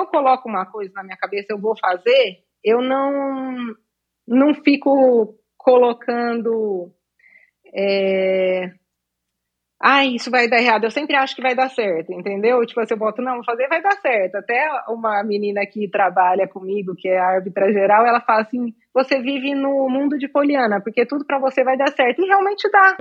eu coloco uma coisa na minha cabeça, eu vou fazer, eu não, não fico colocando. É, ah, isso vai dar errado. Eu sempre acho que vai dar certo, entendeu? Tipo, assim, eu boto, não, vou fazer, vai dar certo. Até uma menina que trabalha comigo, que é árbitra geral, ela fala assim: você vive no mundo de Poliana, porque tudo para você vai dar certo. E realmente dá.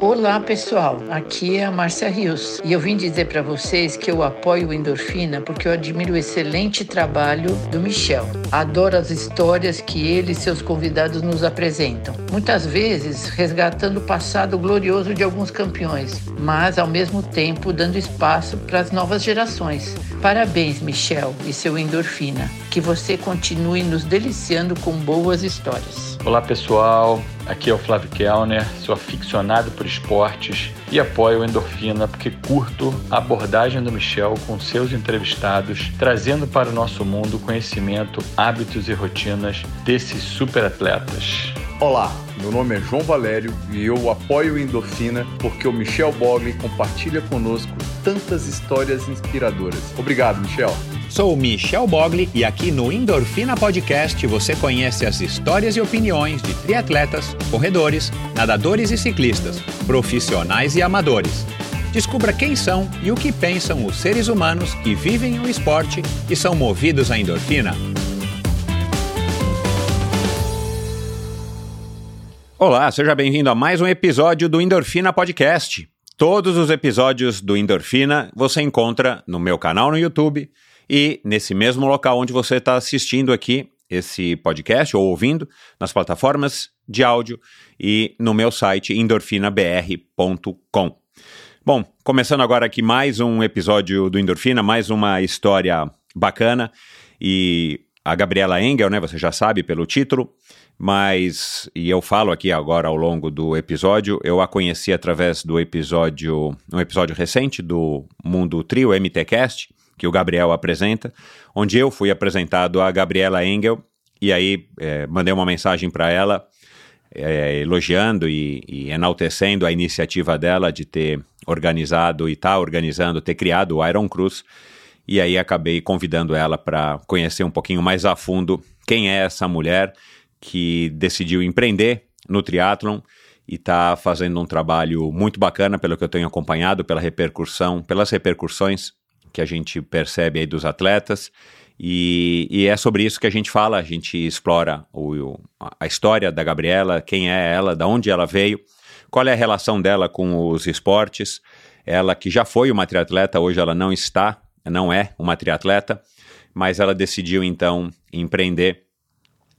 Olá, pessoal. Aqui é a Márcia Rios. E eu vim dizer para vocês que eu apoio o Endorfina porque eu admiro o excelente trabalho do Michel. Adoro as histórias que ele e seus convidados nos apresentam. Muitas vezes resgatando o passado glorioso de alguns campeões, mas ao mesmo tempo dando espaço para as novas gerações. Parabéns, Michel e seu Endorfina. Que você continue nos deliciando com boas histórias. Olá, pessoal. Aqui é o Flávio Kellner, sou aficionado por esportes e apoio o Endorfina porque curto a abordagem do Michel com seus entrevistados, trazendo para o nosso mundo conhecimento, hábitos e rotinas desses superatletas. Olá, meu nome é João Valério e eu apoio o Endorfina porque o Michel Bogli compartilha conosco tantas histórias inspiradoras. Obrigado, Michel. Sou o Michel Bogli e aqui no Endorfina Podcast você conhece as histórias e opiniões de triatletas, corredores, nadadores e ciclistas, profissionais e amadores. Descubra quem são e o que pensam os seres humanos que vivem o esporte e são movidos à endorfina. Olá, seja bem-vindo a mais um episódio do Endorfina Podcast. Todos os episódios do Endorfina você encontra no meu canal no YouTube e nesse mesmo local onde você está assistindo aqui esse podcast ou ouvindo, nas plataformas de áudio e no meu site endorfinabr.com. Bom, começando agora aqui mais um episódio do Endorfina, mais uma história bacana e a Gabriela Engel, né, você já sabe pelo título, mas, e eu falo aqui agora ao longo do episódio, eu a conheci através do episódio, um episódio recente do Mundo Trio MTCast, que o Gabriel apresenta, onde eu fui apresentado a Gabriela Engel, e aí é, mandei uma mensagem para ela, é, elogiando e, e, enaltecendo a iniciativa dela de ter organizado e estar tá organizando, ter criado o Iron Cruz, e aí acabei convidando ela para conhecer um pouquinho mais a fundo quem é essa mulher que decidiu empreender no triatlon e está fazendo um trabalho muito bacana pelo que eu tenho acompanhado, pela repercussão, pelas repercussões que a gente percebe aí dos atletas. E, e, é sobre isso que a gente fala, a gente explora o, a história da Gabriela, quem é ela, da onde ela veio, qual é a relação dela com os esportes. Ela que já foi uma triatleta, hoje ela não está, não é uma triatleta, mas ela decidiu então empreender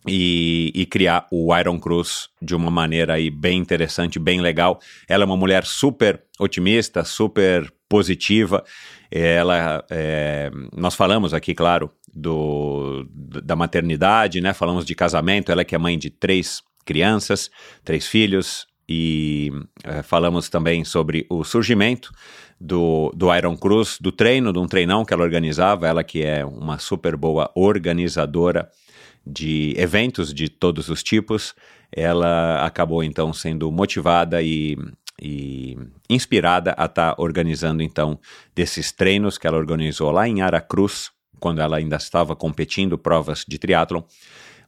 e, e, criar o Iron Cruz de uma maneira aí bem interessante, bem legal. Ela é uma mulher super otimista, super positiva. Ela, é, nós falamos aqui, claro, do, da maternidade, né? Falamos de casamento. Ela que é mãe de três crianças, três filhos, e é, falamos também sobre o surgimento do, do Iron Cruz, do treino, de um treinão que ela organizava. Ela que é uma super boa organizadora de eventos de todos os tipos, ela acabou então sendo motivada e e inspirada a estar tá organizando então desses treinos que ela organizou lá em Aracruz, quando ela ainda estava competindo provas de triatlon,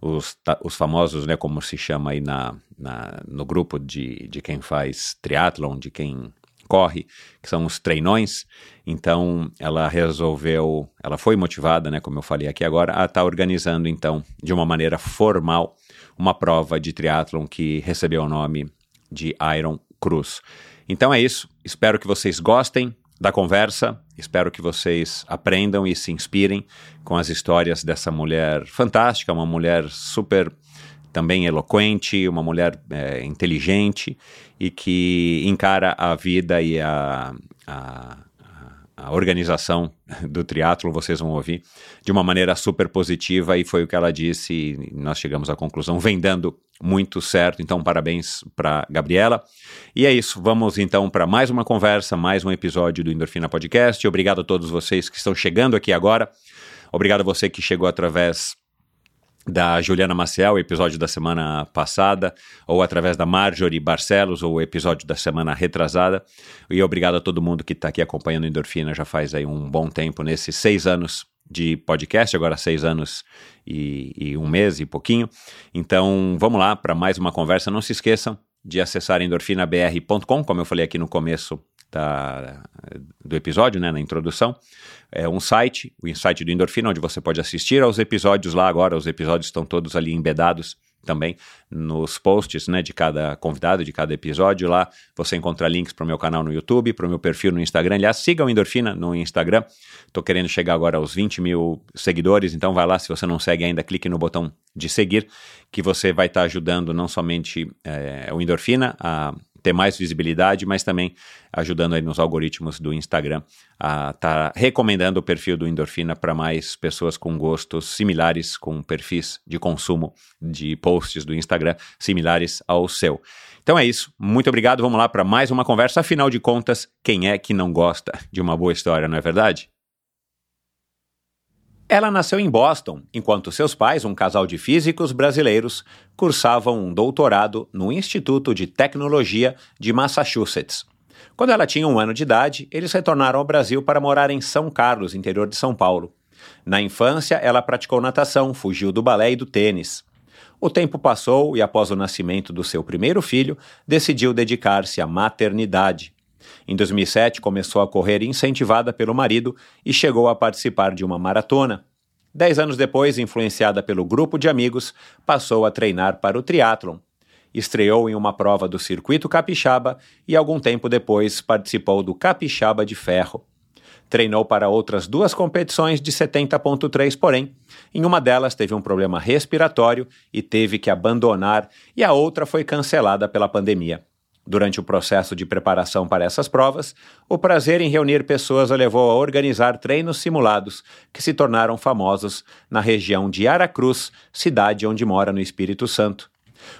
os, os famosos, né, como se chama aí na, na, no grupo de, de quem faz triatlon, de quem corre, que são os treinões. Então, ela resolveu, ela foi motivada, né, como eu falei aqui agora, a estar tá organizando então de uma maneira formal uma prova de triatlon que recebeu o nome de Iron Cruz. Então é isso. Espero que vocês gostem da conversa. Espero que vocês aprendam e se inspirem com as histórias dessa mulher fantástica, uma mulher super também eloquente, uma mulher é, inteligente e que encara a vida e a, a a organização do triatlo, vocês vão ouvir, de uma maneira super positiva e foi o que ela disse e nós chegamos à conclusão, vem dando muito certo, então parabéns para Gabriela. E é isso, vamos então para mais uma conversa, mais um episódio do Endorfina Podcast. Obrigado a todos vocês que estão chegando aqui agora. Obrigado a você que chegou através da Juliana Maciel, episódio da semana passada, ou através da Marjorie Barcelos, ou episódio da semana retrasada. E obrigado a todo mundo que está aqui acompanhando Endorfina já faz aí um bom tempo, nesses seis anos de podcast, agora seis anos e, e um mês e pouquinho. Então, vamos lá para mais uma conversa. Não se esqueçam de acessar endorfinabr.com, como eu falei aqui no começo da, do episódio, né, na introdução. É um site, o site do Endorfina, onde você pode assistir aos episódios lá agora. Os episódios estão todos ali embedados também nos posts né, de cada convidado, de cada episódio. Lá você encontra links para o meu canal no YouTube, para o meu perfil no Instagram. Aliás, siga o Endorfina no Instagram. Estou querendo chegar agora aos 20 mil seguidores, então vai lá. Se você não segue ainda, clique no botão de seguir, que você vai estar tá ajudando não somente é, o Endorfina a ter mais visibilidade, mas também ajudando aí nos algoritmos do Instagram a estar tá recomendando o perfil do Endorfina para mais pessoas com gostos similares, com perfis de consumo de posts do Instagram similares ao seu. Então é isso. Muito obrigado. Vamos lá para mais uma conversa. Afinal de contas, quem é que não gosta de uma boa história, não é verdade? Ela nasceu em Boston, enquanto seus pais, um casal de físicos brasileiros, cursavam um doutorado no Instituto de Tecnologia de Massachusetts. Quando ela tinha um ano de idade, eles retornaram ao Brasil para morar em São Carlos, interior de São Paulo. Na infância, ela praticou natação, fugiu do balé e do tênis. O tempo passou e, após o nascimento do seu primeiro filho, decidiu dedicar-se à maternidade. Em 2007, começou a correr incentivada pelo marido e chegou a participar de uma maratona. Dez anos depois, influenciada pelo grupo de amigos, passou a treinar para o triatlon. Estreou em uma prova do Circuito Capixaba e, algum tempo depois, participou do Capixaba de Ferro. Treinou para outras duas competições de 70,3, porém, em uma delas teve um problema respiratório e teve que abandonar, e a outra foi cancelada pela pandemia. Durante o processo de preparação para essas provas, o prazer em reunir pessoas a levou a organizar treinos simulados que se tornaram famosos na região de Aracruz, cidade onde mora no Espírito Santo.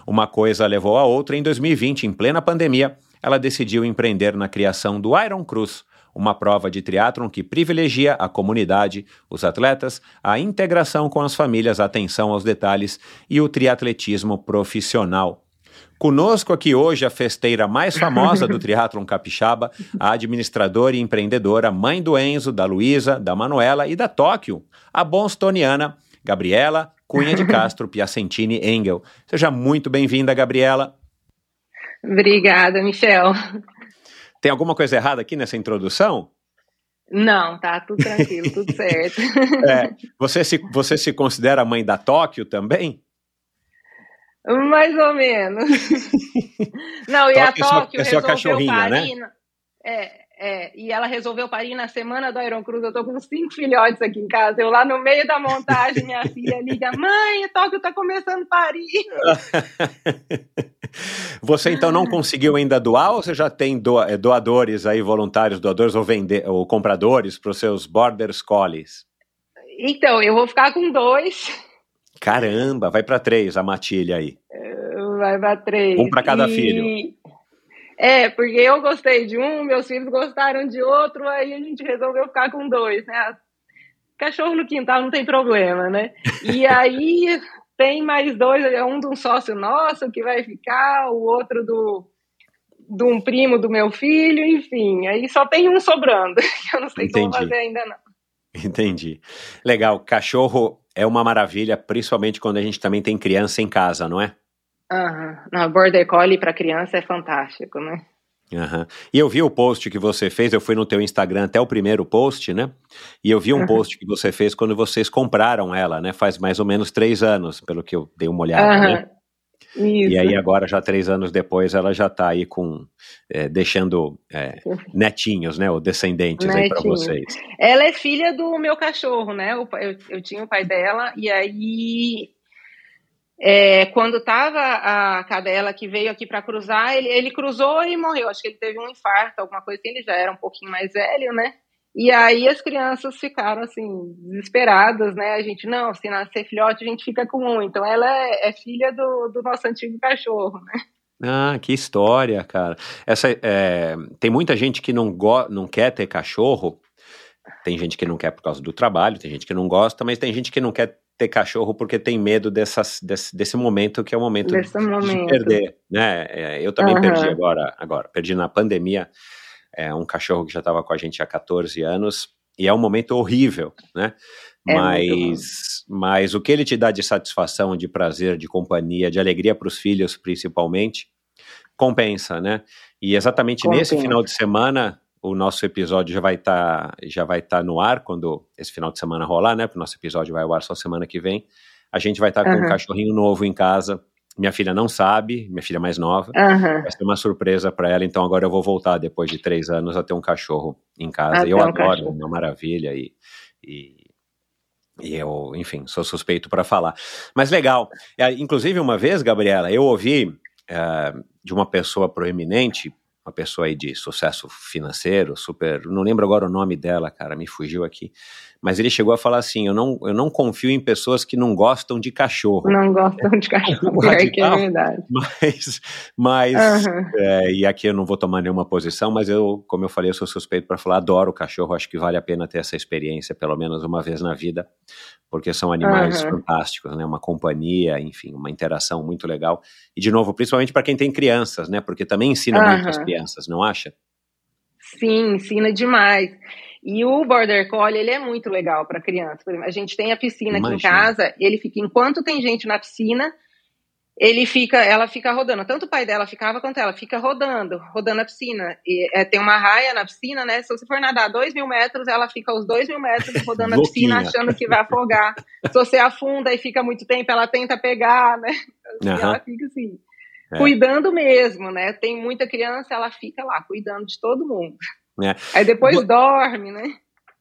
Uma coisa levou a outra em 2020, em plena pandemia, ela decidiu empreender na criação do Iron Cruz, uma prova de triatlon que privilegia a comunidade, os atletas, a integração com as famílias, a atenção aos detalhes e o triatletismo profissional. Conosco aqui hoje a festeira mais famosa do triatlon capixaba, a administradora e empreendedora, mãe do Enzo, da Luísa, da Manuela e da Tóquio, a bostoniana Gabriela Cunha de Castro Piacentini Engel. Seja muito bem-vinda, Gabriela. Obrigada, Michel. Tem alguma coisa errada aqui nessa introdução? Não, tá tudo tranquilo, tudo certo. É, você, se, você se considera mãe da Tóquio também? Mais ou menos. Não, e a Tóquio é sua, resolveu parir. Né? É, é, e ela resolveu parir na semana do Iron Cruz. Eu tô com cinco filhotes aqui em casa. Eu lá no meio da montagem, minha filha liga: Mãe, Tóquio tá começando a parir. Você então não conseguiu ainda doar ou você já tem é, doadores aí, voluntários, doadores ou, vender, ou compradores para os seus Border Collies? Então, eu vou ficar com dois. Caramba, vai para três a matilha aí. Vai para três. Um para cada e... filho. É, porque eu gostei de um, meus filhos gostaram de outro, aí a gente resolveu ficar com dois, né? Cachorro no quintal não tem problema, né? E aí tem mais dois, é um de um sócio nosso que vai ficar, o outro do de um primo do meu filho, enfim, aí só tem um sobrando, que eu não sei Entendi. como fazer ainda não. Entendi. Legal, cachorro é uma maravilha, principalmente quando a gente também tem criança em casa, não é? Aham. Uhum. Border Collie para criança é fantástico, né? Uhum. E eu vi o post que você fez, eu fui no teu Instagram até o primeiro post, né? E eu vi um uhum. post que você fez quando vocês compraram ela, né? Faz mais ou menos três anos, pelo que eu dei uma olhada, uhum. né? Isso. E aí agora, já três anos depois, ela já está aí com, é, deixando é, netinhos, né, ou descendentes Netinho. aí para vocês. Ela é filha do meu cachorro, né, eu, eu, eu tinha o pai dela, e aí, é, quando tava a cadela que veio aqui para cruzar, ele, ele cruzou e morreu, acho que ele teve um infarto, alguma coisa assim, ele já era um pouquinho mais velho, né, e aí as crianças ficaram assim, desesperadas, né? A gente, não, se nascer filhote, a gente fica com um. Então ela é, é filha do, do nosso antigo cachorro, né? Ah, que história, cara. Essa, é, tem muita gente que não, go não quer ter cachorro. Tem gente que não quer por causa do trabalho, tem gente que não gosta, mas tem gente que não quer ter cachorro porque tem medo dessas, desse, desse momento que é o momento, de, momento. de perder, né? É, eu também uhum. perdi agora, agora, perdi na pandemia é um cachorro que já estava com a gente há 14 anos, e é um momento horrível, né? É mas, mas o que ele te dá de satisfação, de prazer, de companhia, de alegria para os filhos, principalmente, compensa, né? E exatamente compensa. nesse final de semana, o nosso episódio já vai estar tá, já vai tá no ar quando esse final de semana rolar, né? Porque o nosso episódio vai ao ar só semana que vem. A gente vai estar tá uhum. com um cachorrinho novo em casa. Minha filha não sabe, minha filha mais nova. Uhum. Vai ser uma surpresa para ela. Então agora eu vou voltar depois de três anos a ter um cachorro em casa. Ah, eu adoro, um uma maravilha e, e e eu, enfim, sou suspeito para falar. Mas legal. É, inclusive, uma vez, Gabriela, eu ouvi é, de uma pessoa proeminente, uma pessoa aí de sucesso financeiro, super. Não lembro agora o nome dela, cara, me fugiu aqui. Mas ele chegou a falar assim: eu não, eu não confio em pessoas que não gostam de cachorro. Não gostam de cachorro, é, radical, que é verdade. Mas, mas uhum. é, e aqui eu não vou tomar nenhuma posição, mas eu, como eu falei, eu sou suspeito para falar, adoro cachorro, acho que vale a pena ter essa experiência, pelo menos uma vez na vida porque são animais uhum. fantásticos, né? Uma companhia, enfim, uma interação muito legal. E de novo, principalmente para quem tem crianças, né? Porque também ensina uhum. muito as crianças, não acha? Sim, ensina demais. E o Border Collie, ele é muito legal para criança. a gente tem a piscina Imagina. aqui em casa, ele fica enquanto tem gente na piscina, ele fica, ela fica rodando. Tanto o pai dela ficava quanto ela fica rodando, rodando a piscina. E é, tem uma raia na piscina, né? Se você for nadar dois mil metros, ela fica os dois mil metros rodando a piscina, achando que vai afogar. Se você afunda e fica muito tempo, ela tenta pegar, né? Assim, uhum. Ela fica assim, é. cuidando mesmo, né? Tem muita criança, ela fica lá, cuidando de todo mundo. É. Aí depois dorme, né?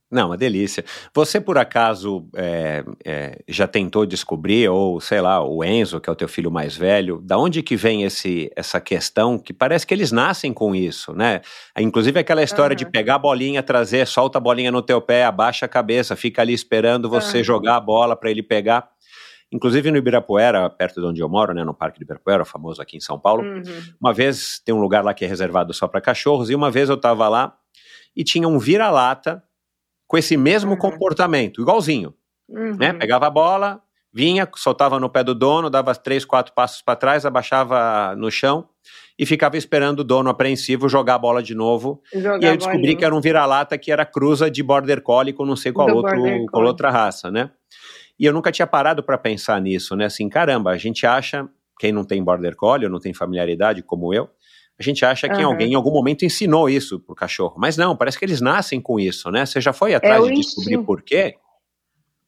Não, uma delícia. Você, por acaso, é, é, já tentou descobrir, ou sei lá, o Enzo, que é o teu filho mais velho, da onde que vem esse, essa questão que parece que eles nascem com isso, né? Inclusive aquela história uhum. de pegar a bolinha, trazer, solta a bolinha no teu pé, abaixa a cabeça, fica ali esperando você uhum. jogar a bola para ele pegar. Inclusive no Ibirapuera, perto de onde eu moro, né, no Parque do Ibirapuera, famoso aqui em São Paulo, uhum. uma vez tem um lugar lá que é reservado só para cachorros, e uma vez eu estava lá e tinha um vira-lata com esse mesmo uhum. comportamento, igualzinho. Uhum. Né? Pegava a bola, vinha, soltava no pé do dono, dava três, quatro passos para trás, abaixava no chão e ficava esperando o dono apreensivo jogar a bola de novo. Jogar e eu descobri que era um vira-lata que era cruza de border collie com não sei qual, outro, qual outra raça, né? E eu nunca tinha parado para pensar nisso, né? Assim, caramba, a gente acha, quem não tem border collie ou não tem familiaridade como eu, a gente acha que uhum. alguém em algum momento ensinou isso pro cachorro. Mas não, parece que eles nascem com isso, né? Você já foi é atrás é de descobrir por quê?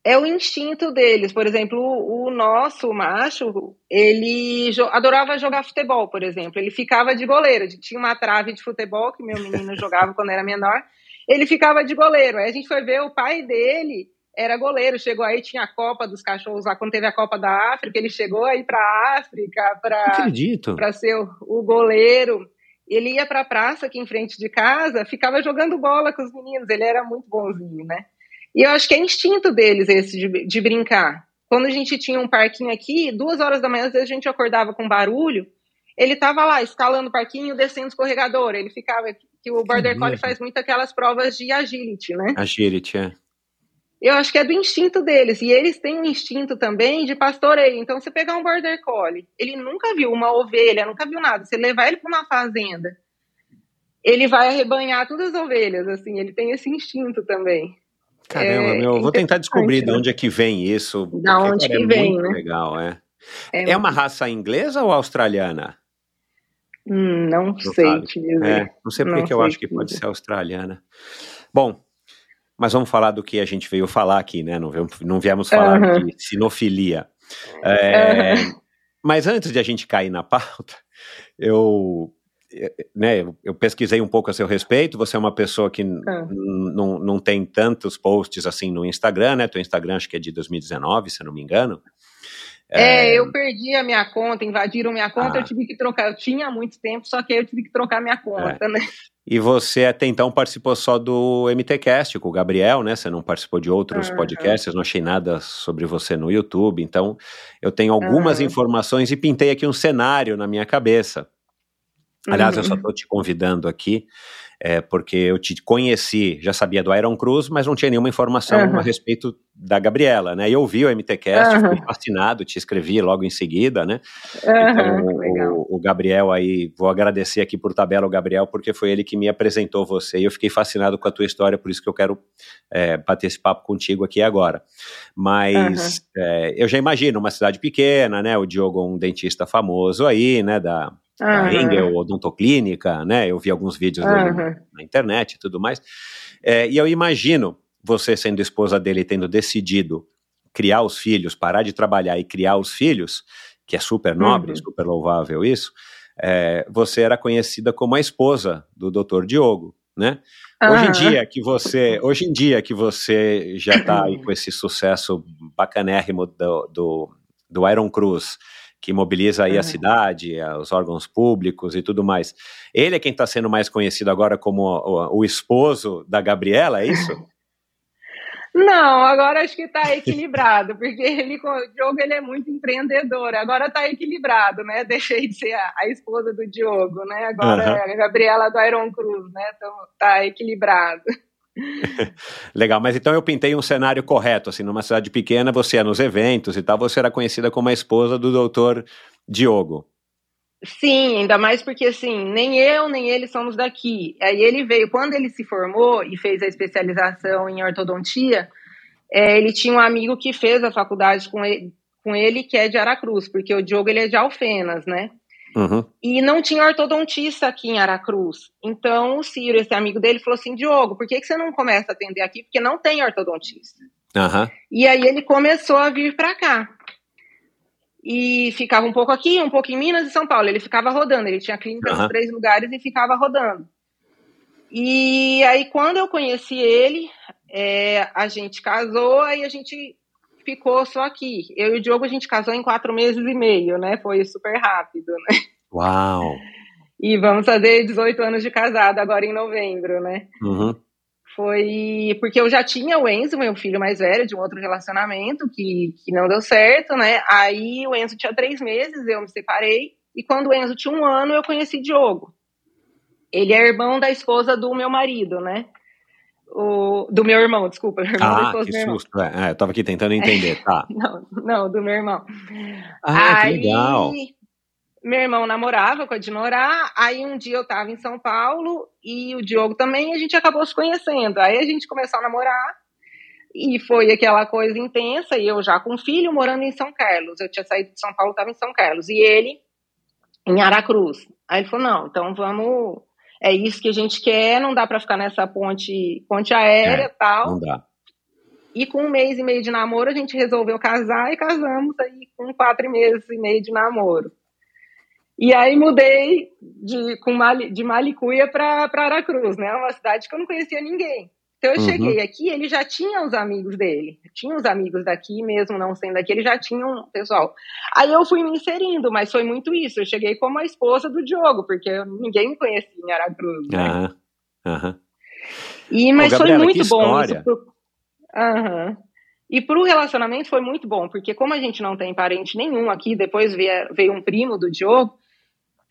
É o instinto deles. Por exemplo, o, o nosso macho, ele jo adorava jogar futebol, por exemplo. Ele ficava de goleiro. Tinha uma trave de futebol que meu menino jogava quando era menor. Ele ficava de goleiro. Aí a gente foi ver o pai dele era goleiro, chegou aí, tinha a Copa dos Cachorros lá, quando teve a Copa da África, ele chegou aí para a África para ser o, o, goleiro. Ele ia para a praça aqui em frente de casa, ficava jogando bola com os meninos, ele era muito bonzinho, né? E eu acho que é instinto deles esse de, de brincar. Quando a gente tinha um parquinho aqui, duas horas da manhã, às vezes a gente acordava com barulho, ele estava lá escalando o parquinho, descendo o escorregador. Ele ficava. Que o Border Collie faz muito aquelas provas de agility, né? Agility, é eu acho que é do instinto deles. E eles têm um instinto também de pastoreio. Então, você pegar um border collie, ele nunca viu uma ovelha, nunca viu nada. Você levar ele para uma fazenda, ele vai arrebanhar todas as ovelhas, assim. Ele tem esse instinto também. Caramba, é, meu, eu vou tentar descobrir né? de onde é que vem isso. Da onde que é vem, muito né? legal, é. É, é uma raça inglesa ou australiana? Hum, não, não sei te dizer. É, não sei porque não que eu acho que pode ser australiana. Bom, mas vamos falar do que a gente veio falar aqui, né? Não, não viemos falar uhum. de sinofilia. É, uhum. Mas antes de a gente cair na pauta, eu, né, eu pesquisei um pouco a seu respeito. Você é uma pessoa que uhum. não, tem tantos posts assim no Instagram, né? Teu Instagram acho que é de 2019, se eu não me engano. É, é, eu perdi a minha conta, invadiram minha conta, ah. eu tive que trocar. Eu tinha muito tempo, só que eu tive que trocar minha conta, é. né? E você até então participou só do MTCast com o Gabriel, né? Você não participou de outros uhum. podcasts, não achei nada sobre você no YouTube. Então, eu tenho algumas uhum. informações e pintei aqui um cenário na minha cabeça. Aliás, uhum. eu só estou te convidando aqui é, porque eu te conheci, já sabia do Iron Cruz, mas não tinha nenhuma informação uhum. a respeito da Gabriela, né? E eu vi o MTCast, uhum. fiquei fascinado, te escrevi logo em seguida, né? Uhum, então, o, o, Gabriel aí, vou agradecer aqui por tabela o Gabriel, porque foi ele que me apresentou você, e eu fiquei fascinado com a tua história, por isso que eu quero é, bater esse papo contigo aqui agora. Mas é, eu já imagino, uma cidade pequena, né? O Diogo um dentista famoso aí, né? Da, da Engel Odontoclínica, né? Eu vi alguns vídeos dele na internet e tudo mais. É, e eu imagino você sendo esposa dele tendo decidido criar os filhos, parar de trabalhar e criar os filhos, que é super nobre, uhum. super louvável isso, é, você era conhecida como a esposa do Dr. Diogo, né? Uhum. Hoje em dia que você, hoje em dia que você já está aí com esse sucesso bacanérrimo do, do, do Iron Cruz, que mobiliza aí uhum. a cidade, os órgãos públicos e tudo mais. Ele é quem está sendo mais conhecido agora como o, o, esposo da Gabriela, é isso? Não, agora acho que está equilibrado, porque ele, o Diogo ele é muito empreendedor, agora está equilibrado, né? Deixei de ser a, a, esposa do Diogo, né? Agora uhum. é a Gabriela do Iron Cruz, né? Então tá equilibrado. Legal, mas então eu pintei um cenário correto, assim, numa cidade pequena, você ia nos eventos e tal, você era conhecida como a esposa do doutor Diogo. Sim, ainda mais porque assim, nem eu nem ele somos daqui. Aí ele veio, quando ele se formou e fez a especialização em ortodontia, é, ele tinha um amigo que fez a faculdade com ele, com ele, que é de Aracruz, porque o Diogo ele é de Alfenas, né? Uhum. E não tinha ortodontista aqui em Aracruz. Então o Ciro, esse amigo dele, falou assim: Diogo, por que, que você não começa a atender aqui? Porque não tem ortodontista. Uhum. E aí ele começou a vir para cá. E ficava um pouco aqui, um pouco em Minas e São Paulo. Ele ficava rodando, ele tinha clínica uhum. nos três lugares e ficava rodando. E aí, quando eu conheci ele, é, a gente casou, aí a gente ficou só aqui. Eu e o Diogo, a gente casou em quatro meses e meio, né? Foi super rápido, né? Uau! E vamos fazer 18 anos de casado agora em novembro, né? Uhum. Foi porque eu já tinha o Enzo, meu filho mais velho, de um outro relacionamento que, que não deu certo, né? Aí o Enzo tinha três meses, eu me separei. E quando o Enzo tinha um ano, eu conheci Diogo. Ele é irmão da esposa do meu marido, né? O, do meu irmão, desculpa. Irmão ah, que susto. É, é, eu tava aqui tentando entender, tá. não, não, do meu irmão. Ah, aí, que legal. Meu irmão namorava com a Dinorá, aí um dia eu tava em São Paulo e o Diogo também, a gente acabou se conhecendo. Aí a gente começou a namorar e foi aquela coisa intensa, e eu já com filho morando em São Carlos. Eu tinha saído de São Paulo, tava em São Carlos, e ele em Aracruz. Aí ele falou: não, então vamos é isso que a gente quer, não dá para ficar nessa ponte, ponte aérea é, tal. Não dá. E com um mês e meio de namoro, a gente resolveu casar e casamos aí com quatro meses e meio de namoro. E aí mudei de, com Mali, de Malicuia para Aracruz, né? Uma cidade que eu não conhecia ninguém. Então eu uhum. cheguei aqui, ele já tinha os amigos dele, tinha os amigos daqui, mesmo não sendo daqui, ele já tinha um pessoal. Aí eu fui me inserindo, mas foi muito isso. Eu cheguei como a esposa do Diogo, porque ninguém me conhecia em Aracruz. Né? Uhum. Uhum. E, mas Ô, Gabriela, foi muito bom isso. Pro... Uhum. E para o relacionamento foi muito bom, porque como a gente não tem parente nenhum aqui, depois veio, veio um primo do Diogo,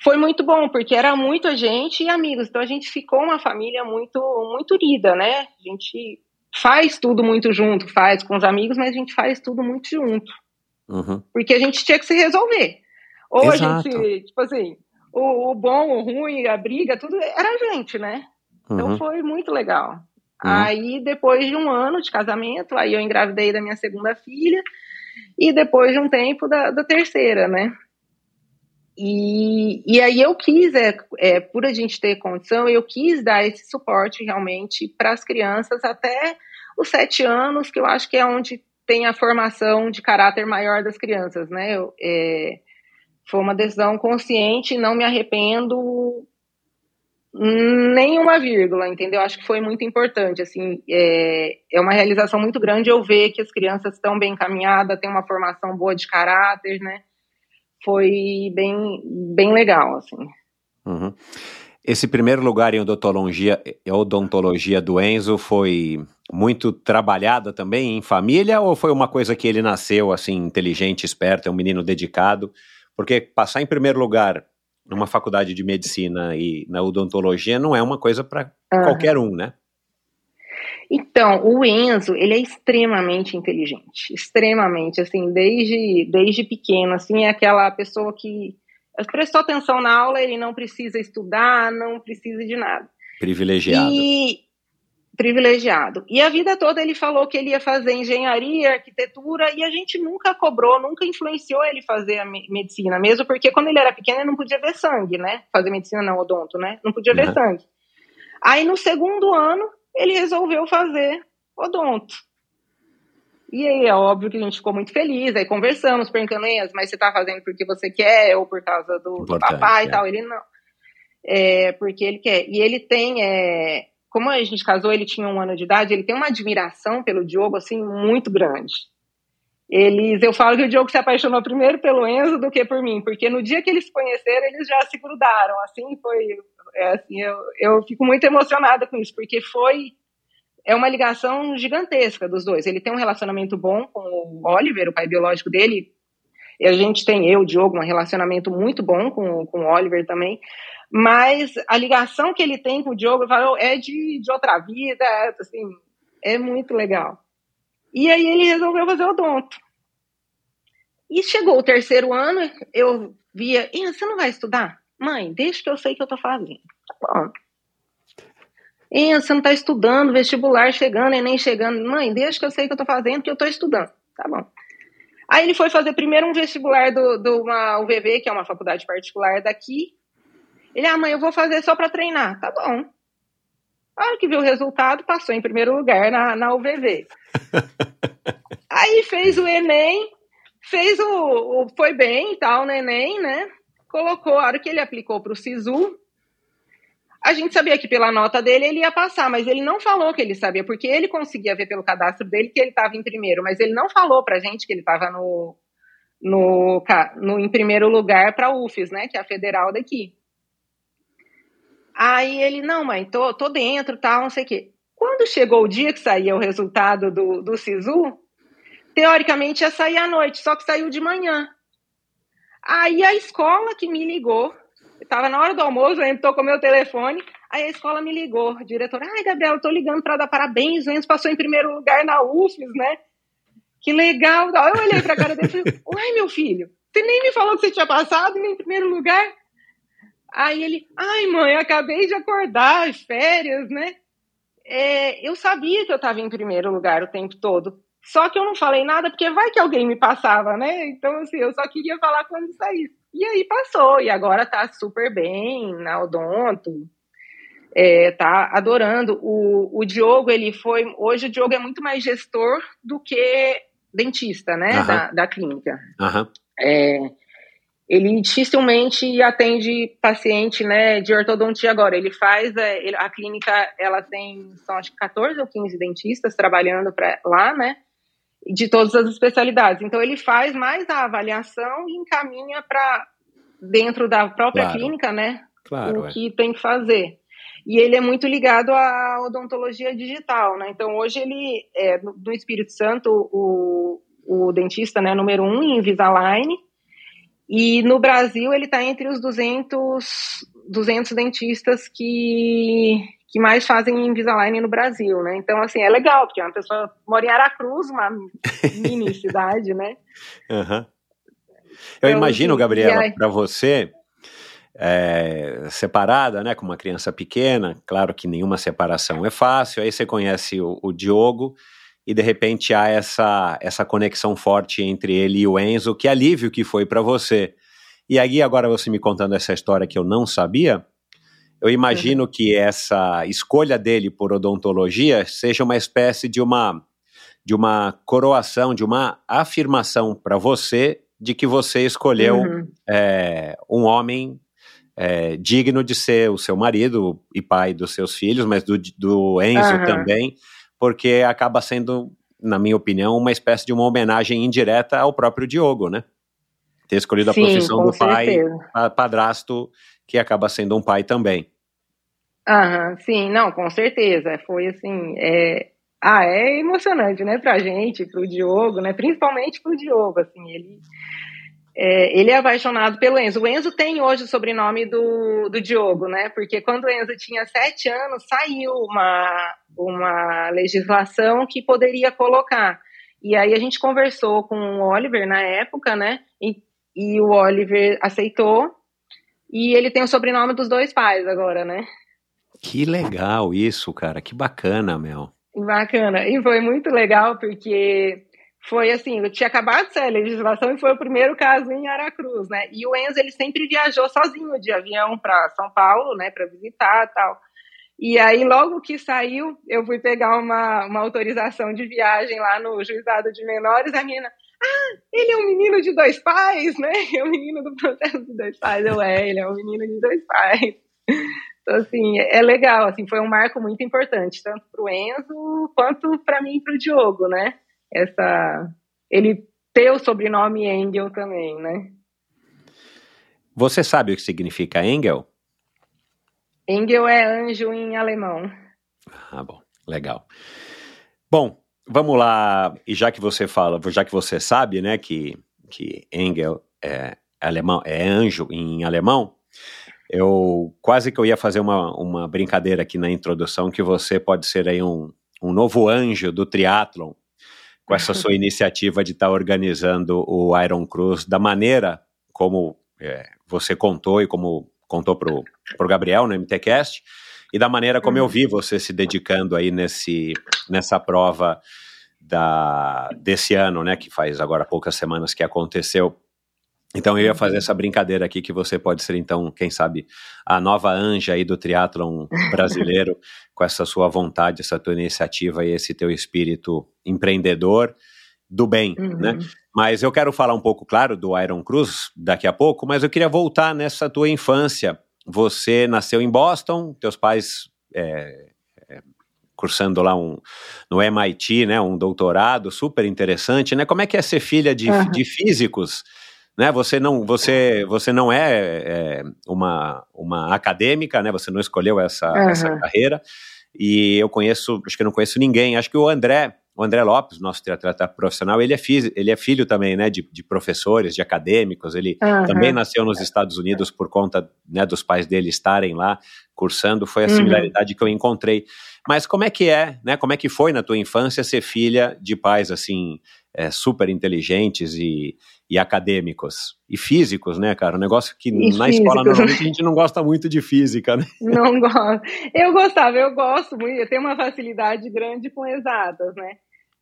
foi muito bom, porque era muita gente e amigos. Então a gente ficou uma família muito, muito unida, né? A gente faz tudo muito junto, faz com os amigos, mas a gente faz tudo muito junto. Uhum. Porque a gente tinha que se resolver. Ou Exato. a gente, tipo assim, o, o, bom, o ruim, a briga, tudo era a gente, né? Então uhum. foi muito legal. Uhum. Aí, depois de um ano de casamento, aí eu engravidei da minha segunda filha, e depois de um tempo da, da terceira, né? E, e aí eu quis, é, é, por a gente ter condição, eu quis dar esse suporte realmente para as crianças até os sete anos, que eu acho que é onde tem a formação de caráter maior das crianças, né? Eu, é, foi uma decisão consciente, não me arrependo nenhuma vírgula, entendeu? Acho que foi muito importante, assim, é, é uma realização muito grande eu ver que as crianças estão bem encaminhadas, têm uma formação boa de caráter, né? Foi bem, bem legal, assim. Uhum. Esse primeiro lugar em odontologia, odontologia do Enzo foi muito trabalhada também em família ou foi uma coisa que ele nasceu assim inteligente, esperto, é um menino dedicado? Porque passar em primeiro lugar numa faculdade de medicina e na odontologia não é uma coisa para uhum. qualquer um, né? Então, o Enzo, ele é extremamente inteligente, extremamente, assim, desde, desde pequeno, assim, é aquela pessoa que prestou atenção na aula, ele não precisa estudar, não precisa de nada. Privilegiado. E, privilegiado. E a vida toda ele falou que ele ia fazer engenharia, arquitetura, e a gente nunca cobrou, nunca influenciou ele fazer a medicina, mesmo porque quando ele era pequeno ele não podia ver sangue, né? Fazer medicina não, odonto, né? Não podia ver uhum. sangue. Aí no segundo ano ele resolveu fazer odonto. E aí é óbvio que a gente ficou muito feliz, aí conversamos, perguntando, mas você tá fazendo porque você quer ou por causa do, do papai é. e tal? Ele não. É, porque ele quer. E ele tem, é, como a gente casou, ele tinha um ano de idade, ele tem uma admiração pelo Diogo, assim, muito grande. Eles, eu falo que o Diogo se apaixonou primeiro pelo Enzo do que por mim, porque no dia que eles se conheceram, eles já se grudaram, assim, foi, é, assim, eu, eu fico muito emocionada com isso, porque foi é uma ligação gigantesca dos dois. Ele tem um relacionamento bom com o Oliver, o pai biológico dele. E a gente tem, eu, o Diogo, um relacionamento muito bom com, com o Oliver também. Mas a ligação que ele tem com o Diogo é de, de outra vida, é, assim, é muito legal. E aí ele resolveu fazer odonto. E chegou o terceiro ano, eu via, você não vai estudar? Mãe, deixa que eu sei que eu tô fazendo. Tá bom. E você não está estudando, vestibular chegando, Enem chegando. Mãe, deixa que eu sei que eu estou fazendo, que eu estou estudando. Tá bom. Aí ele foi fazer primeiro um vestibular do, do uma UVV, que é uma faculdade particular daqui. Ele, ah, mãe, eu vou fazer só para treinar. Tá bom. A hora que viu o resultado, passou em primeiro lugar na, na UVV. Aí fez o Enem, fez o, o foi bem e tal no Enem, né? Colocou, a hora que ele aplicou para o SISU, a gente sabia que pela nota dele ele ia passar, mas ele não falou que ele sabia, porque ele conseguia ver pelo cadastro dele que ele estava em primeiro, mas ele não falou pra gente que ele estava no, no, no, em primeiro lugar para a UFES, né, que é a federal daqui. Aí ele, não, mãe, tô, tô dentro, tal, não sei o quê. Quando chegou o dia que saía o resultado do, do SISU, teoricamente ia sair à noite, só que saiu de manhã. Aí a escola que me ligou Estava na hora do almoço, ele tocou meu telefone, aí a escola me ligou, diretor, ai, Gabriela, tô ligando para dar parabéns, o Enzo passou em primeiro lugar na UFES, né? Que legal. Eu olhei para a cara dele e falei, uai, meu filho, você nem me falou que você tinha passado nem em primeiro lugar? Aí ele, ai, mãe, acabei de acordar, férias, né? É, eu sabia que eu estava em primeiro lugar o tempo todo. Só que eu não falei nada, porque vai que alguém me passava, né? Então, assim, eu só queria falar quando saísse. E aí passou, e agora tá super bem na Odonto, é, tá adorando. O, o Diogo, ele foi. Hoje o Diogo é muito mais gestor do que dentista, né? Da, da, clínica. É, ele dificilmente atende paciente né, de ortodontia agora. Ele faz, é, ele, a clínica, ela tem, são acho que 14 ou 15 dentistas trabalhando pra, lá, né? De todas as especialidades. Então, ele faz mais a avaliação e encaminha para dentro da própria claro. clínica, né? Claro, o é. que tem que fazer. E ele é muito ligado à odontologia digital, né? Então, hoje ele é no Espírito Santo o, o dentista né, número um em Invisalign. E no Brasil ele está entre os 200, 200 dentistas que que mais fazem Invisalign no Brasil, né? Então, assim, é legal, porque uma pessoa mora em Aracruz, uma mini cidade, né? Uhum. Eu então, imagino, assim, Gabriela, para você, é, separada, né, com uma criança pequena, claro que nenhuma separação é fácil, aí você conhece o, o Diogo e de repente há essa, essa conexão forte entre ele e o Enzo, que alívio que foi para você. E aí, agora você me contando essa história que eu não sabia, eu imagino uhum. que essa escolha dele por odontologia seja uma espécie de uma de uma coroação, de uma afirmação para você de que você escolheu uhum. é, um homem é, digno de ser o seu marido e pai dos seus filhos, mas do, do Enzo uhum. também, porque acaba sendo, na minha opinião, uma espécie de uma homenagem indireta ao próprio Diogo, né? Ter escolhido a Sim, profissão do certeza. pai, padrasto que acaba sendo um pai também. Aham, sim, não, com certeza. Foi assim, é... ah, é emocionante, né, pra gente, pro Diogo, né, principalmente pro Diogo, assim, ele é, ele é apaixonado pelo Enzo. O Enzo tem hoje o sobrenome do, do Diogo, né? Porque quando o Enzo tinha sete anos, saiu uma, uma legislação que poderia colocar. E aí a gente conversou com o Oliver na época, né? E, e o Oliver aceitou. E ele tem o sobrenome dos dois pais agora, né? Que legal isso, cara. Que bacana, Mel. Bacana. E foi muito legal porque foi assim, eu tinha acabado de sair a legislação e foi o primeiro caso em Aracruz, né? E o Enzo ele sempre viajou sozinho de avião para São Paulo, né, para visitar tal. E aí logo que saiu, eu fui pegar uma, uma autorização de viagem lá no juizado de menores, a menina, ah, ele é um menino de dois pais, né? É um menino do processo de dois pais. Eu é, ele é um menino de dois pais. Então, assim, é legal, assim, foi um marco muito importante, tanto para o Enzo quanto para mim e para o Diogo, né? essa ele ter o sobrenome Engel também, né? Você sabe o que significa Engel? Engel é anjo em alemão. Ah, bom, legal. Bom, vamos lá. E já que você fala, já que você sabe, né, que que Engel é alemão, é anjo em alemão, eu quase que eu ia fazer uma, uma brincadeira aqui na introdução que você pode ser aí um, um novo anjo do triatlon com essa sua iniciativa de estar tá organizando o Iron Cruz da maneira como é, você contou e como contou para o Gabriel no MTCast, e da maneira como eu uhum. vi você se dedicando aí nesse, nessa prova da, desse ano, né, que faz agora poucas semanas que aconteceu. Então eu ia fazer essa brincadeira aqui que você pode ser então, quem sabe, a nova anja aí do triatlon brasileiro com essa sua vontade, essa tua iniciativa e esse teu espírito empreendedor do bem, uhum. né? Mas eu quero falar um pouco, claro, do Iron Cruz daqui a pouco, mas eu queria voltar nessa tua infância. Você nasceu em Boston, teus pais é, é, cursando lá um, no MIT, né, um doutorado super interessante, né? Como é que é ser filha de, uhum. de físicos? né? Você não, você, você não é, é, uma, uma acadêmica, né? Você não escolheu essa, uhum. essa carreira. E eu conheço, acho que eu não conheço ninguém. Acho que o André, o André Lopes, nosso triatleta profissional, ele é, filho, ele é filho também, né, de, de professores, de acadêmicos. Ele uhum. também nasceu nos Estados Unidos por conta né, dos pais dele estarem lá cursando. Foi a uhum. similaridade uhum. que eu encontrei. Mas como é que é, né? Como é que foi na tua infância ser filha de pais assim é, super inteligentes e, e acadêmicos. E físicos, né, cara? Um negócio que e na físicos. escola normalmente a gente não gosta muito de física, né? Não gosto. Eu gostava, eu gosto muito, eu tenho uma facilidade grande com exatas, né?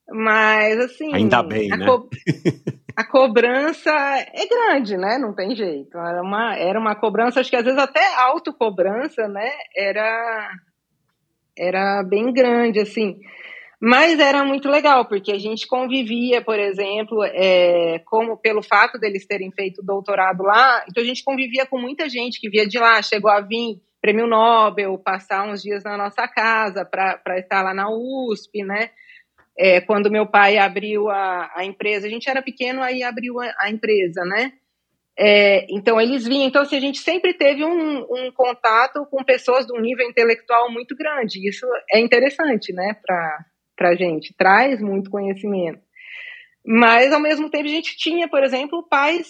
Mas, assim. Ainda bem, a né? Co a cobrança é grande, né? Não tem jeito. Era uma, era uma cobrança, acho que às vezes até autocobrança, né? Era, era bem grande, assim. Mas era muito legal, porque a gente convivia, por exemplo, é, como pelo fato deles terem feito doutorado lá, então a gente convivia com muita gente que via de lá, chegou a vir prêmio Nobel, passar uns dias na nossa casa para estar lá na USP, né? É, quando meu pai abriu a, a, empresa, a gente era pequeno, aí abriu a, a empresa, né? É, então eles vinham, então assim, a gente sempre teve um, um, contato com pessoas de um nível intelectual muito grande. Isso é interessante, né? Para para a gente, traz muito conhecimento. Mas, ao mesmo tempo, a gente tinha, por exemplo, pais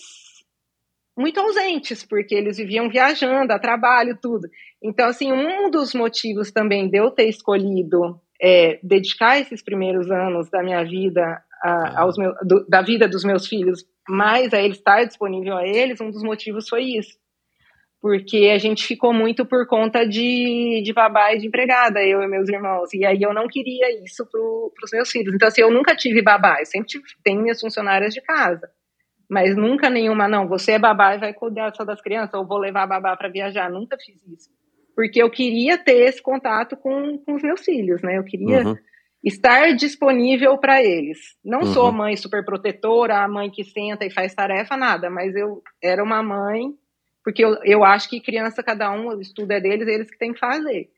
muito ausentes, porque eles viviam viajando, a trabalho, tudo. Então, assim, um dos motivos também de eu ter escolhido é, dedicar esses primeiros anos da minha vida, a, ah. aos meus, do, da vida dos meus filhos, mais a ele estar disponível a eles, um dos motivos foi isso porque a gente ficou muito por conta de, de babá e de empregada, eu e meus irmãos. E aí eu não queria isso para os meus filhos. Então, assim, eu nunca tive babá, eu sempre tive, tenho minhas funcionárias de casa. Mas nunca nenhuma, não, você é babá e vai cuidar só das crianças, ou vou levar a babá para viajar. Nunca fiz isso. Porque eu queria ter esse contato com, com os meus filhos, né? Eu queria uhum. estar disponível para eles. Não uhum. sou mãe super protetora, a mãe que senta e faz tarefa, nada, mas eu era uma mãe porque eu, eu acho que criança, cada um, o estudo é deles, eles que têm que fazer.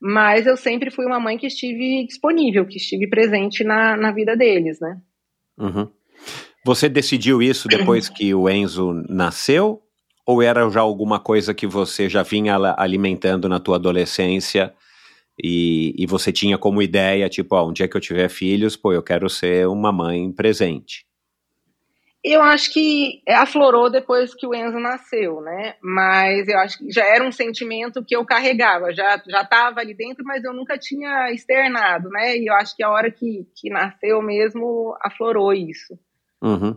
Mas eu sempre fui uma mãe que estive disponível, que estive presente na, na vida deles, né? Uhum. Você decidiu isso depois que o Enzo nasceu? Ou era já alguma coisa que você já vinha alimentando na tua adolescência e, e você tinha como ideia, tipo, ó, um dia que eu tiver filhos, pô, eu quero ser uma mãe presente? Eu acho que aflorou depois que o Enzo nasceu, né? Mas eu acho que já era um sentimento que eu carregava, já já estava ali dentro, mas eu nunca tinha externado, né? E eu acho que a hora que, que nasceu mesmo aflorou isso. Uhum.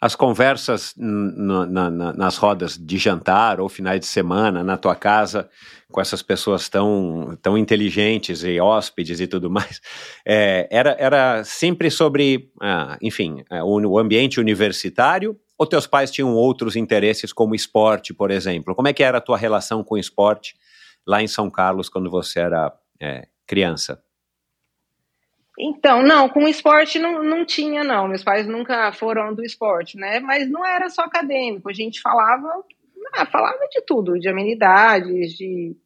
As conversas na, na, nas rodas de jantar ou finais de semana na tua casa com essas pessoas tão, tão inteligentes e hóspedes e tudo mais, é, era, era sempre sobre, ah, enfim, é, o, ambiente universitário ou teus pais tinham outros interesses como esporte, por exemplo? Como é que era a tua relação com esporte lá em São Carlos quando você era é, criança? Então, não, com o esporte não, não tinha, não. Meus pais nunca foram do esporte, né? Mas não era só acadêmico, a gente falava, ah, falava de tudo, de amenidades, de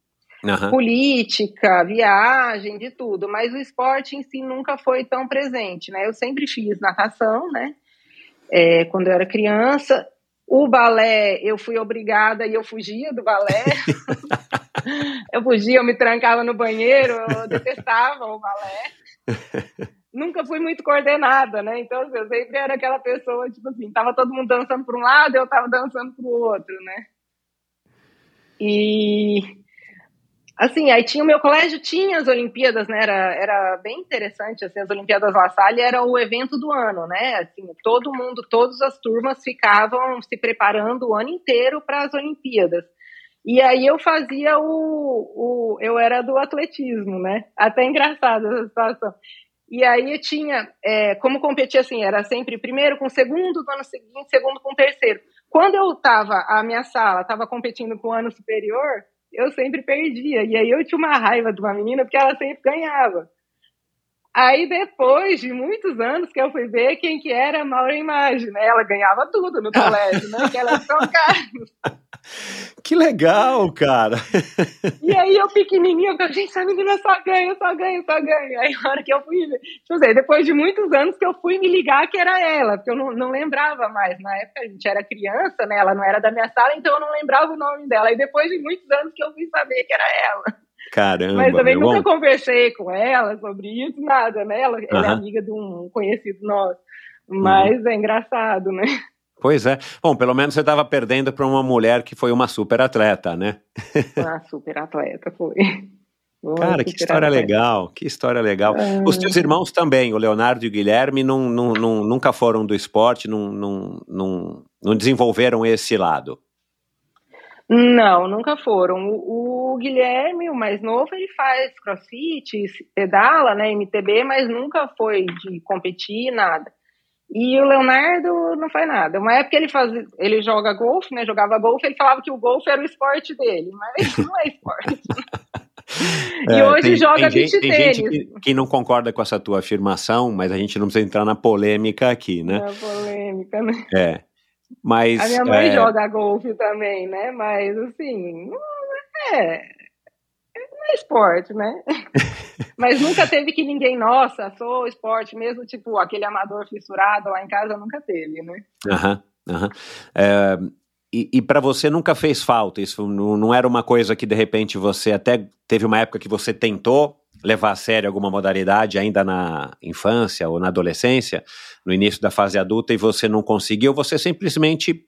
uhum. política, viagem, de tudo. Mas o esporte em si nunca foi tão presente, né? Eu sempre fiz natação, né? É, quando eu era criança. O balé, eu fui obrigada e eu fugia do balé. eu fugia, eu me trancava no banheiro, eu detestava o balé. Nunca fui muito coordenada, né? Então, assim, eu sempre era aquela pessoa, tipo assim, tava todo mundo dançando para um lado, eu tava dançando para o outro, né? E assim, aí tinha o meu colégio, tinha as Olimpíadas, né? Era, era bem interessante, assim, as Olimpíadas La Salle era o evento do ano, né? Assim, todo mundo, todas as turmas ficavam se preparando o ano inteiro para as Olimpíadas. E aí eu fazia o, o. Eu era do atletismo, né? Até engraçado essa situação. E aí eu tinha, é, como competia assim, era sempre primeiro com segundo, no ano seguinte, segundo com terceiro. Quando eu estava, a minha sala estava competindo com o ano superior, eu sempre perdia. E aí eu tinha uma raiva de uma menina, porque ela sempre ganhava. Aí depois de muitos anos que eu fui ver quem que era a Maura Imagem, né? Ela ganhava tudo no colégio, né? Que ela São Carlos. Que legal, cara! E aí eu pequenininha, eu gente, essa menina só ganha, só ganha, só ganha. Aí a hora que eu fui, deixa eu dizer, depois de muitos anos que eu fui me ligar que era ela, porque eu não, não lembrava mais. Na época a gente era criança, né? Ela não era da minha sala, então eu não lembrava o nome dela. E depois de muitos anos que eu fui saber que era ela. Caramba. Mas também nunca bom. conversei com ela sobre isso, nada, né? Ela, ela é amiga de um conhecido nosso. Mas uhum. é engraçado, né? Pois é. Bom, pelo menos você estava perdendo para uma mulher que foi uma super atleta, né? Uma super atleta, foi. Cara, que história atleta. legal, que história legal. É... Os teus irmãos também, o Leonardo e o Guilherme, não, não, não, nunca foram do esporte, não, não, não, não desenvolveram esse lado. Não, nunca foram. O, o, Guilherme, o mais novo, ele faz crossfit, pedala, né, MTB, mas nunca foi de competir, nada. E o Leonardo não faz nada. Uma época ele faz, ele joga golfe, né? Jogava golfe, ele falava que o golfe era o esporte dele, mas não é esporte. e é, hoje tem, joga tem tênis. Tem gente que, que, não concorda com essa tua afirmação, mas a gente não precisa entrar na polêmica aqui, né? Na polêmica, né? É. Mas, a minha mãe é... joga golfe também, né? Mas assim, é, não é esporte, né? Mas nunca teve que ninguém, nossa, sou esporte mesmo, tipo, aquele amador fissurado lá em casa nunca teve, né? Aham, aham. É, e, e para você nunca fez falta? Isso não, não era uma coisa que de repente você até teve uma época que você tentou levar a sério alguma modalidade ainda na infância ou na adolescência, no início da fase adulta, e você não conseguiu, você simplesmente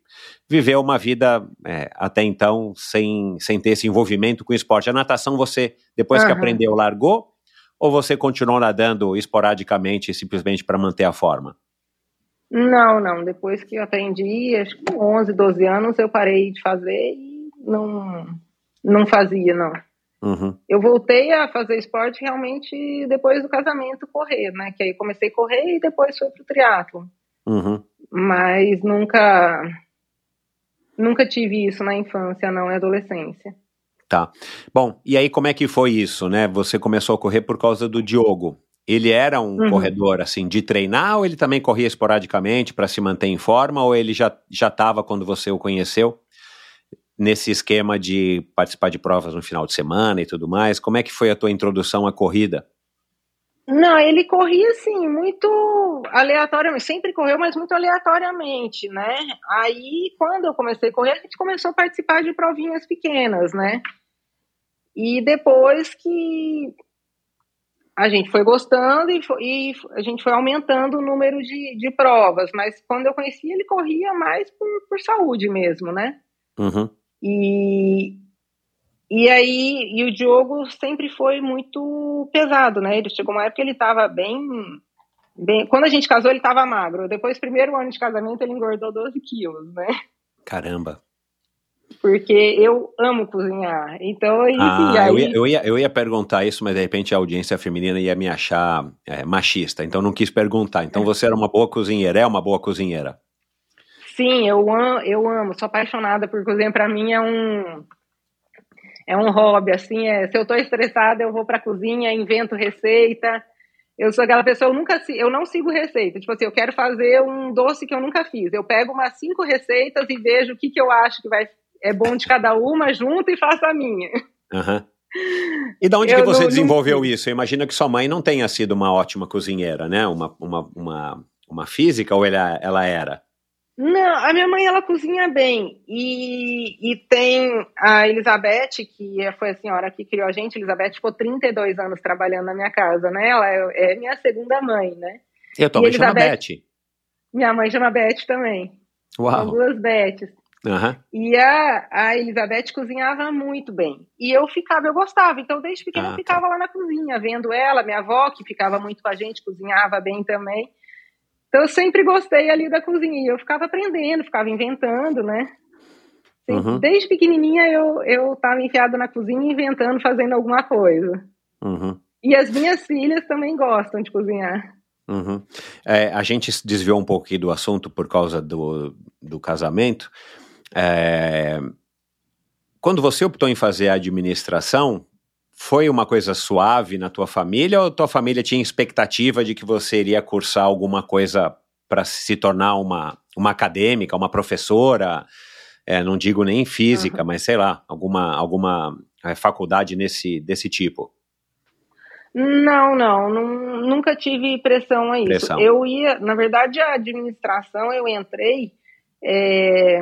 viveu uma vida é, até então sem, sem ter esse envolvimento com o esporte. A natação você, depois uhum. que aprendeu, largou? Ou você continuou nadando esporadicamente simplesmente para manter a forma? Não, não. Depois que eu aprendi, acho que com 11, 12 anos, eu parei de fazer e não, não fazia, não. Uhum. Eu voltei a fazer esporte realmente depois do casamento, correr, né? Que aí comecei a correr e depois fui pro triatlo. Uhum. Mas nunca nunca tive isso na infância, não, e adolescência. Tá. Bom, e aí como é que foi isso, né? Você começou a correr por causa do Diogo. Ele era um uhum. corredor assim de treinar ou ele também corria esporadicamente para se manter em forma ou ele já já estava quando você o conheceu? Nesse esquema de participar de provas no final de semana e tudo mais. Como é que foi a tua introdução à corrida? Não, ele corria assim, muito aleatoriamente, sempre correu, mas muito aleatoriamente, né? Aí, quando eu comecei a correr, a gente começou a participar de provinhas pequenas, né? E depois que a gente foi gostando e, foi, e, a gente foi aumentando o número de, de provas, mas quando eu conheci ele corria mais por, por saúde mesmo, né? Uhum. E, e aí, e o Diogo sempre foi muito pesado, né? Ele chegou uma época que ele estava bem, bem. Quando a gente casou, ele estava magro. Depois, primeiro ano de casamento, ele engordou 12 quilos, né? Caramba porque eu amo cozinhar. Então, enfim, ah, aí... eu, ia, eu, ia, eu ia perguntar isso, mas de repente a audiência feminina ia me achar é, machista, então não quis perguntar. Então você era uma boa cozinheira, é uma boa cozinheira? Sim, eu amo, eu amo, sou apaixonada por cozinha. Para mim é um é um hobby, assim, é, se eu tô estressada, eu vou pra cozinha, invento receita. Eu sou aquela pessoa, eu nunca eu não sigo receita. Tipo assim, eu quero fazer um doce que eu nunca fiz. Eu pego umas cinco receitas e vejo o que, que eu acho que vai é bom de cada uma, junto e faço a minha. Uhum. E da onde eu que você não, desenvolveu não... isso? Eu imagino que sua mãe não tenha sido uma ótima cozinheira, né? Uma, uma, uma, uma física ou ela, ela era? Não, a minha mãe ela cozinha bem e, e tem a Elizabeth, que foi a senhora que criou a gente. Elizabeth ficou 32 anos trabalhando na minha casa, né? Ela é, é minha segunda mãe, né? E a tua e mãe Elizabeth, chama Beth? Minha mãe chama Beth também. Uau. São duas Beths. Uhum. E a, a Elizabeth cozinhava muito bem. E eu ficava, eu gostava. Então, desde pequena, ah, eu tá. ficava tá. lá na cozinha, vendo ela, minha avó, que ficava muito com a gente, cozinhava bem também. Então, eu sempre gostei ali da cozinha. E eu ficava aprendendo, ficava inventando, né? Uhum. Desde pequenininha, eu, eu tava enfiada na cozinha, inventando, fazendo alguma coisa. Uhum. E as minhas filhas também gostam de cozinhar. Uhum. É, a gente desviou um pouco do assunto por causa do, do casamento, é... Quando você optou em fazer a administração, foi uma coisa suave na tua família ou tua família tinha expectativa de que você iria cursar alguma coisa para se tornar uma, uma acadêmica, uma professora? É, não digo nem física, uhum. mas sei lá, alguma, alguma é, faculdade nesse, desse tipo? Não, não, não, nunca tive pressão a isso. Pressão. Eu ia, na verdade, a administração eu entrei é,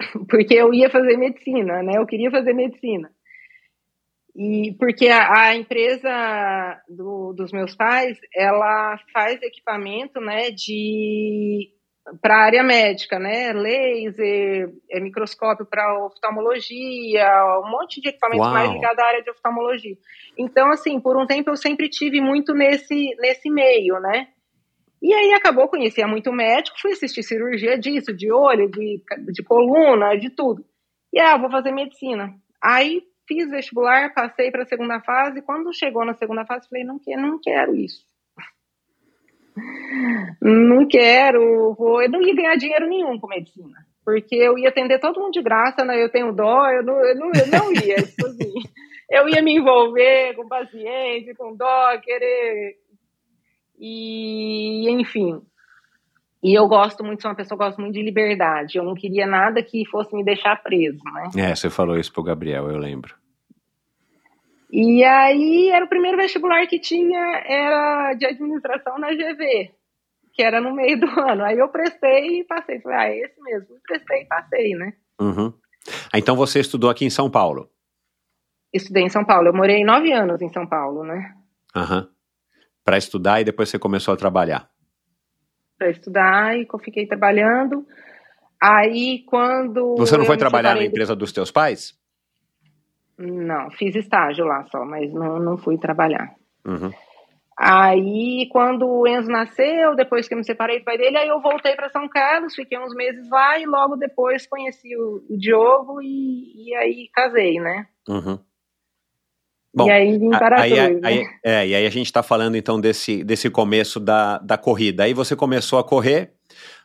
porque eu ia fazer medicina, né? Eu queria fazer medicina. E porque a, a empresa do, dos meus pais, ela faz equipamento, né, de para a área médica, né? Laser, é, microscópio para oftalmologia, um monte de equipamento Uau. mais ligado à área de oftalmologia. Então, assim, por um tempo eu sempre tive muito nesse, nesse meio, né? E aí acabou, conhecia muito médico, fui assistir cirurgia disso, de olho, de, de coluna, de tudo. E ah, vou fazer medicina. Aí fiz vestibular, passei para a segunda fase. Quando chegou na segunda fase, falei: não, quero, não quero isso. Não quero, vou. Eu não ia ganhar dinheiro nenhum com medicina, porque eu ia atender todo mundo de graça, né? Eu tenho dó, eu não, eu não, eu não ia. Tipo assim, eu ia me envolver com paciente, com dó, querer e, enfim. E eu gosto muito, sou uma pessoa que gosto muito de liberdade. Eu não queria nada que fosse me deixar preso, né? É, você falou isso pro Gabriel, eu lembro. E aí era o primeiro vestibular que tinha, era de administração na GV, que era no meio do ano. Aí eu prestei e passei. Falei, ah, é esse mesmo. Prestei e passei, né? Uhum. Ah, então você estudou aqui em São Paulo? Estudei em São Paulo. Eu morei nove anos em São Paulo, né? Aham. Uhum para estudar e depois você começou a trabalhar? Para estudar e fiquei trabalhando. Aí quando. Você não foi trabalhar na empresa dos teus pais? Não, fiz estágio lá só, mas não, não fui trabalhar. Uhum. Aí, quando o Enzo nasceu, depois que eu me separei do pai dele, aí eu voltei para São Carlos, fiquei uns meses lá e logo depois conheci o, o Diogo e, e aí casei, né? Uhum. Bom, e aí vim para aí, aí, aí, né? é, e aí a gente está falando então desse, desse começo da, da corrida. Aí você começou a correr,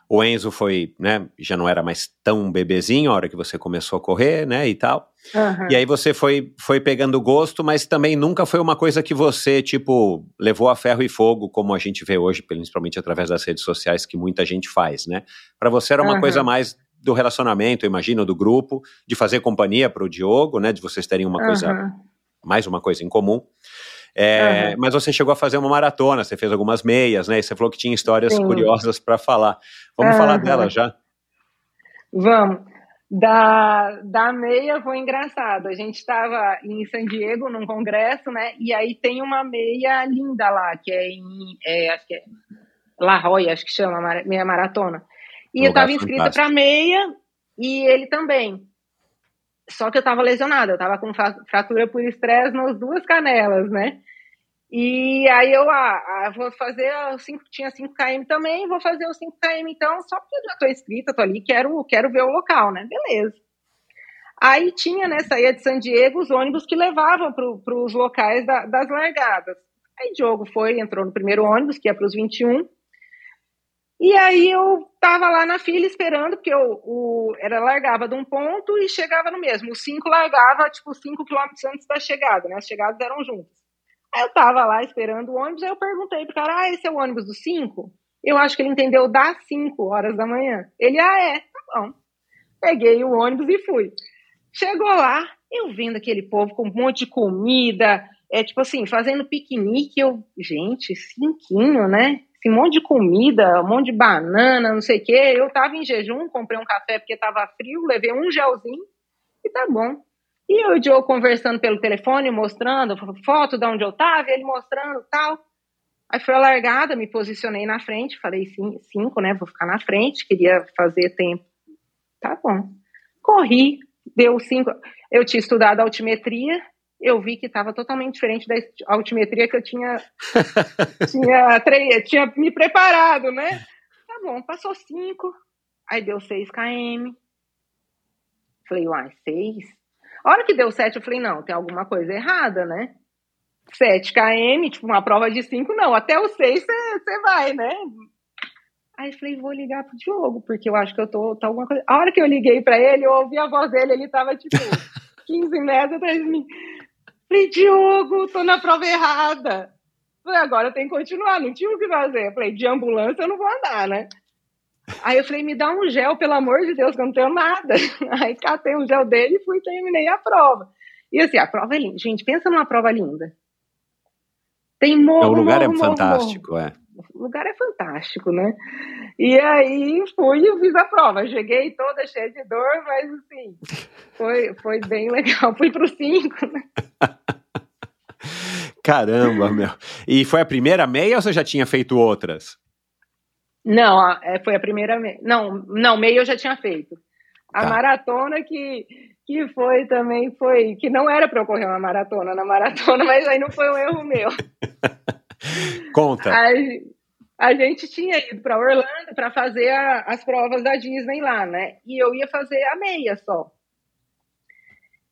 o Enzo foi, né, já não era mais tão bebezinho a hora que você começou a correr, né, e tal. Uhum. E aí você foi, foi pegando gosto, mas também nunca foi uma coisa que você, tipo, levou a ferro e fogo, como a gente vê hoje, principalmente através das redes sociais, que muita gente faz, né? Para você era uma uhum. coisa mais do relacionamento, imagino, do grupo, de fazer companhia para o Diogo, né, de vocês terem uma uhum. coisa mais uma coisa em comum. É, uhum. Mas você chegou a fazer uma maratona, você fez algumas meias, né? E você falou que tinha histórias Sim. curiosas para falar. Vamos uhum. falar dela já? Vamos. Da, da meia foi engraçado. A gente estava em San Diego, num congresso, né? E aí tem uma meia linda lá, que é em. É, acho que é La Roya, acho que chama, meia maratona. E um eu estava inscrita para meia e ele também. Só que eu estava lesionada, eu estava com fratura por estresse nas duas canelas, né? E aí eu ah, ah vou fazer o 5, tinha 5 km também, vou fazer o 5 km então, só porque eu já estou inscrita, tô ali, quero, quero ver o local, né? Beleza. Aí tinha, né, saía de San Diego os ônibus que levavam para os locais da, das largadas. Aí Diogo foi, entrou no primeiro ônibus, que ia para os 21, e aí eu tava lá na fila esperando, porque eu, o, era largava de um ponto e chegava no mesmo. O 5 largava, tipo, 5 quilômetros antes da chegada, né? As chegadas eram juntas. Aí eu tava lá esperando o ônibus, aí eu perguntei pro cara, ah, esse é o ônibus do 5? Eu acho que ele entendeu das 5 horas da manhã. Ele, ah, é, tá bom. Peguei o ônibus e fui. Chegou lá, eu vendo aquele povo com um monte de comida, é tipo assim, fazendo piquenique, eu, gente, cinquinho, né? Esse monte de comida, um monte de banana, não sei o quê. Eu tava em jejum, comprei um café porque tava frio, levei um gelzinho e tá bom. E o Joe conversando pelo telefone, mostrando foto de onde eu tava, ele mostrando tal. Aí foi a largada, me posicionei na frente, falei cinco, né? Vou ficar na frente, queria fazer tempo. Tá bom. Corri, deu cinco. Eu tinha estudado altimetria, eu vi que estava totalmente diferente da altimetria que eu tinha, tinha, tinha me preparado, né? Tá bom, passou cinco, aí deu seis km. Falei, uai, seis? A hora que deu 7, eu falei, não, tem alguma coisa errada, né? 7 km, tipo, uma prova de 5, não. Até o 6 você vai, né? Aí eu falei, vou ligar pro Diogo, porque eu acho que eu tô, tá alguma coisa. A hora que eu liguei pra ele, eu ouvi a voz dele, ele tava, tipo, 15 metros atrás de mim. Falei, Diogo, tô na prova errada. Falei, agora tenho que continuar, não tinha o que fazer. Falei, de ambulância eu não vou andar, né? Aí eu falei, me dá um gel, pelo amor de Deus, que eu não tenho nada. Aí catei um gel dele e fui e terminei a prova. E assim, a prova é linda. Gente, pensa numa prova linda. Tem morro, O lugar morro, é morro, fantástico, morro. é. O lugar é fantástico, né? E aí fui e fiz a prova. Cheguei toda cheia de dor, mas assim, foi, foi bem legal. Fui para os cinco, né? Caramba, meu. E foi a primeira meia ou você já tinha feito outras? Não, é, foi a primeira meia. Não, não, meia eu já tinha feito. A tá. maratona que, que foi também foi. Que não era para eu correr uma maratona na maratona, mas aí não foi um erro meu. Conta. A, a gente tinha ido para Orlando para fazer a, as provas da Disney lá, né? E eu ia fazer a meia só.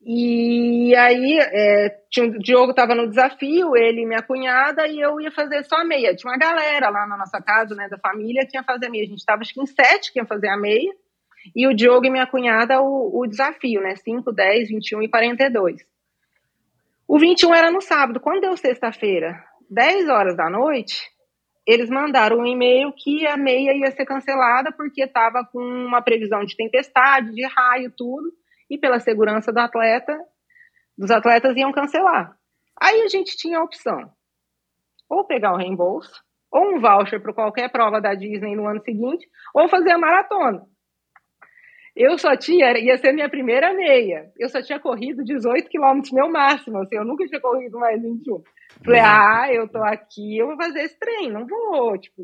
E aí, é, tinha, o Diogo estava no desafio, ele e minha cunhada, e eu ia fazer só a meia. Tinha uma galera lá na nossa casa, né, da família, que ia fazer a meia. A gente estava, acho que em sete que ia fazer a meia, e o Diogo e minha cunhada, o, o desafio, né, 5, 10, 21 e 42. O 21 era no sábado. Quando deu sexta-feira, 10 horas da noite, eles mandaram um e-mail que a meia ia ser cancelada porque estava com uma previsão de tempestade, de raio, tudo e pela segurança do atleta, dos atletas iam cancelar. Aí a gente tinha a opção ou pegar o reembolso, ou um voucher para qualquer prova da Disney no ano seguinte, ou fazer a maratona. Eu só tinha, ia ser minha primeira meia. Eu só tinha corrido 18 quilômetros, meu máximo. Assim, eu nunca tinha corrido mais 21. Falei, ah, eu tô aqui, eu vou fazer esse trem, não vou, tipo.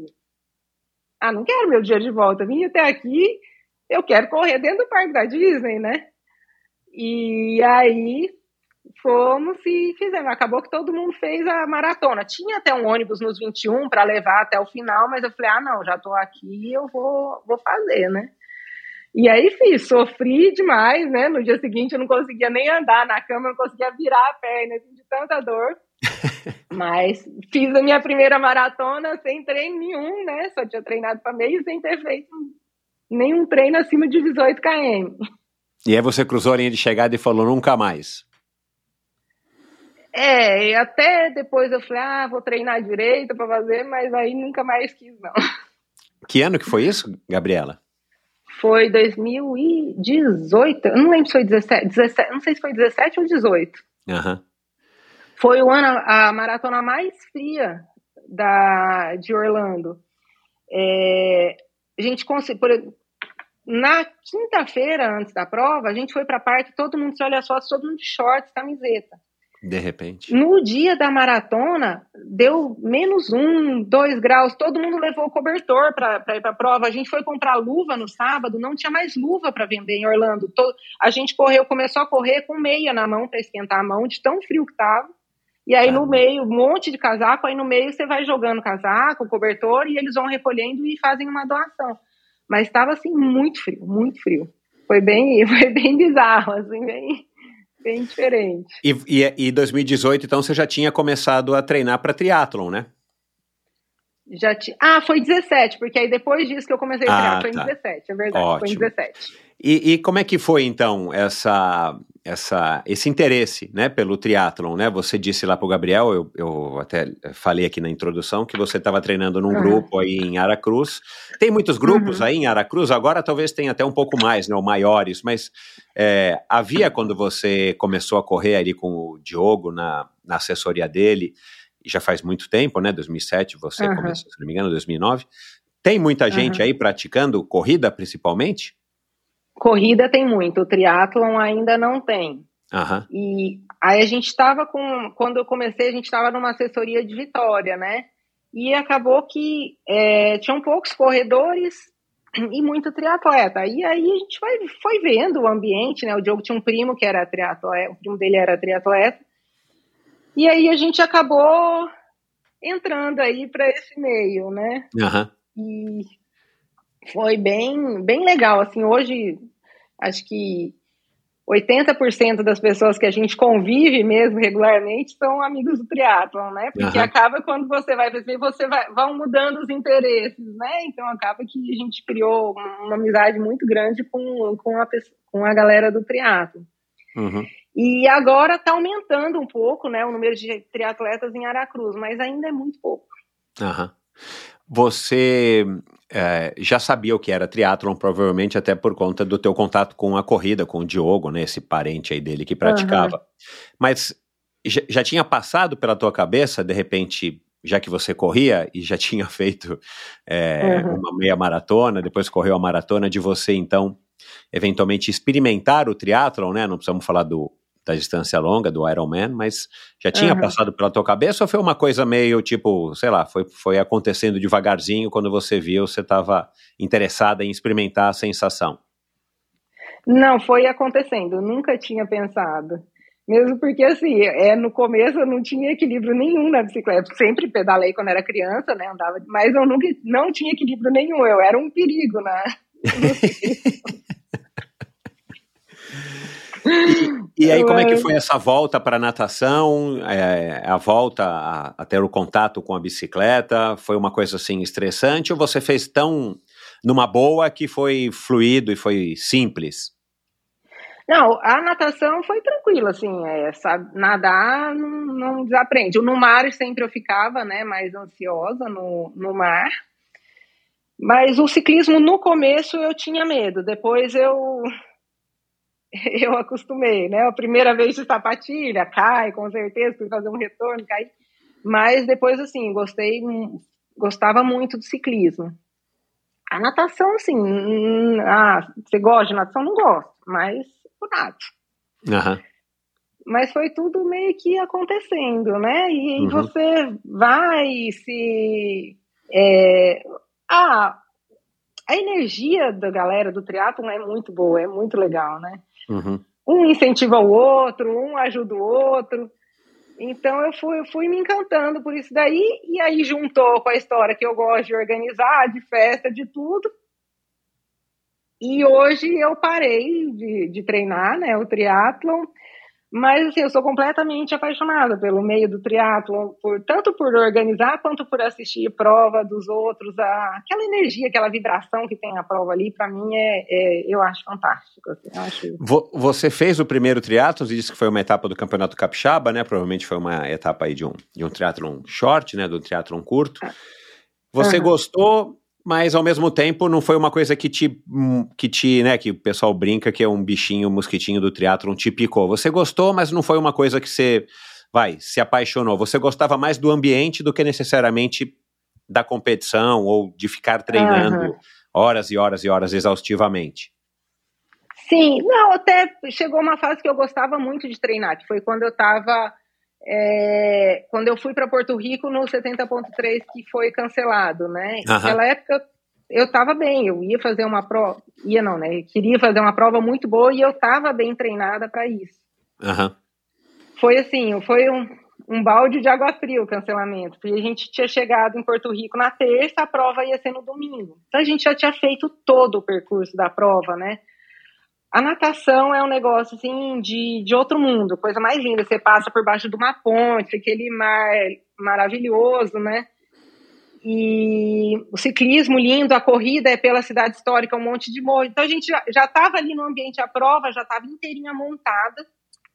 Ah, não quero meu dia de volta. Vim até aqui, eu quero correr dentro do parque da Disney, né? E aí fomos e fizemos. Acabou que todo mundo fez a maratona. Tinha até um ônibus nos 21 para levar até o final, mas eu falei: ah, não, já estou aqui, eu vou, vou fazer, né? E aí fiz, sofri demais, né? No dia seguinte eu não conseguia nem andar na cama, eu não conseguia virar a perna assim, de tanta dor. Mas fiz a minha primeira maratona sem treino nenhum, né? Só tinha treinado para meio sem ter feito nenhum treino acima de 18 km. E aí você cruzou a linha de chegada e falou nunca mais. É, e até depois eu falei, ah, vou treinar direito para fazer, mas aí nunca mais quis, não. Que ano que foi isso, Gabriela? Foi 2018, eu não lembro se foi 17, 17 não sei se foi 17 ou 18. Uhum. Foi o ano, a maratona mais fria da, de Orlando. É, a gente conseguiu, na quinta-feira, antes da prova, a gente foi para parque, todo mundo se olha só, todo mundo de shorts, camiseta. De repente. No dia da maratona, deu menos um, dois graus, todo mundo levou o cobertor para ir para a prova. A gente foi comprar luva no sábado, não tinha mais luva para vender em Orlando. A gente correu, começou a correr com meia na mão para esquentar a mão, de tão frio que estava. E aí no meio, um monte de casaco, aí no meio você vai jogando casaco, cobertor, e eles vão recolhendo e fazem uma doação. Mas estava assim muito frio, muito frio. Foi bem, foi bem bizarro, assim, bem, bem diferente. E, e, e 2018, então, você já tinha começado a treinar para triatlon, né? Já tinha. Ah, foi 17, porque aí depois disso que eu comecei a treinar, ah, foi tá. em 17, é verdade, Ótimo. foi em 17. E, e, como é que foi então essa, essa, esse interesse, né, pelo triatlon, né? Você disse lá para o Gabriel, eu, eu, até falei aqui na introdução que você estava treinando num uhum. grupo aí em Aracruz. Tem muitos grupos uhum. aí em Aracruz. Agora talvez tenha até um pouco mais, né, ou maiores. Mas é, havia quando você começou a correr ali com o Diogo na, na assessoria dele, e já faz muito tempo, né? 2007 você uhum. começou, se não me engano, 2009. Tem muita gente aí praticando corrida, principalmente? Corrida tem muito, o triatlon ainda não tem. Uhum. E aí a gente estava com, quando eu comecei, a gente estava numa assessoria de Vitória, né? E acabou que é, tinham poucos corredores e muito triatleta. E aí a gente foi, foi vendo o ambiente, né? O Diogo tinha um primo que era triatleta, o primo dele era triatleta. E aí a gente acabou entrando aí para esse meio, né? Uhum. E foi bem, bem legal. Assim, hoje, acho que 80% das pessoas que a gente convive mesmo regularmente são amigos do triatlon, né? Porque uhum. acaba quando você vai ver, você vai vão mudando os interesses, né? Então acaba que a gente criou uma amizade muito grande com, com, a, com a galera do triatlon. Uhum. E agora está aumentando um pouco, né, o número de triatletas em Aracruz, mas ainda é muito pouco. Uhum. Você é, já sabia o que era triatlon, provavelmente até por conta do teu contato com a corrida, com o Diogo, né, esse parente aí dele que praticava. Uhum. Mas já, já, tinha passado pela tua cabeça, de repente, já que você corria e já tinha feito é, uhum. uma meia maratona, depois correu a maratona, de você então eventualmente experimentar o triatlon, né? Não precisamos falar do da distância longa, do Ironman, mas já tinha uhum. passado pela tua cabeça ou foi uma coisa meio tipo, sei lá, foi, foi acontecendo devagarzinho quando você viu, você estava interessada em experimentar a sensação? Não, foi acontecendo, nunca tinha pensado. Mesmo porque, assim, é, no começo eu não tinha equilíbrio nenhum na bicicleta. Sempre pedalei quando era criança, né? Andava, mas eu nunca não tinha equilíbrio nenhum. Eu era um perigo na. E, e aí, como é que foi essa volta para a natação? É, a volta a, a, ter o contato com a bicicleta? Foi uma coisa assim estressante ou você fez tão numa boa que foi fluido e foi simples? Não, a natação foi tranquila, assim, é, sabe, nadar não, não desaprende. No mar sempre eu ficava, né, mais ansiosa no, no mar. Mas o ciclismo no começo eu tinha medo, depois eu eu acostumei, né? A primeira vez de sapatilha, cai, com certeza, fui fazer um retorno, cai. Mas depois, assim, gostei, gostava muito do ciclismo. A natação, assim, hum, ah, você gosta de natação? Não gosto, mas por nada. Uhum. Mas foi tudo meio que acontecendo, né? E uhum. você vai se... É, ah, a energia da galera do triatlon é muito boa, é muito legal, né? Uhum. Um incentiva o outro, um ajuda o outro. Então eu fui, fui me encantando por isso daí, e aí juntou com a história que eu gosto de organizar, de festa, de tudo. E hoje eu parei de, de treinar, né, o triatlon, mas assim, eu sou completamente apaixonada pelo meio do triatlo, por tanto por organizar quanto por assistir prova dos outros, a, aquela energia, aquela vibração que tem a prova ali, para mim é, é, eu acho fantástico. Assim, eu acho... Você fez o primeiro triatlo, disse que foi uma etapa do Campeonato Capixaba, né? Provavelmente foi uma etapa aí de um de um triatlon short, né? Do triatlon curto. É. Você uhum. gostou? Mas ao mesmo tempo não foi uma coisa que te, que te, né, que o pessoal brinca que é um bichinho, um mosquitinho do teatro, um te picou. Você gostou, mas não foi uma coisa que você, vai, se apaixonou. Você gostava mais do ambiente do que necessariamente da competição ou de ficar treinando, uhum. horas e horas e horas exaustivamente. Sim, não, até chegou uma fase que eu gostava muito de treinar, que foi quando eu estava. É, quando eu fui para Porto Rico no 70.3 que foi cancelado, né? Uhum. Naquela época eu estava bem, eu ia fazer uma prova, ia não, né? Eu queria fazer uma prova muito boa e eu estava bem treinada para isso. Uhum. Foi assim, foi um, um balde de água fria o cancelamento, porque a gente tinha chegado em Porto Rico na terça, a prova ia ser no domingo. Então a gente já tinha feito todo o percurso da prova, né? A natação é um negócio assim de, de outro mundo, coisa mais linda. Você passa por baixo de uma ponte, aquele mar maravilhoso, né? E o ciclismo lindo, a corrida é pela cidade histórica, um monte de morro. Então a gente já estava ali no ambiente, a prova já estava inteirinha montada.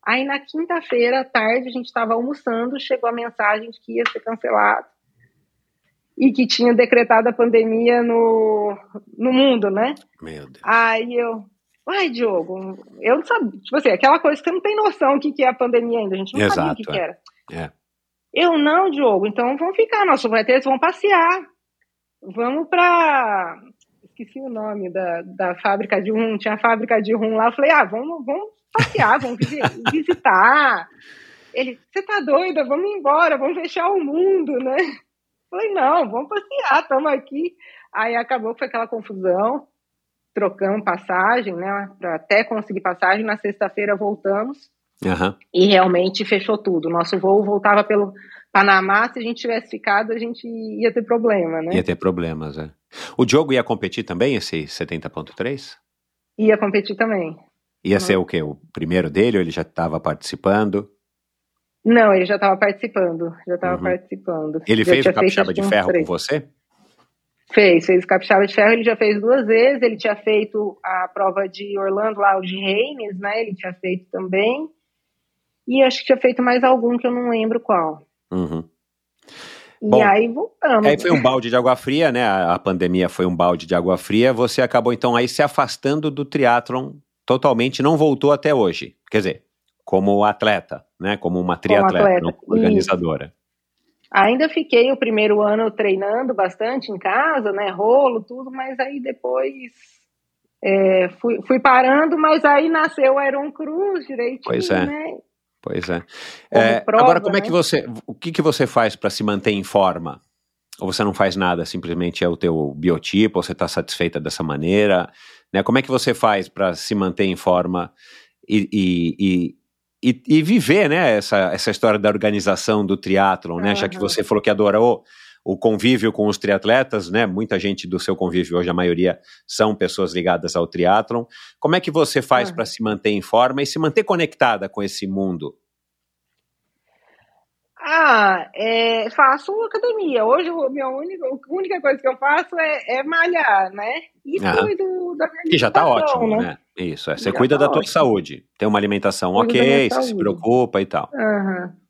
Aí na quinta-feira à tarde a gente estava almoçando, chegou a mensagem de que ia ser cancelado e que tinha decretado a pandemia no, no mundo, né? Meu Deus. Aí eu, Ai, Diogo, eu não sabia. Tipo assim, aquela coisa que você não tem noção o que, que é a pandemia ainda. A gente não Exato, sabia o que, é. que era. É. Eu não, Diogo. Então vamos ficar. Nossos VTs vão passear. Vamos para. Esqueci o nome da, da fábrica de rum. Tinha a fábrica de rum lá. Eu falei, ah, vamos, vamos passear, vamos visitar. Ele, você tá doida? Vamos embora, vamos fechar o mundo, né? Eu falei, não, vamos passear, estamos aqui. Aí acabou que foi aquela confusão trocamos passagem, né, para até conseguir passagem. Na sexta-feira voltamos uhum. e realmente fechou tudo. Nosso voo voltava pelo Panamá. Se a gente tivesse ficado, a gente ia ter problema, né? Ia ter problemas, é. O Diogo ia competir também, esse 70.3? Ia competir também. Ia uhum. ser o quê? O primeiro dele ou ele já estava participando? Não, ele já estava participando. Já estava uhum. participando. Ele já fez o capixaba de ferro com você? Fez, fez capixaba de ferro, ele já fez duas vezes, ele tinha feito a prova de Orlando, lá o de Reines, né, ele tinha feito também, e acho que tinha feito mais algum que eu não lembro qual. Uhum. E Bom, aí voltamos. Aí foi um balde de água fria, né, a, a pandemia foi um balde de água fria, você acabou então aí se afastando do triatlon totalmente, não voltou até hoje, quer dizer, como atleta, né, como uma triatleta, como atleta, organizadora. Isso. Ainda fiquei o primeiro ano treinando bastante em casa, né, rolo, tudo, mas aí depois é, fui, fui, parando, mas aí nasceu o Iron Cruz direitinho, pois é. né? Pois é. é prova, agora, como né? é que você, o que, que você faz para se manter em forma? Ou você não faz nada, simplesmente é o teu biotipo, ou você está satisfeita dessa maneira? Né? Como é que você faz para se manter em forma e, e, e, e, viver, né, essa, essa história da organização do triatlon, né, uhum. já que você falou que adorou o convívio com os triatletas, né, muita gente do seu convívio hoje, a maioria são pessoas ligadas ao triatlon, como é que você faz uhum. para se manter em forma e se manter conectada com esse mundo? Ah, é, faço academia. Hoje a minha única, a única coisa que eu faço é, é malhar, né? E ah. cuido da minha E já tá ótimo, né? né? Isso, é. Você já cuida tá da ótimo. tua saúde. Tem uma alimentação cuido ok, você se preocupa e tal. Uhum.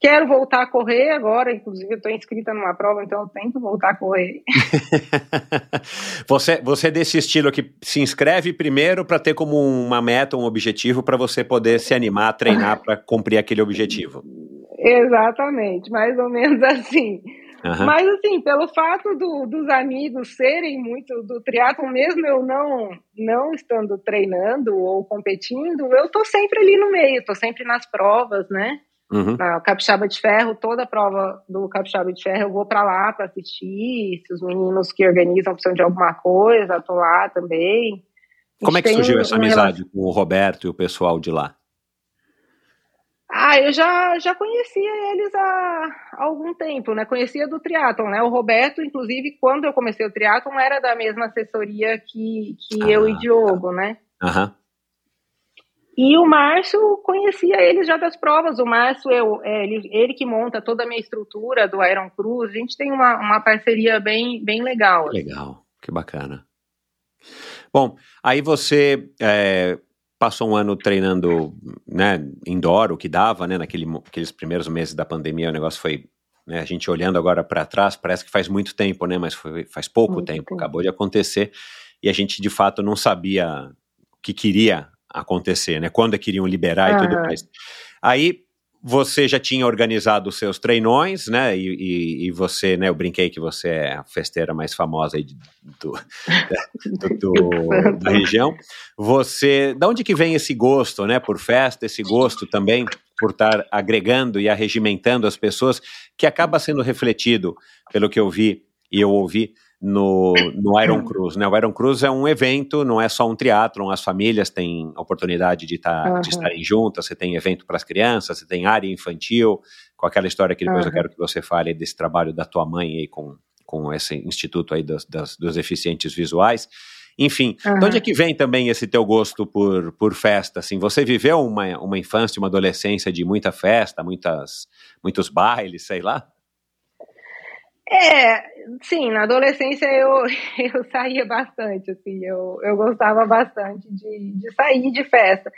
Quero voltar a correr agora, inclusive eu estou inscrita numa prova, então eu tenho que voltar a correr. você, você é desse estilo que se inscreve primeiro para ter como uma meta, um objetivo, para você poder se animar treinar para cumprir aquele objetivo. Exatamente, mais ou menos assim. Uhum. Mas assim, pelo fato do, dos amigos serem muito do triatlo, mesmo eu não não estando treinando ou competindo, eu tô sempre ali no meio, tô sempre nas provas, né? Uhum. Na Capixaba de Ferro, toda a prova do Capixaba de Ferro eu vou para lá para assistir. Se os meninos que organizam precisam de alguma coisa, tô lá também. Como é que surgiu essa amizade com o Roberto e o pessoal de lá? Ah, eu já, já conhecia eles há, há algum tempo, né? Conhecia do triatlon, né? O Roberto, inclusive, quando eu comecei o triatlon, era da mesma assessoria que, que ah, eu e Diogo, né? Aham. E o Márcio conhecia ele já das provas. O Márcio, eu, é, ele, ele que monta toda a minha estrutura do Iron Cruz. A gente tem uma, uma parceria bem, bem legal. Assim. Legal, que bacana. Bom, aí você é, passou um ano treinando, né, indoor, o que dava, né, naquele, naqueles primeiros meses da pandemia, o negócio foi, né, a gente olhando agora para trás, parece que faz muito tempo, né, mas foi, faz pouco muito tempo, acabou de acontecer, e a gente de fato não sabia o que queria acontecer, né, quando que iriam liberar e tudo mais. Aí você já tinha organizado os seus treinões, né? E, e, e, você, né? Eu brinquei que você é a festeira mais famosa aí do, do, do, da região. Você, da onde que vem esse gosto, né? Por festa, esse gosto também por estar agregando e arregimentando as pessoas, que acaba sendo refletido, pelo que eu vi e eu ouvi, no, no Iron. Cruz. Né? O Iron Cruz é um evento, não é só um triatlon, as famílias têm oportunidade de, tá, uhum. de estarem juntas, você tem evento para as crianças, você tem área infantil, com aquela história que depois uhum. eu quero que você fale desse trabalho da tua mãe aí com, com esse instituto aí dos, das, dos deficientes visuais. Enfim, uhum. de onde é que vem também esse teu gosto por, por festa? Assim, você viveu uma, uma infância, uma adolescência de muita festa, muitas, muitos bailes, sei lá? É, sim, na adolescência eu, eu saía bastante, assim, eu, eu gostava bastante de, de sair de festa.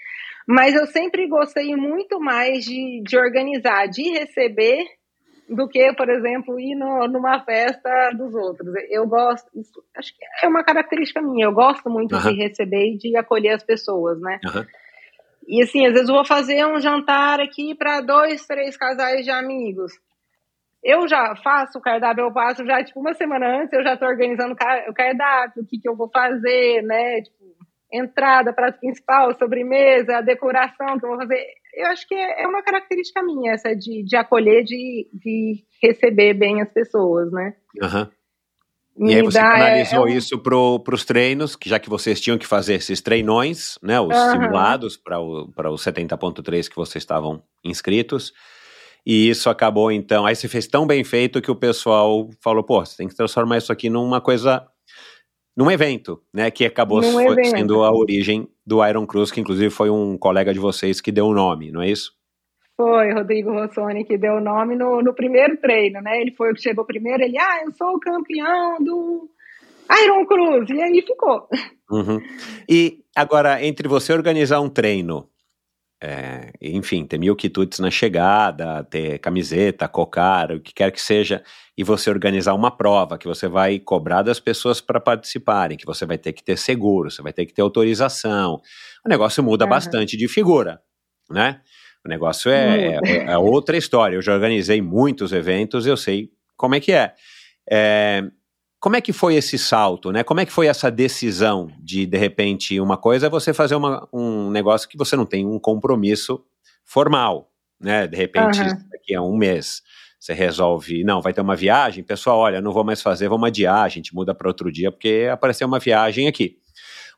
Mas eu sempre gostei muito mais de, de organizar, de receber, do que, por exemplo, ir no, numa festa dos outros. Eu gosto, isso, acho que é uma característica minha, eu gosto muito uhum. de receber e de acolher as pessoas, né? Uhum. E assim, às vezes eu vou fazer um jantar aqui para dois, três casais de amigos eu já faço o cardápio, eu passo já, tipo, uma semana antes, eu já estou organizando o cardápio, o que, que eu vou fazer, né? Tipo, entrada, prato principal, sobremesa, a decoração que eu vou fazer. Eu acho que é, é uma característica minha, essa de, de acolher, de, de receber bem as pessoas, né? Uhum. E aí você canalizou é, é um... isso para os treinos, que já que vocês tinham que fazer esses treinões, né, os uhum. simulados para o, o 70.3 que vocês estavam inscritos, e isso acabou, então. Aí você fez tão bem feito que o pessoal falou: pô, você tem que transformar isso aqui numa coisa. num evento, né? Que acabou foi, sendo a origem do Iron Cruz, que inclusive foi um colega de vocês que deu o nome, não é isso? Foi, Rodrigo Rossoni, que deu o nome no, no primeiro treino, né? Ele foi o que chegou primeiro, ele, ah, eu sou o campeão do Iron Cruz, e aí ficou. Uhum. E agora, entre você organizar um treino é, enfim, ter mil quitutes na chegada, ter camiseta, cocar, o que quer que seja, e você organizar uma prova que você vai cobrar das pessoas para participarem, que você vai ter que ter seguro, você vai ter que ter autorização. O negócio muda uhum. bastante de figura, né? O negócio é, é, é, outra história. Eu já organizei muitos eventos, eu sei como é que é. é como é que foi esse salto, né? Como é que foi essa decisão de, de repente, uma coisa é você fazer uma, um negócio que você não tem um compromisso formal, né? De repente, uhum. daqui a um mês, você resolve, não, vai ter uma viagem, pessoal, olha, não vou mais fazer, vamos adiar, a gente muda para outro dia, porque apareceu uma viagem aqui.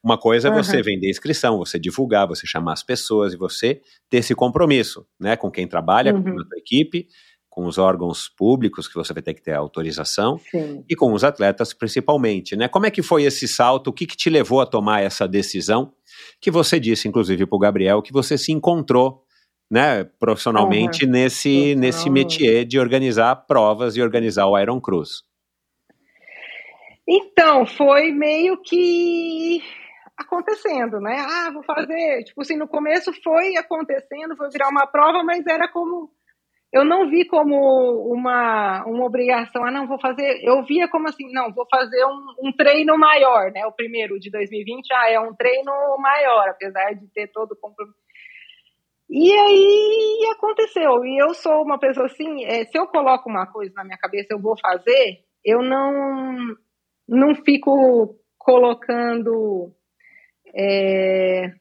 Uma coisa é você uhum. vender inscrição, você divulgar, você chamar as pessoas e você ter esse compromisso, né, com quem trabalha, uhum. com a sua equipe, com os órgãos públicos, que você vai ter que ter autorização, Sim. e com os atletas principalmente, né? Como é que foi esse salto? O que, que te levou a tomar essa decisão? Que você disse, inclusive, para o Gabriel, que você se encontrou né, profissionalmente uhum. nesse, uhum. nesse métier de organizar provas e organizar o Iron Cruz. Então, foi meio que acontecendo, né? Ah, vou fazer. Tipo assim, no começo foi acontecendo, foi virar uma prova, mas era como eu não vi como uma, uma obrigação, ah, não, vou fazer, eu via como assim, não, vou fazer um, um, treino maior, né, o primeiro de 2020, ah, é um treino maior, apesar de ter todo o compromisso. E aí aconteceu, e eu sou uma pessoa assim, é, se eu coloco uma coisa na minha cabeça, eu vou fazer, eu não, não fico colocando... É,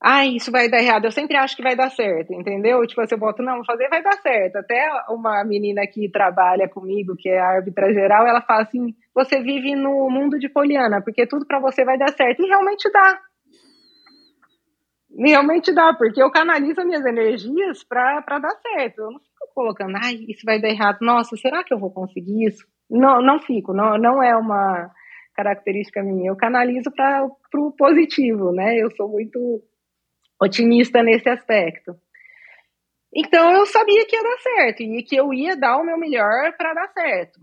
ah, isso vai dar errado. Eu sempre acho que vai dar certo, entendeu? Tipo, se eu boto, não, fazer, vai dar certo. Até uma menina que trabalha comigo, que é árbitra geral, ela fala assim: você vive no mundo de Poliana, porque tudo para você vai dar certo. E realmente dá. Realmente dá, porque eu canalizo minhas energias para dar certo. Eu não fico colocando, ai, isso vai dar errado. Nossa, será que eu vou conseguir isso? Não, não fico. Não, não é uma característica minha. Eu canalizo para o positivo, né? Eu sou muito otimista nesse aspecto. Então eu sabia que ia dar certo e que eu ia dar o meu melhor para dar certo.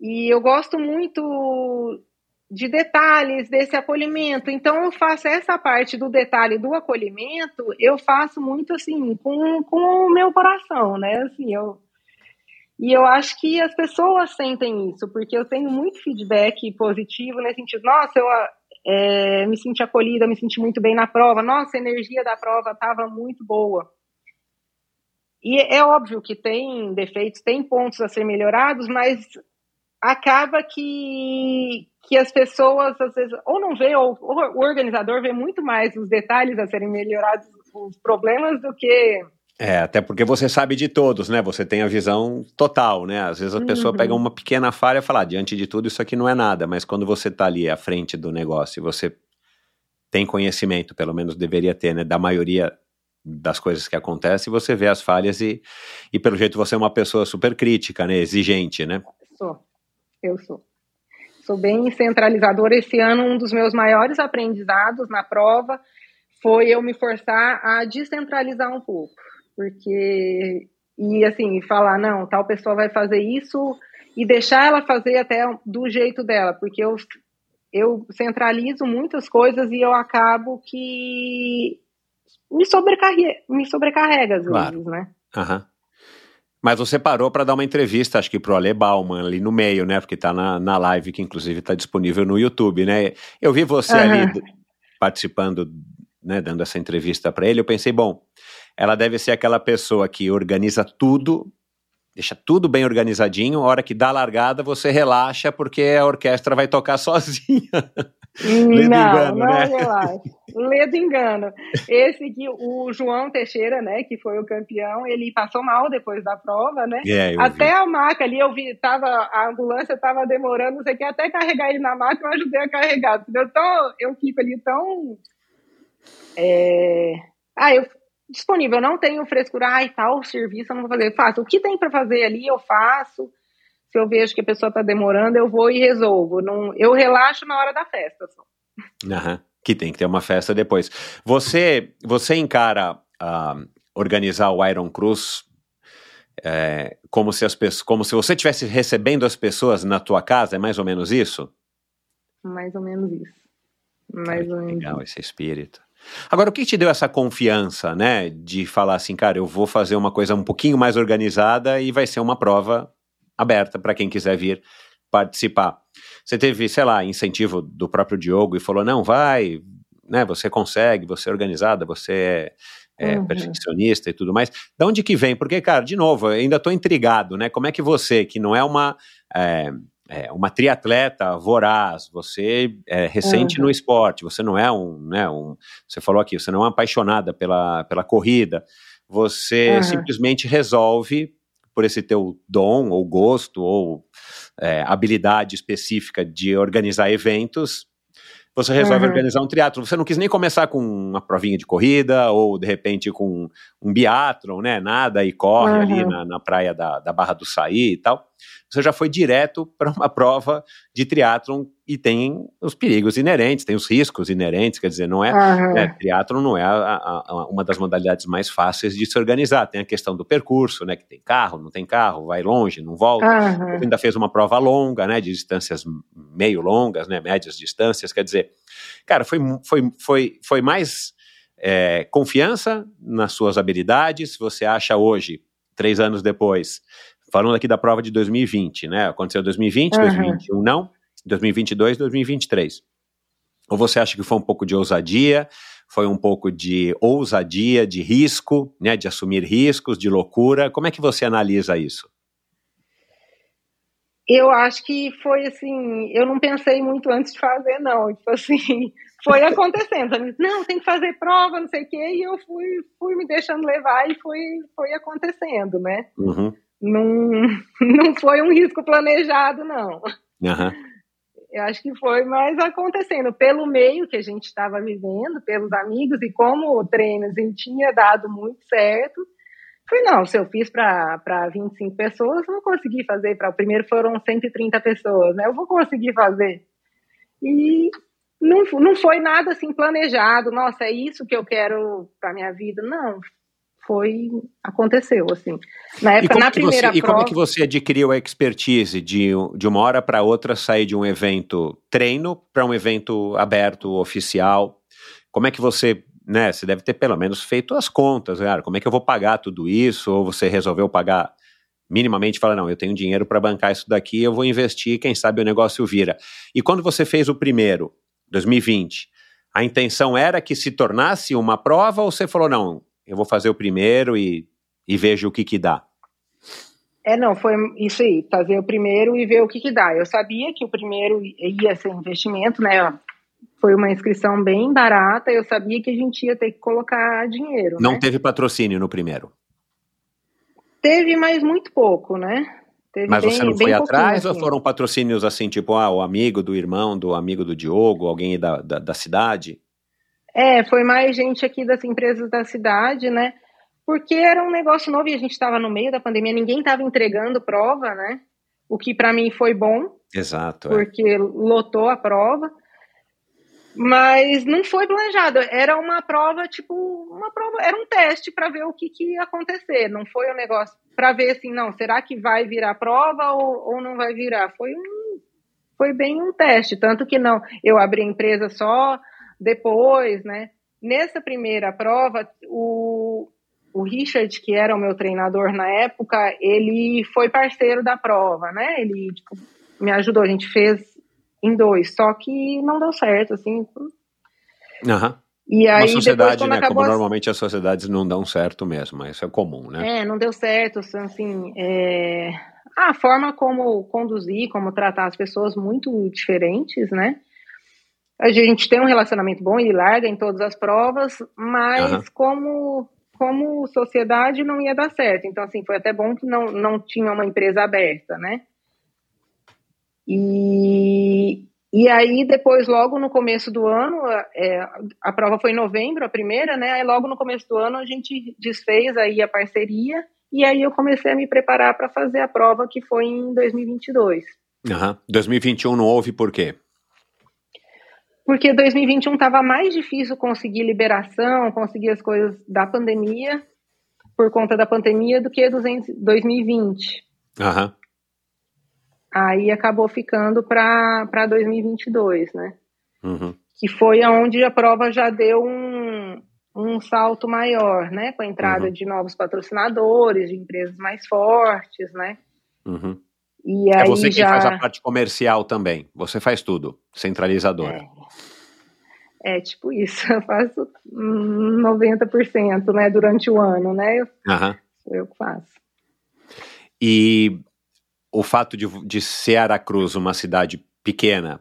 E eu gosto muito de detalhes desse acolhimento. Então eu faço essa parte do detalhe do acolhimento, eu faço muito assim com, com o meu coração, né? Assim, eu e eu acho que as pessoas sentem isso, porque eu tenho muito feedback positivo nesse sentido. Nossa, eu é, me senti acolhida, me senti muito bem na prova. Nossa, a energia da prova estava muito boa. e é óbvio que tem defeitos, tem pontos a ser melhorados, mas acaba que, que as pessoas, às vezes, ou não vê, ou, ou o organizador vê muito mais os detalhes a serem melhorados, os problemas, do que é, até porque você sabe de todos, né? Você tem a visão total, né? Às vezes a uhum. pessoa pega uma pequena falha e fala, ah, diante de tudo isso aqui não é nada, mas quando você está ali à frente do negócio e você tem conhecimento, pelo menos deveria ter, né? Da maioria das coisas que acontecem, você vê as falhas e, e pelo jeito você é uma pessoa super crítica, né? Exigente, né? Sou, eu sou. Sou bem centralizadora. Esse ano, um dos meus maiores aprendizados na prova foi eu me forçar a descentralizar um pouco porque e assim falar não tal pessoa vai fazer isso e deixar ela fazer até do jeito dela porque eu eu centralizo muitas coisas e eu acabo que me sobrecarrega, me sobrecarrega às claro. vezes, né? Uhum. Mas você parou para dar uma entrevista, acho que pro Ale Bauman, ali no meio, né? Porque tá na, na live, que inclusive está disponível no YouTube, né? Eu vi você uhum. ali participando, né? Dando essa entrevista para ele. Eu pensei, bom, ela deve ser aquela pessoa que organiza tudo, deixa tudo bem organizadinho, a hora que dá a largada você relaxa porque a orquestra vai tocar sozinha. Ledo não, engano, não né? relaxa. Ledo engano. Esse que o João Teixeira, né, que foi o campeão, ele passou mal depois da prova, né? É, até vi. a maca ali, eu vi, tava, a ambulância tava demorando, não sei o que, até carregar ele na maca, eu ajudei a carregar. Eu, tô, eu fico ali tão. É... Ah, eu disponível. Eu não tenho frescura, ai, tal serviço eu não vou fazer. Eu faço. O que tem para fazer ali, eu faço. Se eu vejo que a pessoa está demorando, eu vou e resolvo. Não, eu relaxo na hora da festa. Só. Uhum. Que tem que ter uma festa depois. Você, você encara uh, organizar o Iron Cruz é, como se as pessoas, como se você estivesse recebendo as pessoas na tua casa, é mais ou menos isso? Mais ou menos isso. Mais ou menos. Legal esse espírito. Agora, o que te deu essa confiança, né, de falar assim, cara, eu vou fazer uma coisa um pouquinho mais organizada e vai ser uma prova aberta para quem quiser vir participar? Você teve, sei lá, incentivo do próprio Diogo e falou, não, vai, né, você consegue, você é organizada, você é, é uhum. perfeccionista e tudo mais. Da onde que vem? Porque, cara, de novo, eu ainda estou intrigado, né? Como é que você, que não é uma é, é, uma triatleta voraz, você é recente uhum. no esporte, você não é um, né, um, você falou aqui, você não é apaixonada pela, pela corrida, você uhum. simplesmente resolve, por esse teu dom ou gosto ou é, habilidade específica de organizar eventos, você resolve uhum. organizar um triatlo. Você não quis nem começar com uma provinha de corrida ou de repente com um biatlon, né? Nada e corre uhum. ali na, na praia da, da Barra do Saí e tal você já foi direto para uma prova de triatlon e tem os perigos inerentes, tem os riscos inerentes, quer dizer, não é, uhum. é triatlon não é a, a, a, uma das modalidades mais fáceis de se organizar, tem a questão do percurso, né, que tem carro, não tem carro, vai longe, não volta, uhum. ainda fez uma prova longa, né, de distâncias meio longas, né, médias distâncias, quer dizer, cara, foi, foi, foi, foi mais é, confiança nas suas habilidades, você acha hoje, três anos depois, falando aqui da prova de 2020, né? Aconteceu 2020, uhum. 2021 não, 2022, 2023. Ou você acha que foi um pouco de ousadia, foi um pouco de ousadia, de risco, né, de assumir riscos, de loucura? Como é que você analisa isso? Eu acho que foi assim, eu não pensei muito antes de fazer, não. Tipo assim, foi acontecendo. Não, tem que fazer prova, não sei o quê, e eu fui, fui me deixando levar e foi, foi acontecendo, né? Uhum não, não foi um risco planejado, não. Uhum. Eu acho que foi mais acontecendo pelo meio que a gente estava vivendo, pelos amigos, e como o treino tinha dado muito certo. Foi, não, se eu fiz para 25 pessoas, eu vou conseguir fazer. Para o primeiro foram 130 pessoas, né? Eu vou conseguir fazer. E não, não foi nada assim planejado. Nossa, é isso que eu quero para minha vida. Não, foi aconteceu assim. Na época na primeira você, prova, e como é que você adquiriu a expertise de, de uma hora para outra sair de um evento treino para um evento aberto oficial? Como é que você né você deve ter pelo menos feito as contas cara como é que eu vou pagar tudo isso? Ou você resolveu pagar minimamente fala não eu tenho dinheiro para bancar isso daqui eu vou investir quem sabe o negócio vira. E quando você fez o primeiro 2020 a intenção era que se tornasse uma prova ou você falou não eu vou fazer o primeiro e e veja o que que dá. É, não, foi isso aí, fazer o primeiro e ver o que que dá. Eu sabia que o primeiro ia ser investimento, né? Foi uma inscrição bem barata, eu sabia que a gente ia ter que colocar dinheiro. Não né? teve patrocínio no primeiro? Teve, mas muito pouco, né? Teve mas bem, você não foi atrás assim. ou foram patrocínios assim, tipo, ah, o amigo do irmão, do amigo do Diogo, alguém da, da, da cidade? É, foi mais gente aqui das empresas da cidade, né? Porque era um negócio novo e a gente estava no meio da pandemia, ninguém estava entregando prova, né? O que para mim foi bom. Exato. Porque é. lotou a prova. Mas não foi planejado, era uma prova, tipo, uma prova, era um teste para ver o que, que, ia acontecer. Não foi um negócio para ver assim, não, será que vai virar prova ou, ou não vai virar? Foi um, foi bem um teste, tanto que não, eu abri a empresa só depois, né? Nessa primeira prova, o, o Richard, que era o meu treinador na época, ele foi parceiro da prova, né? Ele tipo, me ajudou, a gente fez em dois, só que não deu certo, assim. Uhum. E aí, Uma sociedade, depois, né? Como normalmente as sociedades não dão certo mesmo, mas isso é comum, né? É, não deu certo, assim. É... A forma como conduzir, como tratar as pessoas muito diferentes, né? A gente tem um relacionamento bom, ele larga em todas as provas, mas uhum. como como sociedade não ia dar certo. Então, assim, foi até bom que não, não tinha uma empresa aberta, né? E, e aí, depois, logo no começo do ano, é, a prova foi em novembro, a primeira, né? Aí, logo no começo do ano, a gente desfez aí a parceria e aí eu comecei a me preparar para fazer a prova que foi em 2022. Uhum. 2021 não houve por quê? Porque 2021 estava mais difícil conseguir liberação, conseguir as coisas da pandemia, por conta da pandemia, do que 2020. Aham. Uhum aí acabou ficando para 2022, né? Uhum. Que foi onde a prova já deu um, um salto maior, né? Com a entrada Uhum. de novos patrocinadores, de empresas mais fortes, né? Uhum. E É você quem já... faz a parte comercial também. Você faz tudo, centralizadora. É, é tipo isso, eu faço hum, 90%, né? Durante o ano, né? Eu, sou eu que faço. E o fato de, de ser Aracruz uma cidade pequena,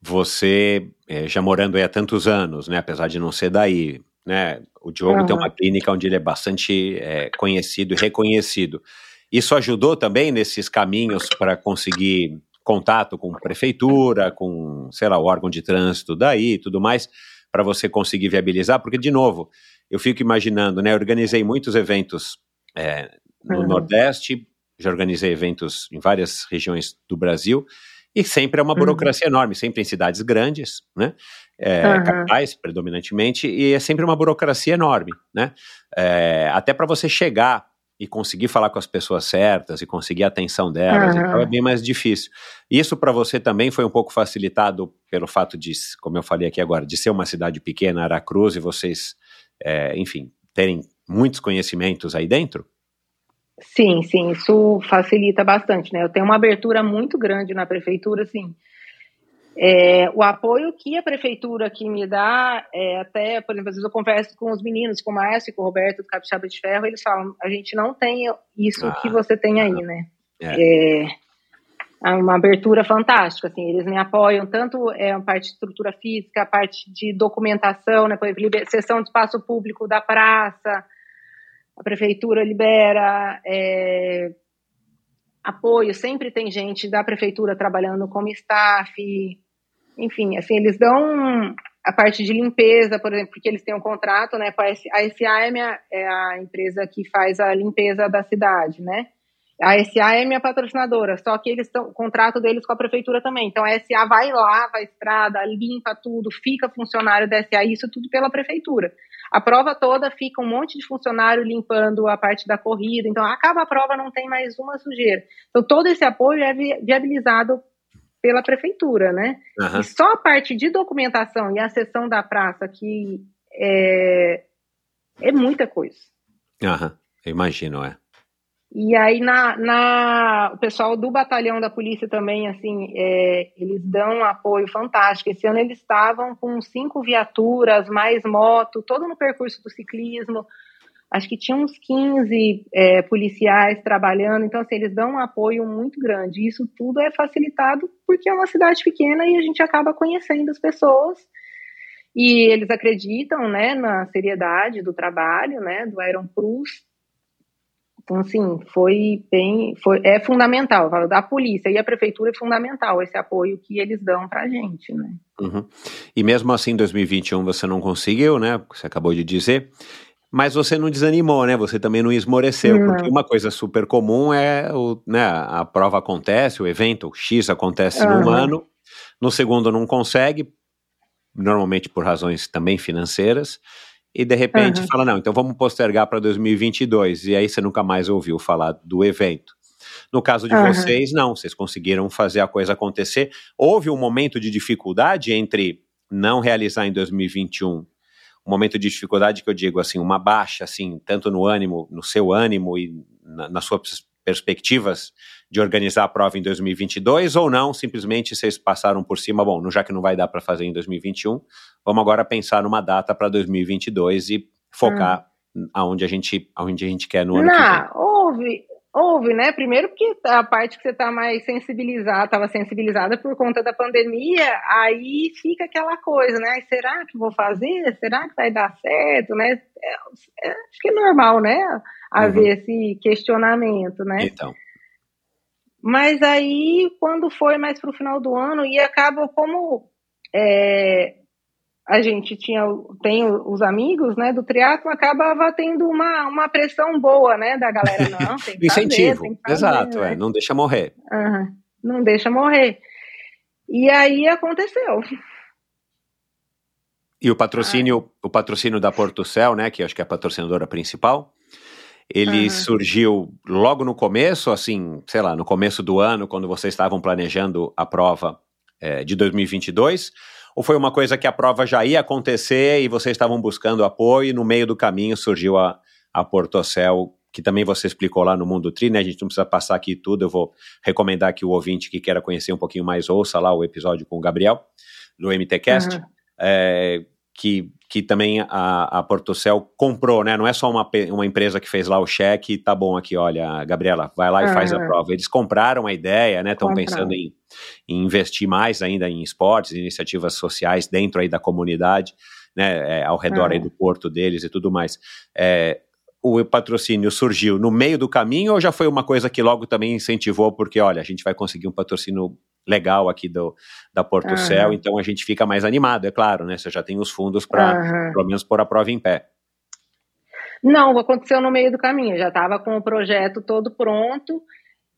você eh, já morando aí há tantos anos, né, apesar de não ser daí, né, o Diogo Aham. tem uma clínica onde ele é bastante eh, conhecido e reconhecido. Isso ajudou também nesses caminhos para conseguir contato com prefeitura, com, sei lá, o órgão de trânsito daí e tudo mais, para você conseguir viabilizar, porque, de novo, eu fico imaginando, né, eu organizei muitos eventos eh, no Uhum. Nordeste, já organizei eventos em várias regiões do Brasil, e sempre é uma Uhum. burocracia enorme, sempre em cidades grandes, né? É, Aham. capitais, predominantemente, e é sempre uma burocracia enorme, né? É, até para você chegar e conseguir falar com as pessoas certas e conseguir a atenção delas, Aham. então é bem mais difícil. Isso para você também foi um pouco facilitado pelo fato de, como eu falei aqui agora, de ser uma cidade pequena, Aracruz, e vocês, é, enfim, terem muitos conhecimentos aí dentro? Sim, sim, isso facilita bastante, né? Eu tenho uma abertura muito grande na prefeitura, assim. É, o apoio que a prefeitura aqui me dá, é, até, por exemplo, às vezes eu converso com os meninos, com o Márcio e com o Roberto do Capixaba de Ferro, eles falam, a gente não tem isso Ah, que você tem aí, né? É. É, é uma abertura fantástica, assim, eles me apoiam tanto é, a parte de estrutura física, a parte de documentação, né, por exemplo, sessão de espaço público da praça, a prefeitura libera é, apoio, sempre tem gente da prefeitura trabalhando como staff, enfim, assim, eles dão a parte de limpeza, por exemplo, porque eles têm um contrato, né, com a SA é, minha- é a empresa que faz a limpeza da cidade, né, a SA é minha patrocinadora, só que eles estão, o contrato deles com a prefeitura também, então a SA vai lá, vai estrada, limpa tudo, fica funcionário da SA, isso tudo pela prefeitura. A prova toda fica um monte de funcionário limpando a parte da corrida, então acaba a prova, não tem mais uma sujeira. Então todo esse apoio é vi- viabilizado pela prefeitura, né? Aham. E só a parte de documentação e a sessão da praça que é, é muita coisa. Aham. Eu imagino, é. E aí na, na- o pessoal do batalhão da polícia também, assim, é, eles dão um apoio fantástico. Esse ano eles estavam com cinco viaturas, mais moto, todo no percurso do ciclismo, acho que tinha uns 15 é, policiais trabalhando, então assim, eles dão um apoio muito grande. Isso tudo é facilitado porque é uma cidade pequena e a gente acaba conhecendo as pessoas e eles acreditam, né, na seriedade do trabalho, né, do Iron Cruz. Então, assim, foi bem, foi, é fundamental, falo, da polícia e a prefeitura é fundamental esse apoio que eles dão para a gente, né. Uhum. E mesmo assim, em 2021 você não conseguiu, né, você acabou de dizer, mas você não desanimou, né? Você também não esmoreceu, não. porque uma coisa super comum é o, né, a prova acontece, o evento X acontece uhum. num ano, no segundo não consegue, normalmente por razões também financeiras, e de repente uhum. fala, não, então vamos postergar para 2022, e aí você nunca mais ouviu falar do evento. No caso de uhum. vocês, não, vocês conseguiram fazer a coisa acontecer. Houve um momento de dificuldade entre não realizar em 2021 um momento de dificuldade que eu digo assim, uma baixa, assim, tanto no ânimo, no seu ânimo e na, nas suas perspectivas de organizar a prova em 2022 ou não, simplesmente vocês passaram por cima, bom, já que não vai dar para fazer em 2021, vamos agora pensar numa data para 2022 e focar hum. aonde a gente aonde a gente quer no ano não, que vem. Houve, Houve, né? Primeiro porque a parte que você está mais sensibilizada, estava sensibilizada por conta da pandemia, aí fica aquela coisa, né? Será que vou fazer? Será que vai dar certo, né? É, é, acho que é normal, né? Haver uhum. esse questionamento, né? Então. Mas aí, quando foi mais para o final do ano, e acaba como é, a gente tinha tem os amigos, né, do triatlo, acabava tendo uma, uma pressão boa, né, da galera, não, tem que Incentivo, fazer, fazer, exato, né? é, não deixa morrer. Uhum, não deixa morrer. E aí aconteceu. E o patrocínio, ah. o patrocínio da Porto Céu, né, que acho que é a patrocinadora principal, ele uhum. surgiu logo no começo, assim, sei lá, no começo do ano, quando vocês estavam planejando a prova é, de 2022, ou foi uma coisa que a prova já ia acontecer e vocês estavam buscando apoio e no meio do caminho surgiu a, a Portocel, que também você explicou lá no Mundo Tri, né? A gente não precisa passar aqui tudo, eu vou recomendar que o ouvinte que queira conhecer um pouquinho mais ouça lá o episódio com o Gabriel, do MTCast, uhum. é, que que também a, a Portocel comprou, né? Não é só uma, uma empresa que fez lá o cheque e tá bom aqui, olha, Gabriela, vai lá e faz a prova. Eles compraram a ideia, né? Estão pensando em, em, investir mais ainda em esportes, iniciativas sociais dentro aí da comunidade, né? É, ao redor aí do porto deles e tudo mais. É, o patrocínio surgiu no meio do caminho ou já foi uma coisa que logo também incentivou, porque olha, a gente vai conseguir um patrocínio legal aqui do, da Porto uhum. Céu, então a gente fica mais animado, é claro, né? Você já tem os fundos para, uhum. pelo menos, pôr a prova em pé. Não, aconteceu no meio do caminho, já estava com o projeto todo pronto,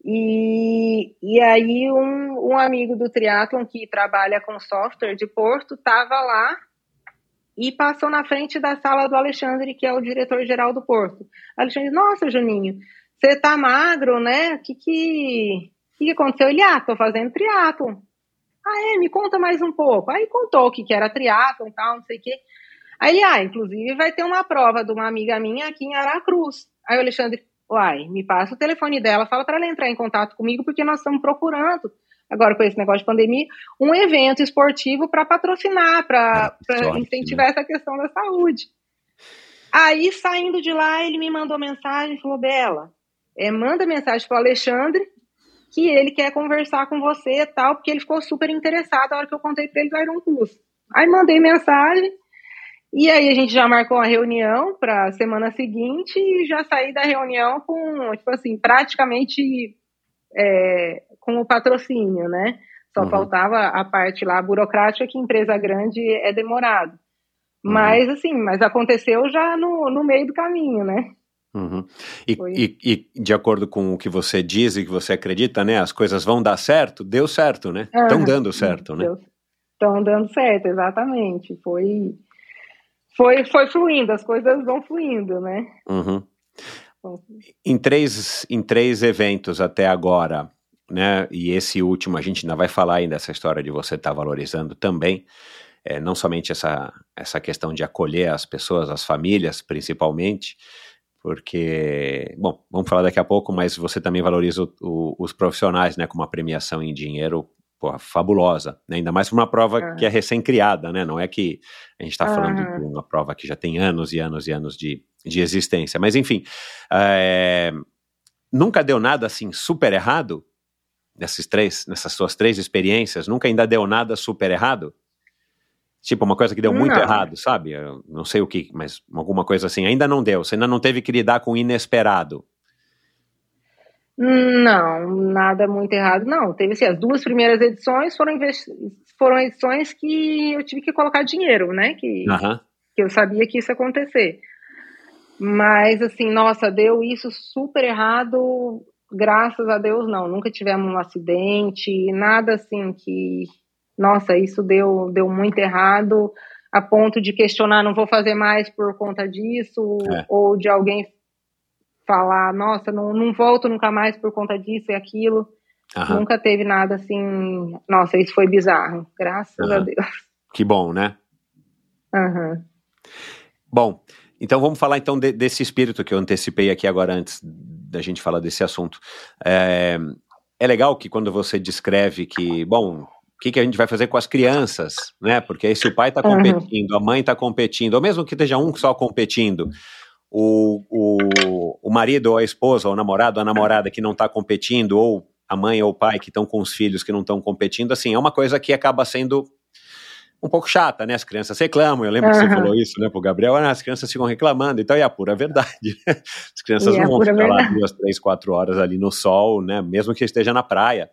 e, e aí um, um amigo do triatlon que trabalha com software de Porto estava lá e passou na frente da sala do Alexandre, que é o diretor-geral do Porto. Alexandre, nossa, Juninho, você tá magro, né? O que que, que, que aconteceu? Ele, ah, tô fazendo triatlo. Ah, é? Me conta mais um pouco. Aí contou o que, que era triatlo e tal, não sei o quê. Aí ele, ah, inclusive vai ter uma prova de uma amiga minha aqui em Aracruz. Aí o Alexandre, uai, me passa o telefone dela, fala para ela entrar em contato comigo, porque nós estamos procurando agora com esse negócio de pandemia, um evento esportivo para patrocinar, para incentivar né? essa questão da saúde. Aí, saindo de lá, ele me mandou mensagem e falou: Bela, é, manda mensagem para o Alexandre que ele quer conversar com você e tal, porque ele ficou super interessado na hora que eu contei para ele do Iron Plus. Aí mandei mensagem, e aí a gente já marcou a reunião para semana seguinte e já saí da reunião com, tipo assim, praticamente é, com o patrocínio, né? Só uhum. faltava a parte lá burocrática que empresa grande é demorado. Uhum. Mas assim, mas aconteceu já no, no meio do caminho, né? Uhum. E, e, e, de acordo com o que você diz e que você acredita, né? As coisas vão dar certo, deu certo, né? Estão dando certo, né? Estão dando certo, exatamente. Foi, foi, foi fluindo, as coisas vão fluindo, né? Uhum. Em três, em três eventos até agora, né? E esse último, a gente ainda vai falar ainda dessa história de você estar tá valorizando também, é, não somente essa, essa questão de acolher as pessoas, as famílias principalmente, porque, bom, vamos falar daqui a pouco, mas você também valoriza o, o, os profissionais, né? Com uma premiação em dinheiro porra, fabulosa, né? ainda mais para uma prova Ah. que é recém-criada, né? Não é que a gente está falando Aham. de uma prova que já tem anos e anos e anos de, de existência. Mas enfim, é, nunca deu nada assim super errado nesses três, nessas suas três experiências. Nunca ainda deu nada super errado. Tipo, uma coisa que deu muito Não. errado, sabe? Eu não sei o que, mas alguma coisa assim. Ainda não deu. Você ainda não teve que lidar com o inesperado. Não, nada muito errado. Não, teve assim, as duas primeiras edições foram, foram edições que eu tive que colocar dinheiro, né? Que, que eu sabia que isso ia acontecer. Mas, assim, nossa, deu isso super errado, graças a Deus, não. Nunca tivemos um acidente, nada assim que, nossa, isso deu, deu muito errado, a ponto de questionar, não vou fazer mais por conta disso, É. ou de alguém falar, nossa, não, não volto nunca mais por conta disso e aquilo. Aham. Nunca teve nada assim, nossa, isso foi bizarro, graças a Aham. Deus. Que bom, né? Aham. Bom, então vamos falar então de- desse espírito que eu antecipei aqui agora antes da gente falar desse assunto. É, é legal que quando você descreve que, bom, o que, que a gente vai fazer com as crianças, né? Porque aí se o pai está Uhum. competindo, a mãe está competindo, ou mesmo que esteja um só competindo, o, o, o marido ou a esposa, ou o namorado ou a namorada que não está competindo, ou a mãe ou o pai que estão com os filhos que não estão competindo, assim, é uma coisa que acaba sendo um pouco chata, né? As crianças reclamam. Eu lembro que você falou isso, né, pro Gabriel. Ah, as crianças ficam reclamando. Então é a pura verdade. As crianças E não vão ficar lá verdade. duas, três, quatro horas ali no sol, né? Mesmo que esteja na praia.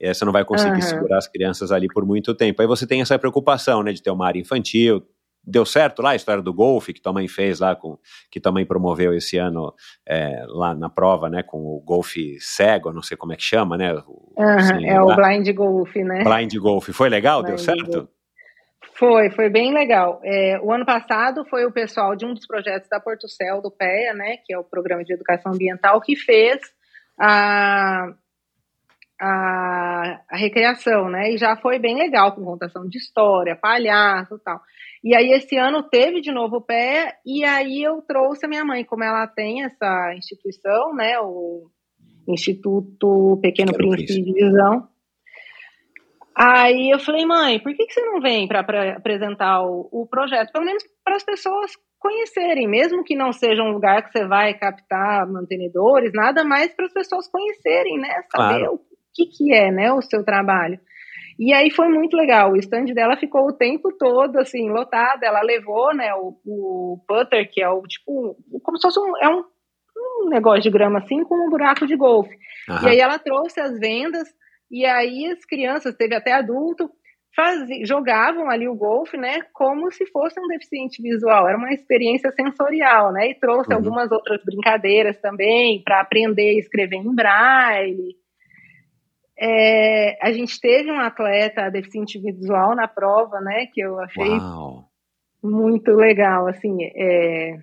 É, você não vai conseguir Aham. segurar as crianças ali por muito tempo. Aí você tem essa preocupação, né, de ter uma área infantil. Deu certo lá a história do golfe que tua mãe fez lá, com, que tua mãe promoveu esse ano é, lá na prova, né, com o golfe cego, não sei como é que chama, né? o- sem é o olhar. blind golf, né? Blind golfe. Foi legal? Deu Blind certo? golf. Foi, foi bem legal. É, o ano passado foi o pessoal de um dos projetos da Porto Céu, do PEA, né, que é o Programa de Educação Ambiental, que fez a, a, a recreação, né, e já foi bem legal, com contação de história, palhaço e tal. E aí esse ano teve de novo o PEA, e aí eu trouxe a minha mãe, como ela tem essa instituição, né, o Instituto Pequeno, Príncipe. de Visão, Aí eu falei, mãe, por que, que você não vem para apresentar o, o projeto? Pelo menos para as pessoas conhecerem, mesmo que não seja um lugar que você vai captar mantenedores, nada mais para as pessoas conhecerem, né? Saber Claro. o que, que é né, o seu trabalho. E aí foi muito legal. O stand dela ficou o tempo todo assim, lotado. Ela levou né, o, o putter, que é o tipo, como se fosse um, é um, um negócio de grama assim, com um buraco de golfe. Aham. E aí ela trouxe as vendas, e aí as crianças, teve até adulto, fazi- jogavam ali o golfe, né, como se fosse um deficiente visual. Era uma experiência sensorial, né, e trouxe Uhum. algumas outras brincadeiras também para aprender a escrever em braille. É, a gente teve um atleta deficiente visual na prova, né, que eu achei Uau. muito legal, assim, é...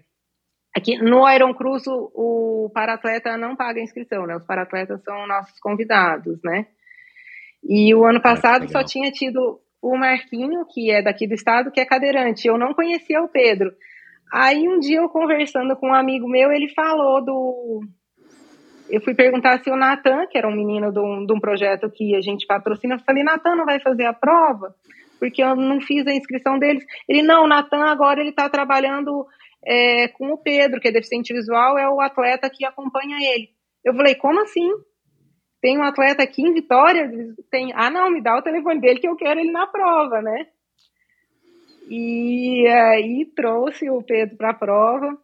Aqui no Iron Cruz o, o paratleta não paga inscrição, né? Os paratletas são nossos convidados, né? E o ano passado legal. só tinha tido o Marquinho, que é daqui do estado, que é cadeirante. Eu não conhecia o Pedro. Aí um dia eu conversando com um amigo meu, ele falou do. Eu fui perguntar se o Natan, que era um menino de um, de um projeto que a gente patrocina, eu falei, Natan não vai fazer a prova? Porque eu não fiz a inscrição deles. Ele, não, o Natan agora ele está trabalhando é, com o Pedro, que é deficiente visual, é o atleta que acompanha ele. Eu falei, como assim? Tem um atleta aqui em Vitória? Tem. Ah, não, me dá o telefone dele que eu quero ele na prova, né? E aí trouxe o Pedro para a prova.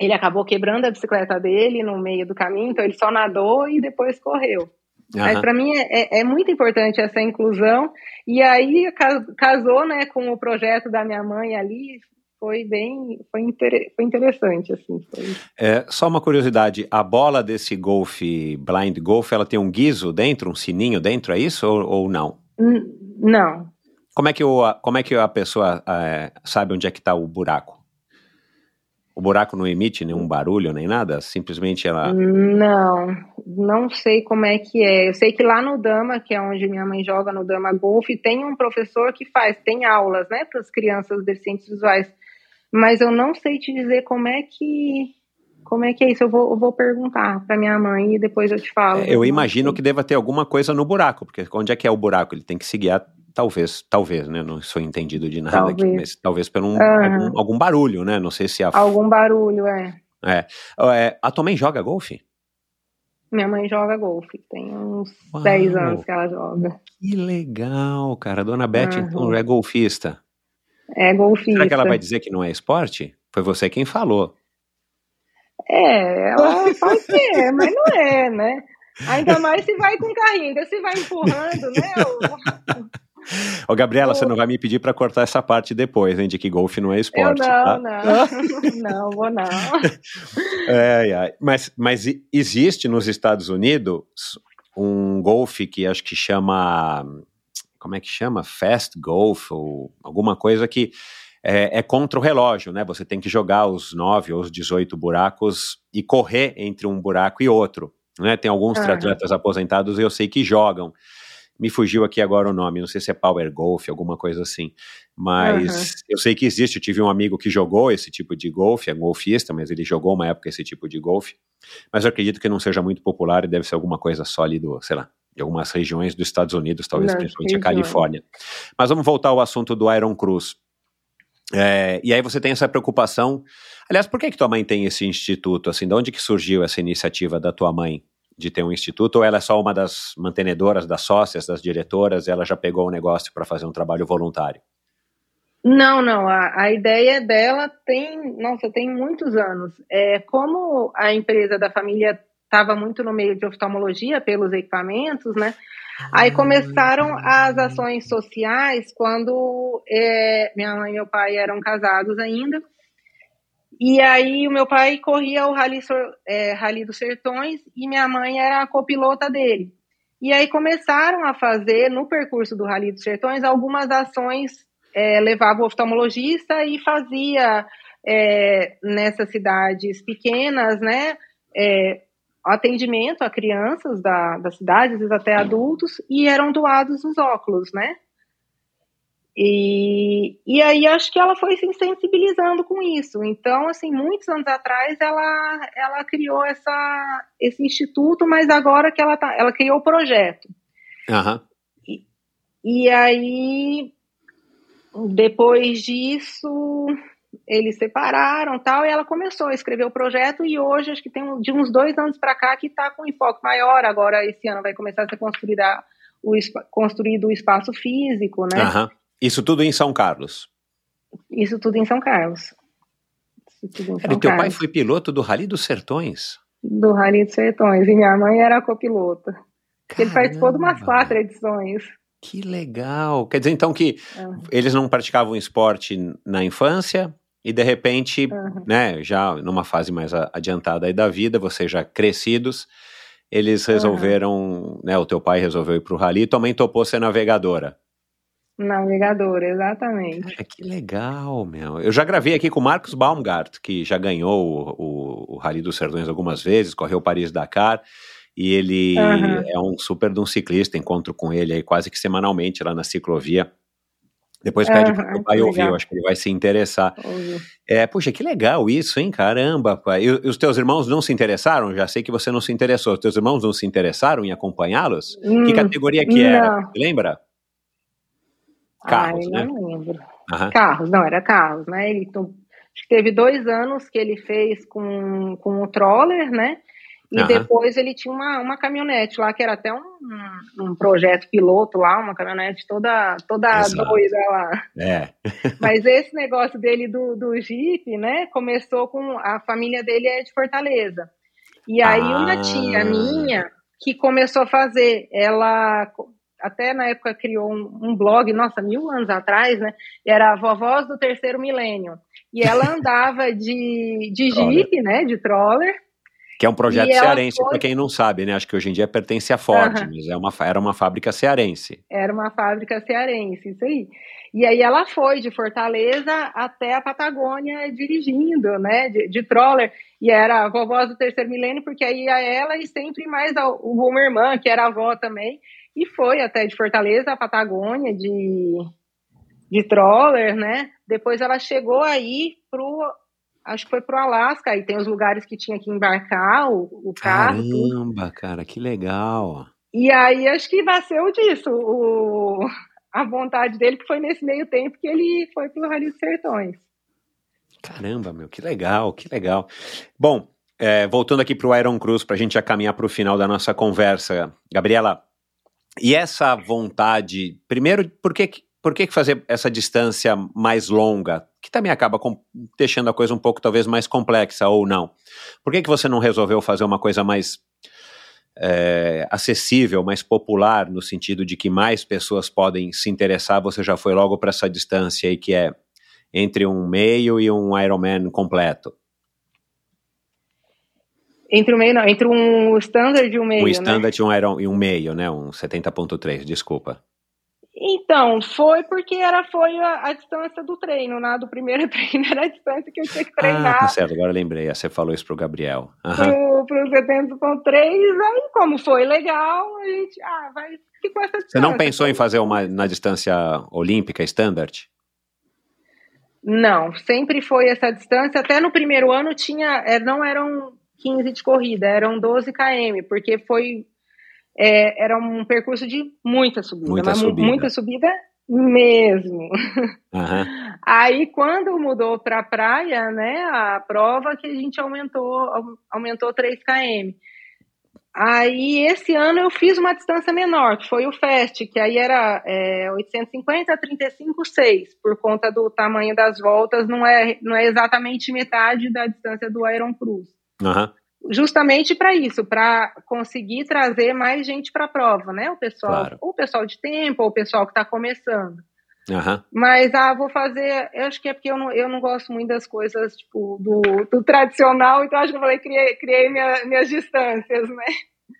Ele acabou quebrando a bicicleta dele no meio do caminho, então ele só nadou e depois correu. Mas Aham. para mim é, é muito importante essa inclusão. E aí ca- casou, né, com o projeto da minha mãe ali. Foi bem, foi, inter, foi interessante assim. Foi. É, só uma curiosidade, a bola desse golfe, blind golf, ela tem um guizo dentro, um sininho dentro, é isso ou, ou não? N- Não, Como é que, o, a- como é que a pessoa é, sabe onde é que está o buraco? O buraco não emite nenhum barulho nem nada? Simplesmente ela. não, não sei como é que é. Eu sei que lá no Dama, que é onde minha mãe joga no Dama Golf, tem um professor que faz, tem aulas, né, para as crianças deficientes visuais. Mas eu não sei te dizer como é que como é que é isso? Eu vou, eu vou perguntar para minha mãe e depois eu te falo. É, eu imagino que deva ter alguma coisa no buraco, porque onde é que é o buraco? Ele tem que se guiar, talvez, talvez, né? Não sou entendido de nada talvez. aqui, mas talvez por um, uhum. algum, algum, barulho, né? Não sei se a... Algum barulho, é. É. é a tua mãe joga golfe? Minha mãe joga golfe, tem uns Uau. 10 anos que ela joga. Que legal, cara. A dona Beth, uhum. então, é golfista. É golfista. Será que ela vai dizer que não é esporte? Foi você quem falou. É, ela pode ser, mas não é, né? Ainda mais se vai com carrinho, se vai empurrando, né? Ô, Gabriela, você não vai me pedir para cortar essa parte depois, hein, de que golfe não é esporte. Eu não, tá? não. não, vou não. É, é. Mas, mas existe nos Estados Unidos um golfe que acho que chama. Como é que chama? Fast Golf, ou alguma coisa que é, é, contra o relógio, né? Você tem que jogar os 9 ou os 18 buracos e correr entre um buraco e outro. Né? Tem alguns uhum. atletas aposentados e eu sei que jogam. Me fugiu aqui agora o nome, não sei se é Power Golf, alguma coisa assim. Mas uhum. eu sei que existe. Eu tive um amigo que jogou esse tipo de golfe, é um golfista, mas ele jogou uma época esse tipo de golfe. Mas eu acredito que não seja muito popular e deve ser alguma coisa só ali do, sei lá, de algumas regiões dos Estados Unidos, talvez não, principalmente a Califórnia. Mas vamos voltar ao assunto do Iron Cruz. É, e aí você tem essa preocupação. Aliás, por que que tua mãe tem esse instituto? Assim, de onde que surgiu essa iniciativa da tua mãe de ter um instituto? Ou ela é só uma das mantenedoras, das sócias, das diretoras? E ela já pegou o negócio para fazer um trabalho voluntário? Não, não. A, a ideia dela tem, nossa, tem muitos anos. É como a empresa da família estava muito no meio de oftalmologia pelos equipamentos, né? Aí começaram as ações sociais quando é, minha mãe e meu pai eram casados ainda. E aí o meu pai corria o Rally, é, Rally dos Sertões e minha mãe era a copilota dele. E aí começaram a fazer, no percurso do Rally dos Sertões, algumas ações, é, levava o oftalmologista e fazia é, nessas cidades pequenas, né, é, atendimento a crianças da, da cidade, às vezes até adultos, e eram doados os óculos, né? E, e aí acho que ela foi se sensibilizando com isso. Então, assim, muitos anos atrás ela, ela criou essa, esse instituto, mas agora que ela tá, ela criou o projeto. Uhum. E, e aí, depois disso, eles separaram tal, e ela começou a escrever o projeto, e hoje, acho que tem de uns dois anos para cá, que está com enfoque maior. Agora, esse ano, vai começar a ser construída, o, construído o espaço físico, né? Uhum. Isso tudo em São Carlos? Isso tudo em São Carlos. Em São teu pai foi piloto do Rally dos Sertões? Do Rally dos Sertões, e minha mãe era copilota. Ele participou de umas quatro edições. Que legal! Quer dizer, então, que uhum. eles não praticavam esporte na infância, e de repente, uhum. né, já numa fase mais adiantada aí da vida, vocês já crescidos, eles resolveram, uhum. né, o teu pai resolveu ir para o rally e também topou ser navegadora. Navegadora, exatamente. Cara, que legal, meu. Eu já gravei aqui com o Marcos Baumgart, que já ganhou o, o, o Rally dos Sertões algumas vezes, correu Paris-Dakar, e ele uhum. é um super de um ciclista, encontro com ele aí quase que semanalmente lá na ciclovia. Depois pede uhum, para o pai ouvir, eu acho que ele vai se interessar. É, puxa, que legal isso, hein? Caramba, pai. E, os teus irmãos não se interessaram? Já sei que você não se interessou. Os teus irmãos não se interessaram em acompanhá-los? Hum, que categoria que não. era? Lembra? Carros, Ai, né? não lembro. Uhum. Carros, não, era carros, né? Ele acho que teve dois anos que ele fez com, com o troller, né? E uhum. depois ele tinha uma, uma caminhonete lá, que era até um, um projeto piloto lá, uma caminhonete toda, toda doida lá. É. Mas esse negócio dele do, do Jeep, né, começou com. A família dele é de Fortaleza. E aí ah. uma tia minha que começou a fazer, ela até na época criou um, um blog, nossa, mil anos atrás, né? Era a Vovós do Terceiro Milênio. E ela andava de, de Jeep, né, de troller, que é um projeto cearense, foi... para quem não sabe, né? Acho que hoje em dia pertence à Ford, uhum. mas é uma, era uma fábrica cearense. Era uma fábrica cearense, isso aí. E aí ela foi de Fortaleza até a Patagônia dirigindo, né? De, de troller. E era a vovó do terceiro milênio, porque aí ia ela e sempre mais a, uma irmã, que era avó também. E foi até de Fortaleza a Patagônia de, de troller, né? Depois ela chegou aí pro acho que foi pro Alasca, aí tem os lugares que tinha que embarcar o, o carro. Caramba, cara, que legal. E aí acho que nasceu disso, o, a vontade dele, que foi nesse meio tempo que ele foi pro Rally dos Sertões. Caramba, meu, que legal, que legal. Bom, é, voltando aqui para o Iron Cruz, para a gente já caminhar para o final da nossa conversa, Gabriela, e essa vontade, primeiro, por que, por que fazer essa distância mais longa, que também acaba deixando a coisa um pouco talvez mais complexa ou não? Por que, que você não resolveu fazer uma coisa mais é, acessível, mais popular, no sentido de que mais pessoas podem se interessar? Você já foi logo para essa distância aí que é entre um meio e um Ironman completo? Entre um meio, não, entre um standard e um meio. Um né? standard né? um Iron, e um meio, né? Um 70.3, desculpa. Então, foi porque era, foi a, a, distância do treino, né? Do primeiro treino era a distância que eu tinha que treinar. Ah, tá certo, agora lembrei. Você falou isso pro Gabriel. Uhum. Pro, pro 70.3, aí como foi legal, a gente, ah, vai, ficou essa distância. Você não pensou em fazer uma na distância olímpica, standard? Não, sempre foi essa distância. Até no primeiro ano tinha, é, não eram 15 de corrida, eram 12 km, porque foi é, era um percurso de muita subida, muita subida, muita subida mesmo. Uhum. Aí quando mudou para praia, né, a prova que a gente aumentou aumentou 3 km. Aí esse ano eu fiz uma distância menor, que foi o Fast, que aí era é, 850 a 35,6, por conta do tamanho das voltas, não é, não é exatamente metade da distância do Iron Cruz. Uhum. Justamente para isso, para conseguir trazer mais gente para a prova, né? O pessoal, claro. ou o pessoal de tempo, ou o pessoal que está começando. Uhum. Mas, ah, vou fazer. Eu acho que é porque eu não, eu não gosto muito das coisas, tipo, do, do tradicional, então acho que eu falei, criei, criei minha, minhas distâncias, né?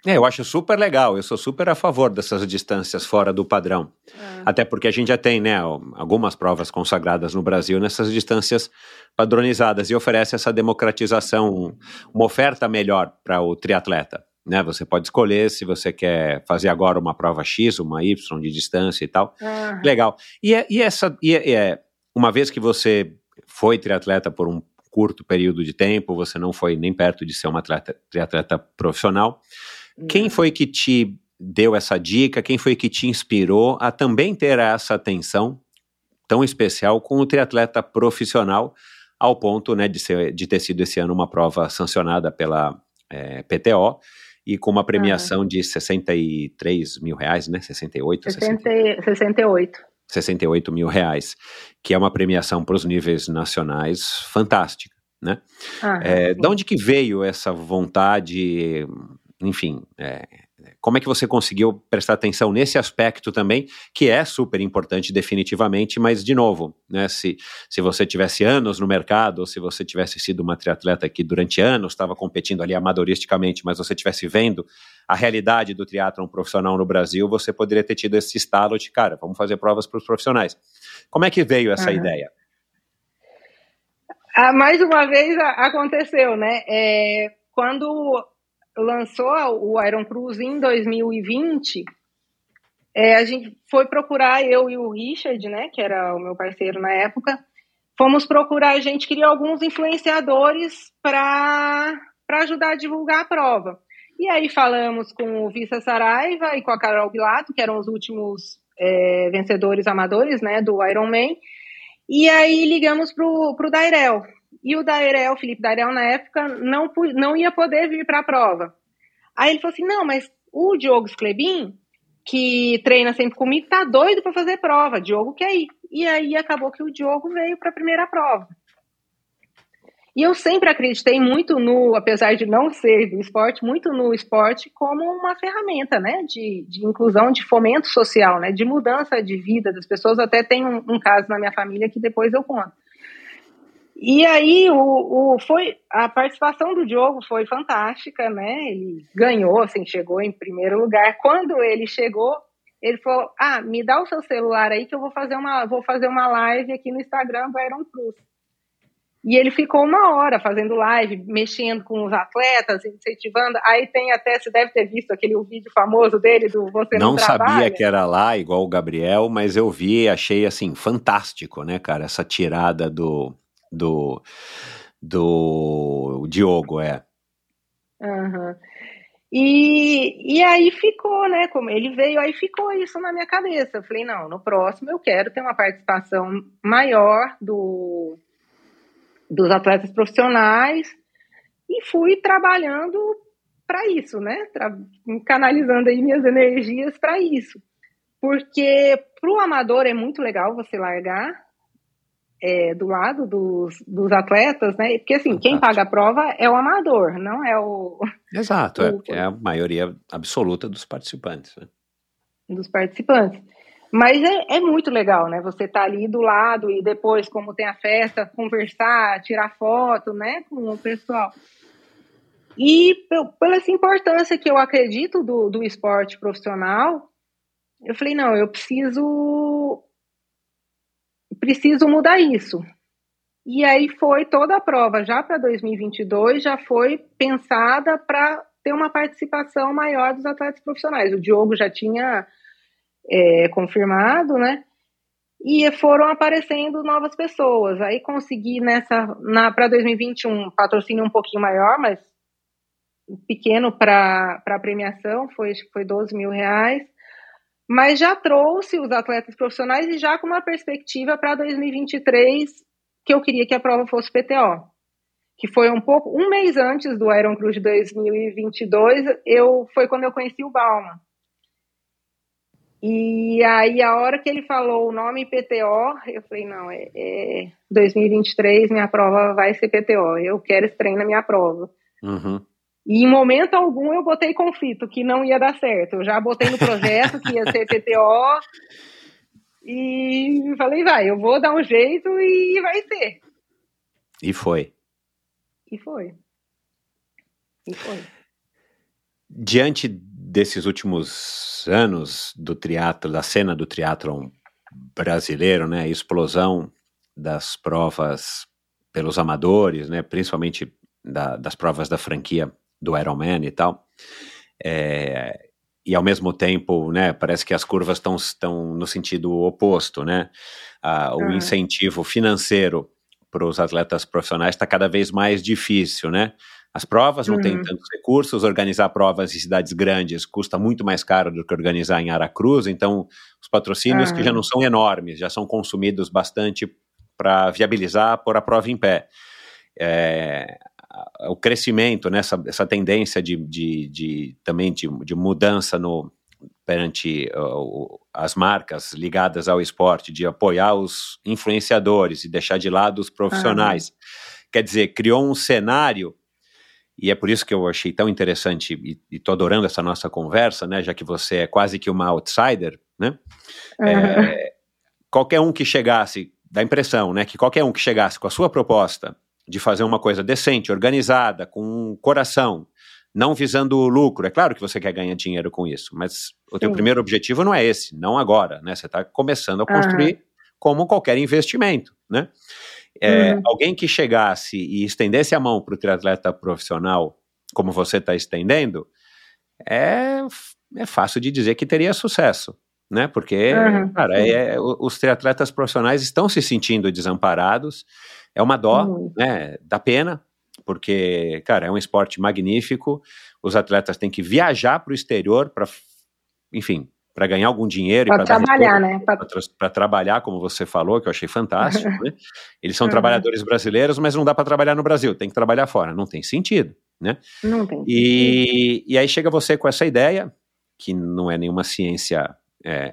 É, eu acho super legal, eu sou super a favor dessas distâncias fora do padrão. Ah. Até porque a gente já tem, né, algumas provas consagradas no Brasil nessas distâncias padronizadas e oferece essa democratização, uma oferta melhor para o triatleta. Né? Você pode escolher se você quer fazer agora uma prova X, uma Y de distância e tal. Ah. Legal. E, é, e essa, e é, é, uma vez que você foi triatleta por um curto período de tempo, você não foi nem perto de ser uma atleta, triatleta profissional. Quem foi que te deu essa dica? Quem foi que te inspirou a também ter essa atenção tão especial com o triatleta profissional, ao ponto né, de, ser, de ter sido esse ano uma prova sancionada pela é, PTO e com uma premiação Ah. de 63 mil reais, né? 68, 60, 68. 68 mil reais, que é uma premiação para os níveis nacionais fantástica, né? Ah, É, de onde que veio essa vontade, enfim, é, como é que você conseguiu prestar atenção nesse aspecto também, que é super importante definitivamente, mas de novo, né, se, se você tivesse anos no mercado, ou se você tivesse sido uma triatleta que durante anos estava competindo ali amadoristicamente, mas você tivesse vendo a realidade do triatlon profissional no Brasil, você poderia ter tido esse estalo de, cara, vamos fazer provas para os profissionais. Como é que veio essa Aham. ideia? Ah, mais uma vez aconteceu, né? É, quando lançou o Iron Cruz em 2020, é, a gente foi procurar, eu e o Richard, né, que era o meu parceiro na época, fomos procurar, a gente queria alguns influenciadores para ajudar a divulgar a prova. E aí falamos com o Vissa Saraiva e com a Carol Bilato, que eram os últimos é, vencedores amadores, né, do Ironman, e aí ligamos pro, pro Dairel. E o Dairel, Felipe Dairel, na época, não, não ia poder vir para a prova. Aí ele falou assim: não, mas o Diogo Sclebin, que treina sempre comigo, tá doido para fazer prova. Diogo quer ir. E aí acabou que o Diogo veio para a primeira prova. E eu sempre acreditei muito no, apesar de não ser do esporte, muito no esporte como uma ferramenta, né, de, de inclusão, de fomento social, né, de mudança de vida das pessoas. Até tem um, um caso na minha família que depois eu conto. E aí o, o, foi a participação do Diogo foi fantástica, né? Ele ganhou, assim, chegou em primeiro lugar. Quando ele chegou, ele falou: "Ah, me dá o seu celular aí que eu vou fazer uma vou fazer uma live aqui no Instagram do Iron Cruz". E ele ficou uma hora fazendo live, mexendo com os atletas, incentivando. Aí tem até, você deve ter visto aquele vídeo famoso dele do Você Não, Não Trabalha. sabia que era lá, igual o Gabriel, mas eu vi e achei assim fantástico, né, cara? Essa tirada do, do, do Diogo, é. Uhum. E, e aí ficou, né? Como ele veio, aí ficou isso na minha cabeça. Eu falei, não, no próximo eu quero ter uma participação maior do, dos atletas profissionais e fui trabalhando para isso, né? Tra canalizando aí minhas energias para isso. Porque para o amador é muito legal você largar é, do lado dos, dos atletas, né? Porque assim, quem paga a prova é o amador, não é o. Exato, o, é, é a maioria absoluta dos participantes. Né? Dos participantes. Mas é, é, muito legal, né? Você tá ali do lado e depois, como tem a festa, conversar, tirar foto, né, com o pessoal. E pela essa importância que eu acredito do, do esporte profissional, eu falei, não, eu preciso preciso mudar isso. E aí foi toda a prova, já para 2022, já foi pensada para ter uma participação maior dos atletas profissionais. O Diogo já tinha é, confirmado, né? E foram aparecendo novas pessoas. Aí consegui nessa para 2021 patrocínio um pouquinho maior, mas pequeno para a premiação, foi, foi 12 mil reais mas já trouxe os atletas profissionais e já com uma perspectiva para 2023 que eu queria que a prova fosse PTO, que foi um pouco um mês antes do Iron Cruz de 2022, eu foi quando eu conheci o Bauman. E aí a hora que ele falou o nome PTO, eu falei não, é, é 2023 minha prova vai ser PTO, eu quero esse trem na minha prova. Uhum. E em momento algum eu botei conflito, que não ia dar certo. Eu já botei no projeto que ia ser PTO e falei, vai, eu vou dar um jeito e vai ser. E foi. E foi. E foi. Diante desses últimos anos do triatlo, da cena do triatlon brasileiro, né, a explosão das provas pelos amadores, né, principalmente da, das provas da franquia do Ironman e tal. É, e ao mesmo tempo, né, parece que as curvas estão no sentido oposto, né? Ah, o uhum. incentivo financeiro para os atletas profissionais está cada vez mais difícil, né? As provas não uhum. têm tantos recursos, organizar provas em cidades grandes custa muito mais caro do que organizar em Aracruz, então os patrocínios uhum. que já não são enormes, já são consumidos bastante para viabilizar pôr a prova em pé. É, o crescimento, né, essa, essa tendência de, de, de também de, de, mudança no, perante uh, as marcas ligadas ao esporte, de apoiar os influenciadores e deixar de lado os profissionais. Quer dizer, criou um cenário, e é por isso que eu achei tão interessante e estou adorando essa nossa conversa, né, já que você é quase que uma outsider, né? É, qualquer um que chegasse, dá a impressão, né, que qualquer um que chegasse com a sua proposta de fazer uma coisa decente, organizada, com coração, não visando o lucro. É claro que você quer ganhar dinheiro com isso, mas o teu primeiro objetivo não é esse, não agora, né? Você está começando a construir uhum. como qualquer investimento, né? É, uhum. Alguém que chegasse e estendesse a mão para o triatleta profissional, como você está estendendo, é, é fácil de dizer que teria sucesso, né? Porque, uhum. cara, é, os triatletas profissionais estão se sentindo desamparados, é uma dó, uhum. né? Dá pena, porque, cara, é um esporte magnífico. Os atletas têm que viajar para o exterior para, enfim, para ganhar algum dinheiro para trabalhar, né? Para trabalhar, como você falou, que eu achei fantástico. né? Eles são uhum. trabalhadores brasileiros, mas não dá para trabalhar no Brasil, tem que trabalhar fora. Não tem sentido, né? Não tem. E, e aí chega você com essa ideia, que não é nenhuma ciência é,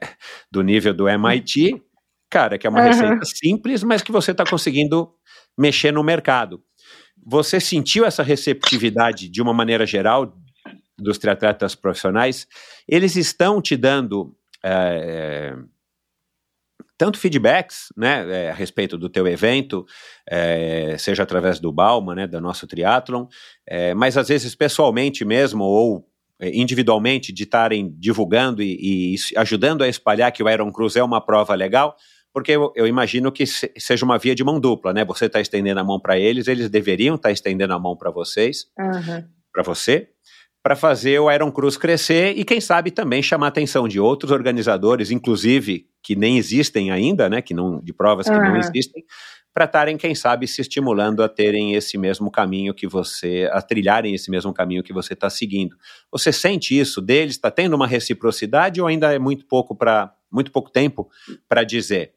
do nível do MIT, cara, que é uma uhum. receita simples, mas que você está conseguindo mexer no mercado. Você sentiu essa receptividade de uma maneira geral dos triatletas profissionais? Eles estão te dando é, tanto feedbacks né, é, a respeito do teu evento, é, seja através do Balma, né, do nosso triatlon, é, mas às vezes pessoalmente mesmo ou individualmente de estarem divulgando e, e, ajudando a espalhar que o Iron Cruz é uma prova legal, porque eu, eu imagino que se, seja uma via de mão dupla, né? Você está estendendo a mão para eles, eles deveriam estar tá estendendo a mão para vocês, uhum. para você, para fazer o Iron Cruz crescer e quem sabe também chamar a atenção de outros organizadores, inclusive que nem existem ainda, né? Que não de provas que uhum. não existem, para estarem, quem sabe, se estimulando a terem esse mesmo caminho que você, a trilharem esse mesmo caminho que você está seguindo. Você sente isso deles? Está tendo uma reciprocidade ou ainda é muito pouco para muito pouco tempo para dizer?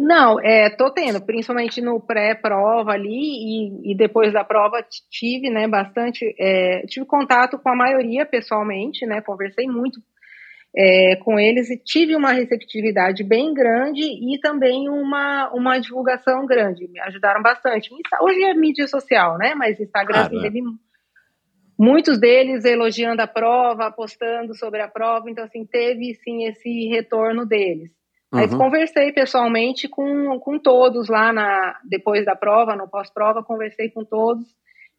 Não, é, tô tendo, principalmente no pré-prova ali e, e, depois da prova tive, né, bastante, é, tive contato com a maioria pessoalmente, né, conversei muito é, com eles e tive uma receptividade bem grande e também uma, uma divulgação grande. Me ajudaram bastante. Hoje é mídia social, né? Mas Instagram claro, teve muitos deles elogiando a prova, postando sobre a prova. Então, assim, teve sim esse retorno deles. Mas uhum. conversei pessoalmente com, com todos lá na, depois da prova, no pós-prova, conversei com todos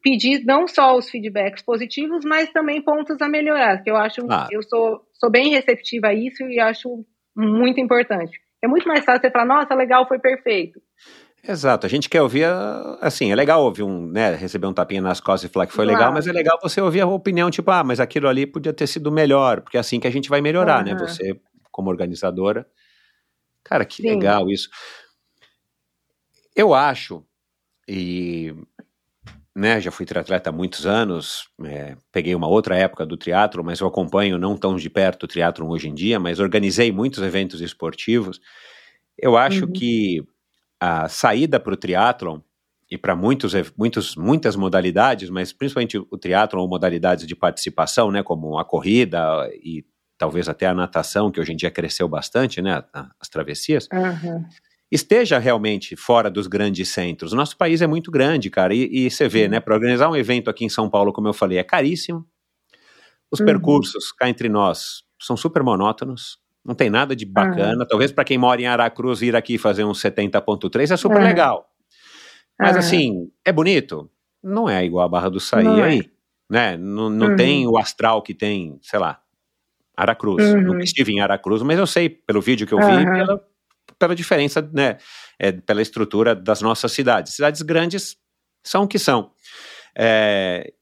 pedir não só os feedbacks positivos, mas também pontos a melhorar, que eu acho, ah. eu sou, sou bem receptiva a isso e acho muito importante. É muito mais fácil você falar, nossa, legal, foi perfeito. Exato, a gente quer ouvir, assim, é legal ouvir um, né, receber um tapinha nas costas e falar que foi claro. legal, mas é legal você ouvir a opinião, tipo, ah, mas aquilo ali podia ter sido melhor, porque é assim que a gente vai melhorar, uhum. né, você como organizadora. Cara, que Sim. legal isso. Eu acho, e né, já fui triatleta há muitos anos, é, peguei uma outra época do triatlo, mas eu acompanho não tão de perto o triatlo hoje em dia, mas organizei muitos eventos esportivos. Eu acho uhum. que a saída para o triatlon e para muitos, muitos, muitas modalidades, mas principalmente o triatlon ou modalidades de participação, né, como a corrida e talvez até a natação, que hoje em dia cresceu bastante, né, as travessias, uhum esteja realmente fora dos grandes centros. O nosso país é muito grande, cara, e, e você vê, né, para organizar um evento aqui em São Paulo, como eu falei, é caríssimo. Os uhum. percursos, cá entre nós, são super monótonos, não tem nada de bacana. Uhum. Talvez para quem mora em Aracruz ir aqui fazer um 70.3 é super uhum. legal. Mas assim, é bonito? Não é igual a Barra do Saí não aí, é. né? Não, não tem uhum. o astral que tem, sei lá, Aracruz. Uhum. Nunca estive em Aracruz, mas eu sei pelo vídeo que eu vi, pela, pela diferença, né, é, pela estrutura das nossas cidades. Cidades grandes são o que são. É,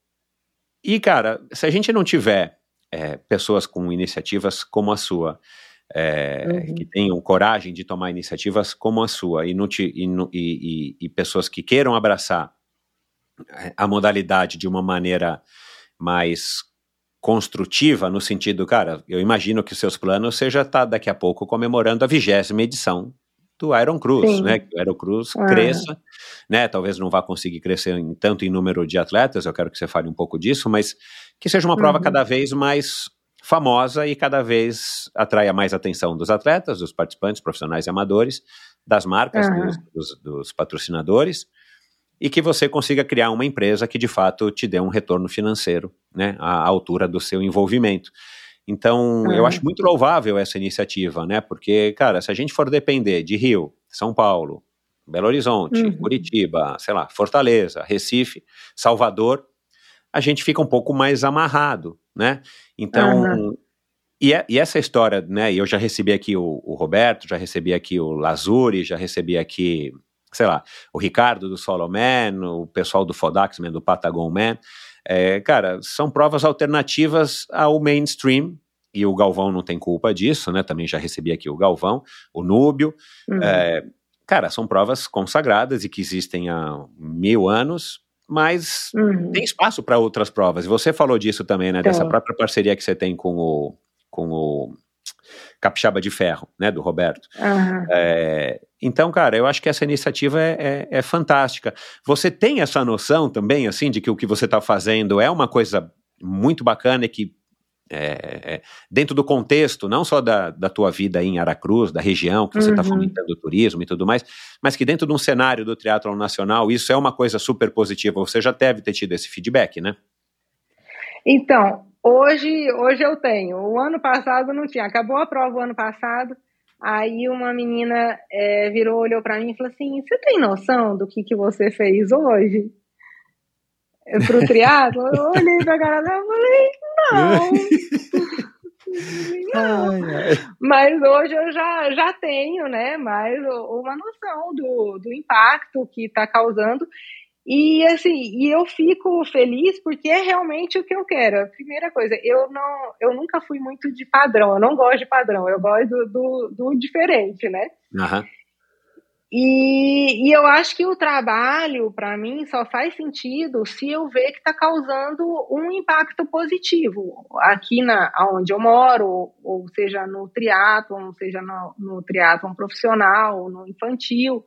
e, cara, se a gente não tiver é, pessoas com iniciativas como a sua, é, uhum. que tenham coragem de tomar iniciativas como a sua, e, e, e, e pessoas que queiram abraçar a modalidade de uma maneira mais construtiva no sentido, cara, eu imagino que seus planos seja estar tá daqui a pouco comemorando a vigésima edição do Iron Cruz, Sim. né? Que o Iron Cruz ah. cresça, né? Talvez não vá conseguir crescer em, tanto em número de atletas, eu quero que você fale um pouco disso, mas que seja uma prova uhum. cada vez mais famosa e cada vez atraia mais atenção dos atletas, dos participantes profissionais e amadores, das marcas, uhum. dos, dos, dos patrocinadores, e que você consiga criar uma empresa que de fato te dê um retorno financeiro, né, à altura do seu envolvimento. Então, uhum. eu acho muito louvável essa iniciativa, né, porque, cara, se a gente for depender de Rio, São Paulo, Belo Horizonte, uhum. Curitiba, sei lá, Fortaleza, Recife, Salvador, a gente fica um pouco mais amarrado, né? Então, uhum. e, é, e, essa história, né? Eu já recebi aqui o, o Roberto, já recebi aqui o Lazuri, já recebi aqui sei lá, o Ricardo do Solo Man, o pessoal do Fodax Man, do Patagon Man. É, cara, são provas alternativas ao mainstream, e o Galvão não tem culpa disso, né? Também já recebi aqui o Galvão, o Núbio. Uhum. É, cara, são provas consagradas e que existem há mil anos, mas uhum. tem espaço para outras provas. E você falou disso também, né? Dessa própria parceria que você tem com o, com o Capixaba de Ferro, né, do Roberto. Uhum. É, então, cara, eu acho que essa iniciativa é, é, é, fantástica. Você tem essa noção também, assim, de que o que você está fazendo é uma coisa muito bacana e que é, é, dentro do contexto, não só da, da tua vida em Aracruz, da região, que você está uhum. fomentando o turismo e tudo mais, mas que dentro de um cenário do teatro nacional, isso é uma coisa super positiva. Você já deve ter tido esse feedback, né? Então, Hoje, hoje eu tenho. O ano passado não tinha. Acabou a prova o ano passado. Aí uma menina é, virou, olhou para mim e falou assim: Você tem noção do que, que você fez hoje? Pro triatlo? Eu olhei pra cara dela e falei: Não. não. Ai, ai. Mas hoje eu já, já tenho, né, mais uma noção do, do impacto que está causando. E assim, e eu fico feliz porque é realmente o que eu quero. A primeira coisa, eu não, eu nunca fui muito de padrão, eu não gosto de padrão, eu gosto do, do, do diferente, né? Uhum. E, e, eu acho que o trabalho, para mim, só faz sentido se eu ver que está causando um impacto positivo aqui na onde eu moro, ou seja no triatlon, seja no, no triatlon profissional, no infantil.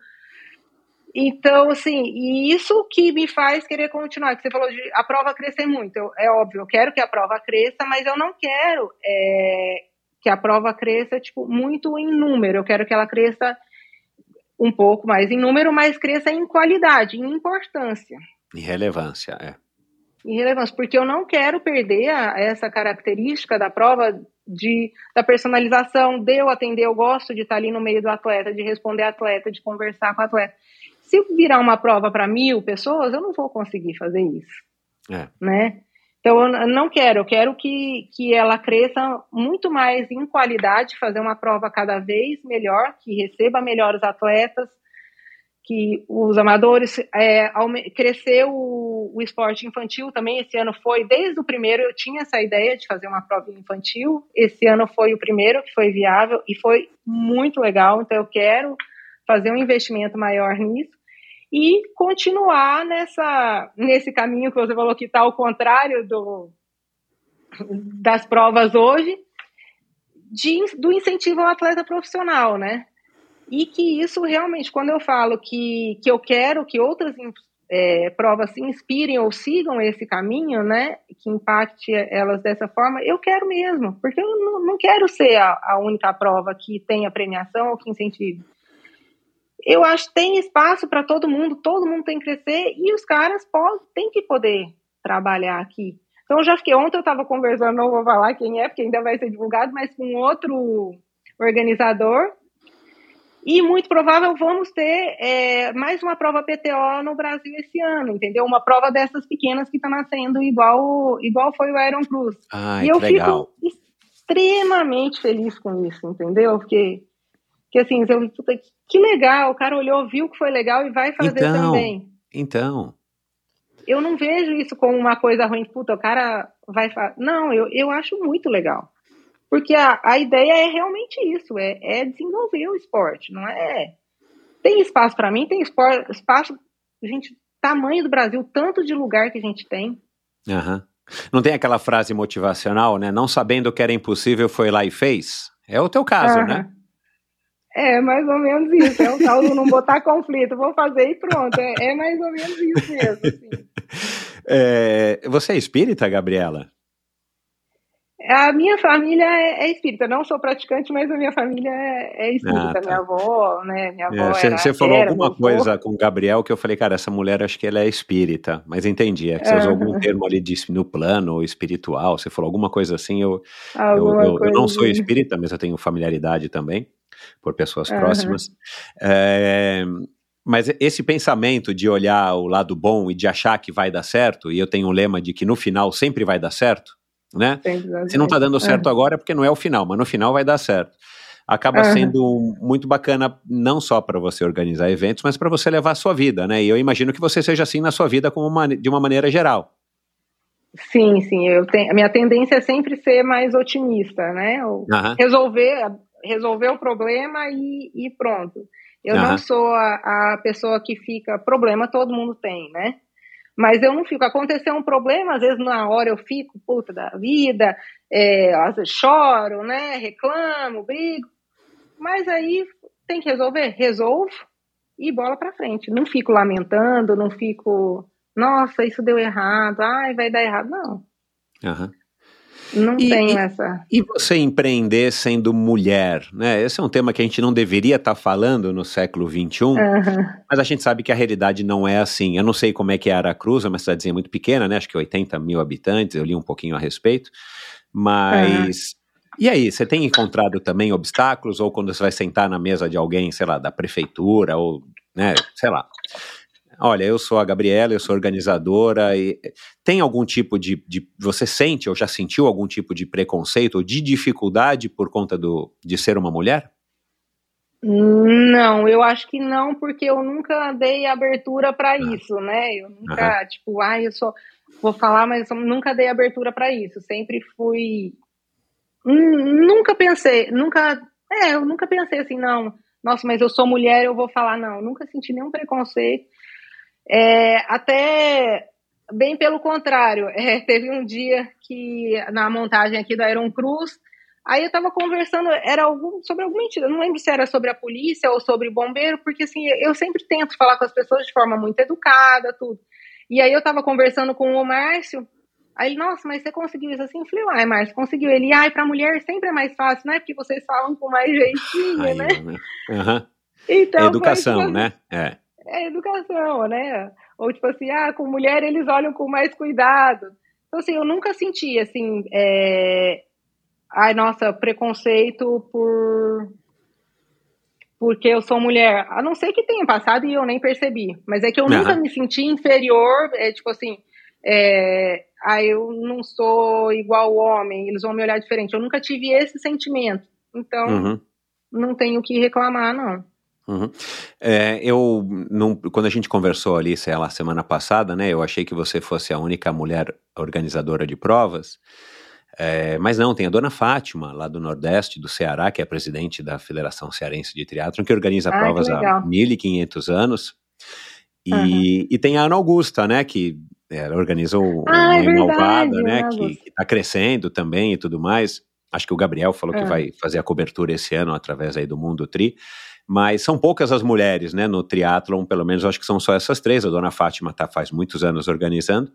Então, assim, e isso que me faz querer continuar, que você falou de a prova crescer muito. Eu, é óbvio, eu quero que a prova cresça, mas eu não quero é, que a prova cresça, tipo, muito em número. Eu quero que ela cresça um pouco mais em número, mas cresça em qualidade, em importância. Em relevância, é. Em relevância, porque eu não quero perder a, essa característica da prova de, da personalização, de eu atender, eu gosto de estar ali no meio do atleta, de responder atleta, de conversar com o atleta. Se virar uma prova para mil pessoas, eu não vou conseguir fazer isso. É. Né? Então, eu não quero, eu quero que, que ela cresça muito mais em qualidade, fazer uma prova cada vez melhor, que receba melhores atletas, que os amadores, é, crescer o, o, esporte infantil também, esse ano foi, desde o primeiro eu tinha essa ideia de fazer uma prova infantil, esse ano foi o primeiro que foi viável e foi muito legal, então eu quero fazer um investimento maior nisso e continuar nessa, nesse caminho que você falou que está ao contrário do, das provas hoje, de, do incentivo ao atleta profissional, né? E que isso realmente, quando eu falo que, que eu quero que outras é, provas se inspirem ou sigam esse caminho, né? Que impacte elas dessa forma, eu quero mesmo, porque eu não, não quero ser a, a única prova que tenha premiação ou que incentive eu acho que tem espaço para todo mundo, todo mundo tem que crescer e os caras podem, têm que poder trabalhar aqui. Então, eu já fiquei, ontem eu estava conversando, não vou falar quem é, porque ainda vai ser divulgado, mas com outro organizador. E muito provável vamos ter é, mais uma prova PTO no Brasil esse ano, entendeu? Uma prova dessas pequenas que está nascendo igual, igual foi o Iron Cruz. Ai, e eu legal. fico extremamente feliz com isso, entendeu? Porque que assim, eu, que legal, o cara olhou, viu que foi legal e vai fazer então, também. Então. Eu não vejo isso como uma coisa ruim, puta, o cara vai fazer. Não, eu, eu acho muito legal. Porque a, a ideia é realmente isso, é, é desenvolver o esporte, não é. Tem espaço para mim, tem esporte, espaço, gente, tamanho do Brasil, tanto de lugar que a gente tem. Uhum. Não tem aquela frase motivacional, né? Não sabendo que era impossível, foi lá e fez? É o teu caso, uhum. né? É mais ou menos isso. É o tal do não botar conflito. Vou fazer e pronto. É, é mais ou menos isso mesmo. Assim. É, você é espírita, Gabriela? A minha família é, é, espírita. Não sou praticante, mas a minha família é, é espírita. Ah, tá. Minha avó, né? Minha avó. Você, você falou era, alguma coisa com o Gabriel que eu falei, cara, essa mulher acho que ela é espírita. Mas entendi. É que você usou algum termo ali de, no plano espiritual. Você falou alguma coisa assim. Eu, eu, eu, eu, não sou espírita, mas eu tenho familiaridade também por pessoas uhum. próximas. É, mas esse pensamento de olhar o lado bom e de achar que vai dar certo, e eu tenho um lema de que no final sempre vai dar certo, né? Se não está dando certo agora é porque não é o final, mas no final vai dar certo. Acaba sendo muito bacana não só para você organizar eventos, mas para você levar a sua vida, né? E eu imagino que você seja assim na sua vida como uma, de uma maneira geral. Sim, sim. Eu tenho, a minha tendência é sempre ser mais otimista, né? Uhum. Resolver, resolver o problema e, e pronto. Eu uhum. não sou a, a pessoa que fica, problema todo mundo tem, né? Mas eu não fico. Aconteceu um problema, às vezes na hora eu fico, puta da vida, é, às vezes choro, né? Reclamo, brigo. Mas aí tem que resolver, resolvo e bola para frente. Não fico lamentando, não fico, nossa, isso deu errado, ai, vai dar errado. Não. Uhum. Não e, tenho essa. E você empreender sendo mulher, né? Esse é um tema que a gente não deveria estar tá falando no século XXI, uhum. mas a gente sabe que a realidade não é assim. Eu não sei como é que é Aracruz, é uma cidadezinha muito pequena, né? Acho que 80 mil habitantes, eu li um pouquinho a respeito, mas... Uhum. E aí, você tem encontrado também obstáculos, ou quando você vai sentar na mesa de alguém, sei lá, da prefeitura, ou, né, sei lá, olha, eu sou a Gabriela, eu sou organizadora, e tem algum tipo de, de, você sente ou já sentiu algum tipo de preconceito ou de dificuldade por conta do, de ser uma mulher? Não, eu acho que não, porque eu nunca dei abertura para ah. isso, né? Eu nunca, tipo, ah, eu sou, vou falar, mas eu nunca dei abertura para isso. Sempre fui, nunca pensei, nunca, é, eu nunca pensei assim, não, nossa, mas eu sou mulher, eu vou falar, não, nunca senti nenhum preconceito. É, até bem pelo contrário, é, teve um dia que na montagem aqui do Iron Cruz, aí eu estava conversando, era algum, sobre alguma mentira, não lembro se era sobre a polícia ou sobre bombeiro, porque assim, eu sempre tento falar com as pessoas de forma muito educada, tudo. E aí eu estava conversando com o Márcio, aí ele, nossa, mas você conseguiu isso assim? Eu falei, uai, Márcio, conseguiu. Ele, ai, pra mulher sempre é mais fácil, não é porque vocês falam com mais jeitinho, aí, né? Uhum. Então, é educação, foi, né? É. É educação, né? Ou tipo assim, ah, com mulher eles olham com mais cuidado. Então, assim, eu nunca senti, assim, é... ai, nossa, preconceito por porque eu sou mulher. A não ser que tenha passado e eu nem percebi. Mas é que eu uhum. nunca me senti inferior, é, tipo assim, é, ah, eu não sou igual ao homem, eles vão me olhar diferente. Eu nunca tive esse sentimento. Então, uhum. não tenho o que reclamar, não. Uhum. É, eu, não, quando a gente conversou ali, sei lá, semana passada, né, eu achei que você fosse a única mulher organizadora de provas. É, mas não, tem a dona Fátima, lá do Nordeste, do Ceará, que é presidente da Federação Cearense de Triatlon, que organiza ah, provas há 1.500 anos. E, uhum. e tem a Ana Augusta, né, que ela organizou ah, é Inovada, né, que está crescendo também e tudo mais. Acho que o Gabriel falou que é. vai fazer a cobertura esse ano através aí do Mundo Tri. Mas são poucas as mulheres, né, no triatlon, pelo menos acho que são só essas três. A dona Fátima tá faz muitos anos organizando.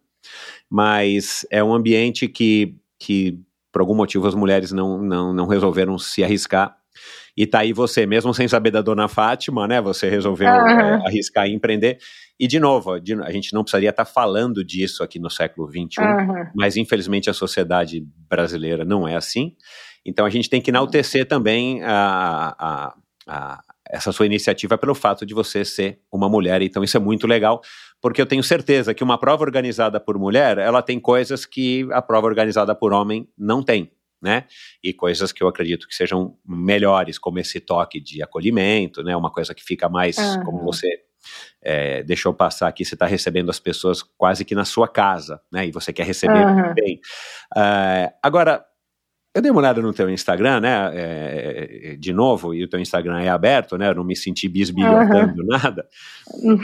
Mas é um ambiente que que por algum motivo as mulheres não, não, não resolveram se arriscar. E tá aí você, mesmo sem saber da dona Fátima, né? Você resolveu uhum. é, arriscar e empreender. E, de novo, a gente não precisaria estar tá falando disso aqui no século XXI, uhum. mas infelizmente a sociedade brasileira não é assim. Então a gente tem que enaltecer também a, a, a, essa sua iniciativa pelo fato de você ser uma mulher. Então isso é muito legal porque eu tenho certeza que uma prova organizada por mulher, ela tem coisas que a prova organizada por homem não tem. Né? E coisas que eu acredito que sejam melhores, como esse toque de acolhimento, né? Uma coisa que fica mais, uhum. como você é, deixou passar aqui, você está recebendo as pessoas quase que na sua casa, né? E você quer receber uhum. bem. Uh, agora, eu dei uma olhada no teu Instagram, né? É, de novo, e o teu Instagram é aberto, né? Eu não me senti bisbilhotando uhum. nada.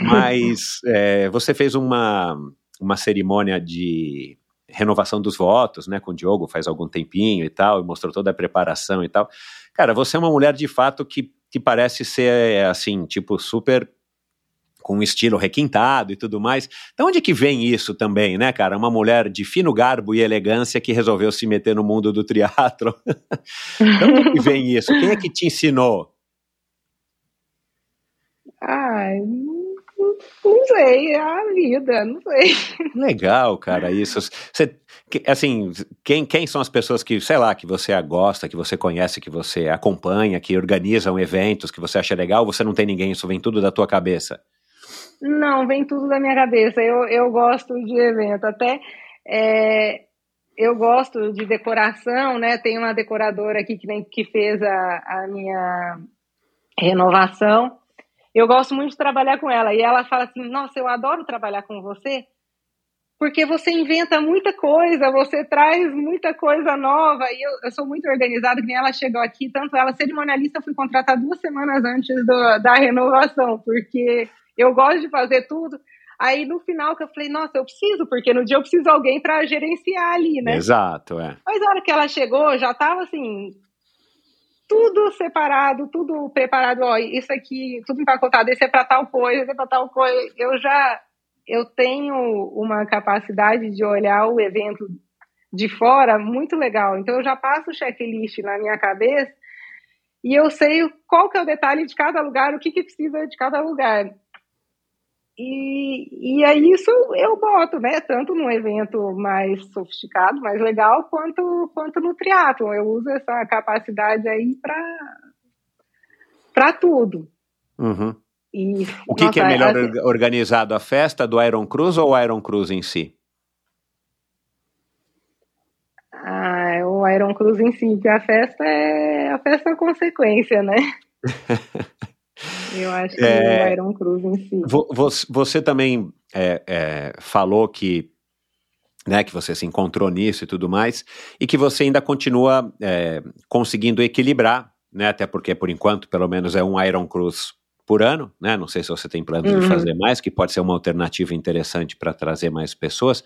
Mas é, você fez uma, uma cerimônia de renovação dos votos, né? Com o Diogo faz algum tempinho e tal, e mostrou toda a preparação e tal. Cara, você é uma mulher de fato que, que parece ser, assim, tipo, super com um estilo requintado e tudo mais. Então, onde que vem isso também, né, cara? Uma mulher de fino garbo e elegância que resolveu se meter no mundo do teatro. então, onde que vem isso? Quem é que te ensinou? Ai, não sei, é a vida, não sei. Legal, cara, isso. Você, assim, quem, quem são as pessoas que, sei lá, que você gosta, que você conhece, que você acompanha, que organizam eventos, que você acha legal? Você não tem ninguém, isso vem tudo da tua cabeça? Não, vem tudo da minha cabeça. Eu, eu gosto de evento. Até é, eu gosto de decoração, né? Tem uma decoradora aqui que, que fez a, a minha renovação. Eu gosto muito de trabalhar com ela. E ela fala assim: Nossa, eu adoro trabalhar com você, porque você inventa muita coisa, você traz muita coisa nova. E eu, eu sou muito organizada, que nem ela chegou aqui, tanto ela, cerimonialista, fui contratada duas semanas antes do, da renovação, porque eu gosto de fazer tudo. Aí no final que eu falei, nossa, eu preciso, porque no dia eu preciso de alguém para gerenciar ali, né? Exato, é. Mas a hora que ela chegou, já tava assim, tudo separado, tudo preparado, ó, isso aqui, tudo empacotado, esse é para tal coisa, esse é para tal coisa. Eu já eu tenho uma capacidade de olhar o evento de fora muito legal. Então eu já passo o checklist na minha cabeça e eu sei qual que é o detalhe de cada lugar, o que, que precisa de cada lugar. E, e aí isso eu boto, né? Tanto num evento mais sofisticado, mais legal, quanto, quanto no triatlo. Eu uso essa capacidade aí para tudo. Uhum. E, o que, nossa, que é melhor assim, organizado, a festa do Iron Cruz ou o Iron Cruz em si? Ah, o Iron Cruz em si, que a festa é a festa é a consequência, né? Eu acho que é, o Iron Cruz em si. Você também é, é, falou que, né, que você se encontrou nisso e tudo mais, e que você ainda continua é, conseguindo equilibrar né? Até porque, por enquanto, pelo menos é um Iron Cruz por ano, né? Não sei se você tem plano uhum. de fazer mais, que pode ser uma alternativa interessante para trazer mais pessoas.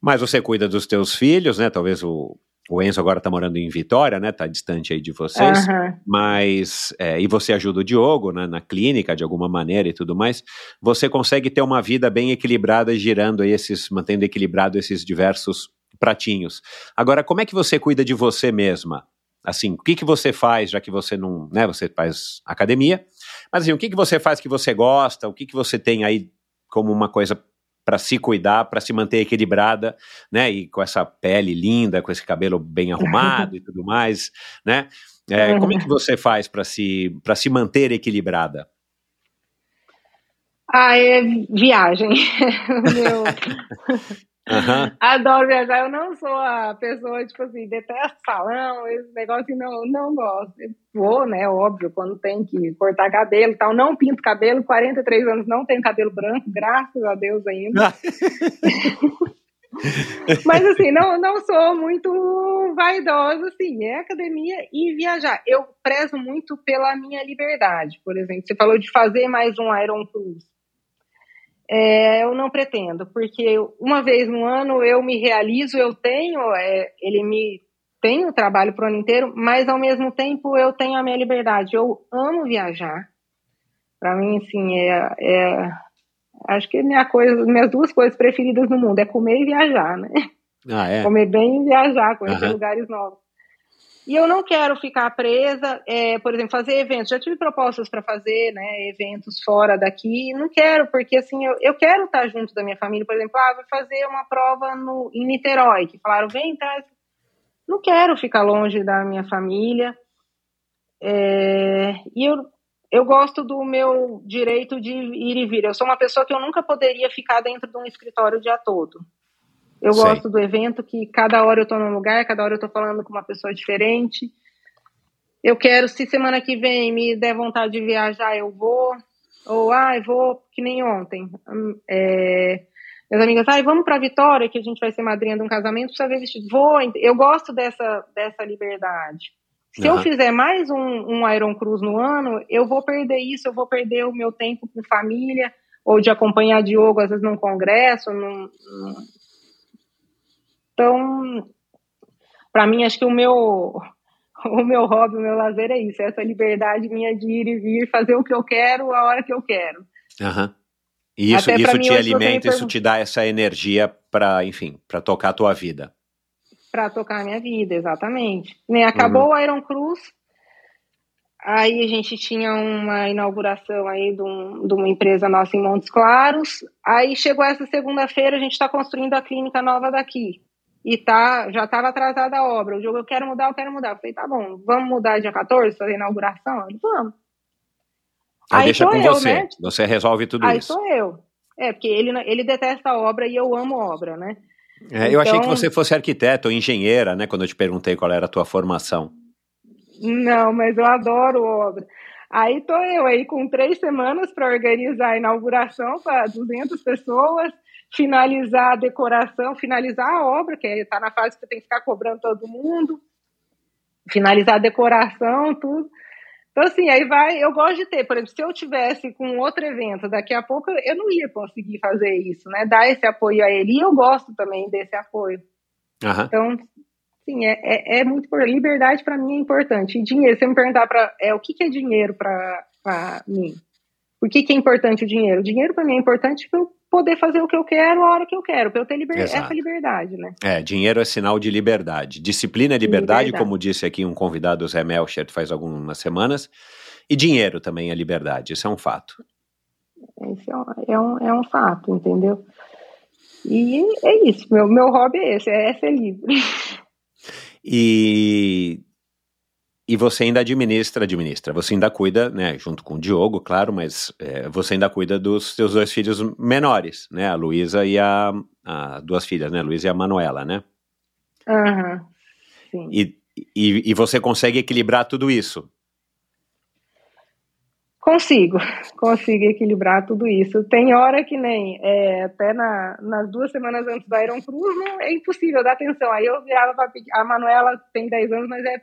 Mas você cuida dos teus filhos, né? Talvez o, o Enzo agora está morando em Vitória, né? Está distante aí de vocês. Uhum. Mas é, e você ajuda o Diogo né, na clínica de alguma maneira e tudo mais. Você consegue ter uma vida bem equilibrada, girando aí esses, mantendo equilibrado esses diversos pratinhos. Agora, como é que você cuida de você mesma? Assim, o que que você faz, já que você não, né? Você faz academia, mas assim, o que que você faz que você gosta? O que que você tem aí como uma coisa para se cuidar, para se manter equilibrada, né? E com essa pele linda, com esse cabelo bem arrumado e tudo mais, né? É, como é que você faz para se, se manter equilibrada? Ah, é viagem. Meu... Uhum. Adoro viajar. Eu não sou a pessoa, tipo assim, detesto salão, esse negócio, não, não gosto. vou, né, óbvio, quando tem que cortar cabelo e tal. Não pinto cabelo, 43 anos não tenho cabelo branco, graças a Deus ainda. Mas assim, não, não sou muito vaidosa, assim, é academia e viajar. Eu prezo muito pela minha liberdade, por exemplo. Você falou de fazer mais um Iron Cruise. É, eu não pretendo, porque uma vez no ano eu me realizo, eu tenho, é, ele me tem o trabalho para o ano inteiro, mas ao mesmo tempo eu tenho a minha liberdade. Eu amo viajar. Para mim, assim, é, é, acho que minha coisa, minhas duas coisas preferidas no mundo é comer e viajar, né? Ah, é? Comer bem e viajar, conhecer uhum. lugares novos. E eu não quero ficar presa, é, por exemplo, fazer eventos. Já tive propostas para fazer né, eventos fora daqui, não quero, porque assim, eu, eu quero estar junto da minha família. Por exemplo, ah, vou fazer uma prova no, em Niterói, que falaram, vem, traz. Não quero ficar longe da minha família. É, e eu, eu gosto do meu direito de ir e vir. Eu sou uma pessoa que eu nunca poderia ficar dentro de um escritório o dia todo. Eu Sei. gosto do evento que cada hora eu estou num lugar, cada hora eu estou falando com uma pessoa diferente. Eu quero, se semana que vem me der vontade de viajar, eu vou. Ou, ah, eu vou, que nem ontem. Hum, é, minhas amigas, ah, vamos para Vitória, que a gente vai ser madrinha de um casamento, precisa ver vestido. Vou, eu gosto dessa, dessa liberdade. Se uhum. eu fizer mais um, um Iron Cruz no ano, eu vou perder isso, eu vou perder o meu tempo com família, ou de acompanhar Diogo, às vezes, num congresso, num, num então, para mim, acho que o meu o meu hobby, o meu lazer é isso, é essa liberdade minha de ir e vir, fazer o que eu quero, a hora que eu quero. Uhum. E isso, isso te alimenta, isso te dá essa energia para, enfim, para tocar a tua vida. Para tocar a minha vida, exatamente. Nem acabou uhum. o Iron Cruz, aí a gente tinha uma inauguração aí de, um, de uma empresa nossa em Montes Claros, aí chegou essa segunda-feira, a gente está construindo a clínica nova daqui e tá, já estava atrasada a obra. O jogo eu quero mudar, eu quero mudar. Eu falei, tá bom, vamos mudar dia 14, fazer inauguração? Ele, vamos. Aí, Aí deixa com eu, você, né? você resolve tudo Aí isso. Aí sou eu. É, porque ele, ele detesta a obra e eu amo obra, né? É, eu achei que então você fosse arquiteto ou engenheira, né? Quando eu te perguntei qual era a tua formação. Não, mas eu adoro obra. Aí tô eu aí com três semanas para organizar a inauguração para 200 pessoas, finalizar a decoração, finalizar a obra, que está na fase que você tem que ficar cobrando todo mundo, finalizar a decoração, tudo. Então, assim, aí vai. Eu gosto de ter, por exemplo, se eu tivesse com outro evento, daqui a pouco eu não ia conseguir fazer isso, né? Dar esse apoio a ele. E eu gosto também desse apoio. Uhum. Então, sim, é, é, é muito importante. Liberdade para mim é importante. E dinheiro, se você me perguntar para é, o que, que é dinheiro para mim, por que, que é importante o dinheiro? O dinheiro para mim é importante para eu poder fazer o que eu quero a hora que eu quero, para eu ter liber... essa liberdade, né? É, dinheiro é sinal de liberdade. Disciplina é liberdade, liberdade. como disse aqui um convidado, o Zé Melchert, faz algumas semanas. E dinheiro também é liberdade, isso é um fato. Esse é um, é um, é um fato, entendeu? E é isso, meu, meu hobby é esse, é ser livre. E e você ainda administra, administra. Você ainda cuida, né, junto com o Diogo, claro, mas é, você ainda cuida dos seus dois filhos menores, né, a Luísa e a, a, duas filhas, né, a Luísa e a Manuela, né? Aham, uhum, e, e, e você consegue equilibrar tudo isso? Consigo, consigo equilibrar tudo isso. Tem hora que nem, é, até na, nas duas semanas antes da Iron Cruz, não, é impossível dar atenção. Aí eu virava para a Manuela tem 10 anos, mas é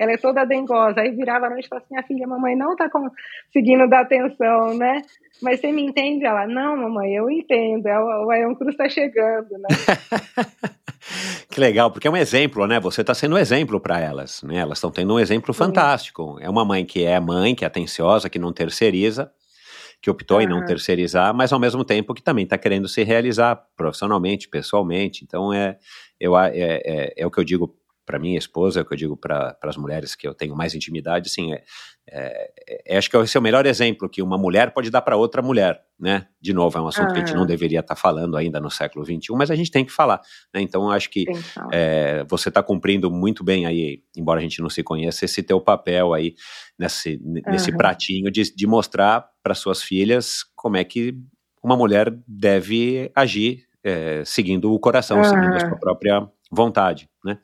ela é toda dengosa. Aí virava a noite e falava assim: minha filha, mamãe não tá conseguindo dar atenção, né? Mas você me entende? Ela, não, mamãe, eu entendo. É o Iron Cruz tá chegando, né? que legal, porque é um exemplo, né? Você está sendo um exemplo para elas, né? Elas estão tendo um exemplo fantástico. É uma mãe que é mãe, que é atenciosa, que não terceiriza, que optou uhum. em não terceirizar, mas ao mesmo tempo que também está querendo se realizar profissionalmente, pessoalmente. Então é, eu, é, é, é o que eu digo para minha esposa, é o que eu digo para as mulheres que eu tenho mais intimidade, sim, é, é, é, acho que esse é o melhor exemplo que uma mulher pode dar para outra mulher, né? De novo, é um assunto ah. que a gente não deveria estar tá falando ainda no século XXI, mas a gente tem que falar, né? Então, acho que é, você está cumprindo muito bem aí, embora a gente não se conheça, esse teu papel aí nesse, nesse uhum. pratinho de, de mostrar para suas filhas como é que uma mulher deve agir é, seguindo o coração, uhum. seguindo a sua própria vontade, né?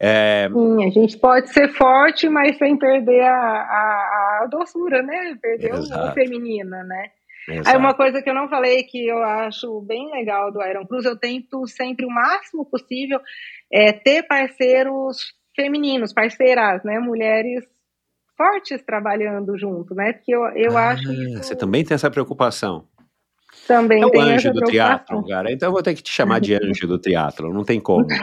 É... Sim, a gente pode ser forte, mas sem perder a, a, a doçura, né? Perder Exato. o feminina, né? Exato. Aí uma coisa que eu não falei que eu acho bem legal do Iron Cruz, eu tento sempre o máximo possível é, ter parceiros femininos, parceiras, né? Mulheres fortes trabalhando junto, né? Porque eu, eu ah, acho. Isso... Você também tem essa preocupação? Também é o anjo do triatlo, cara. Então eu vou ter que te chamar de anjo do triatlo, não tem como.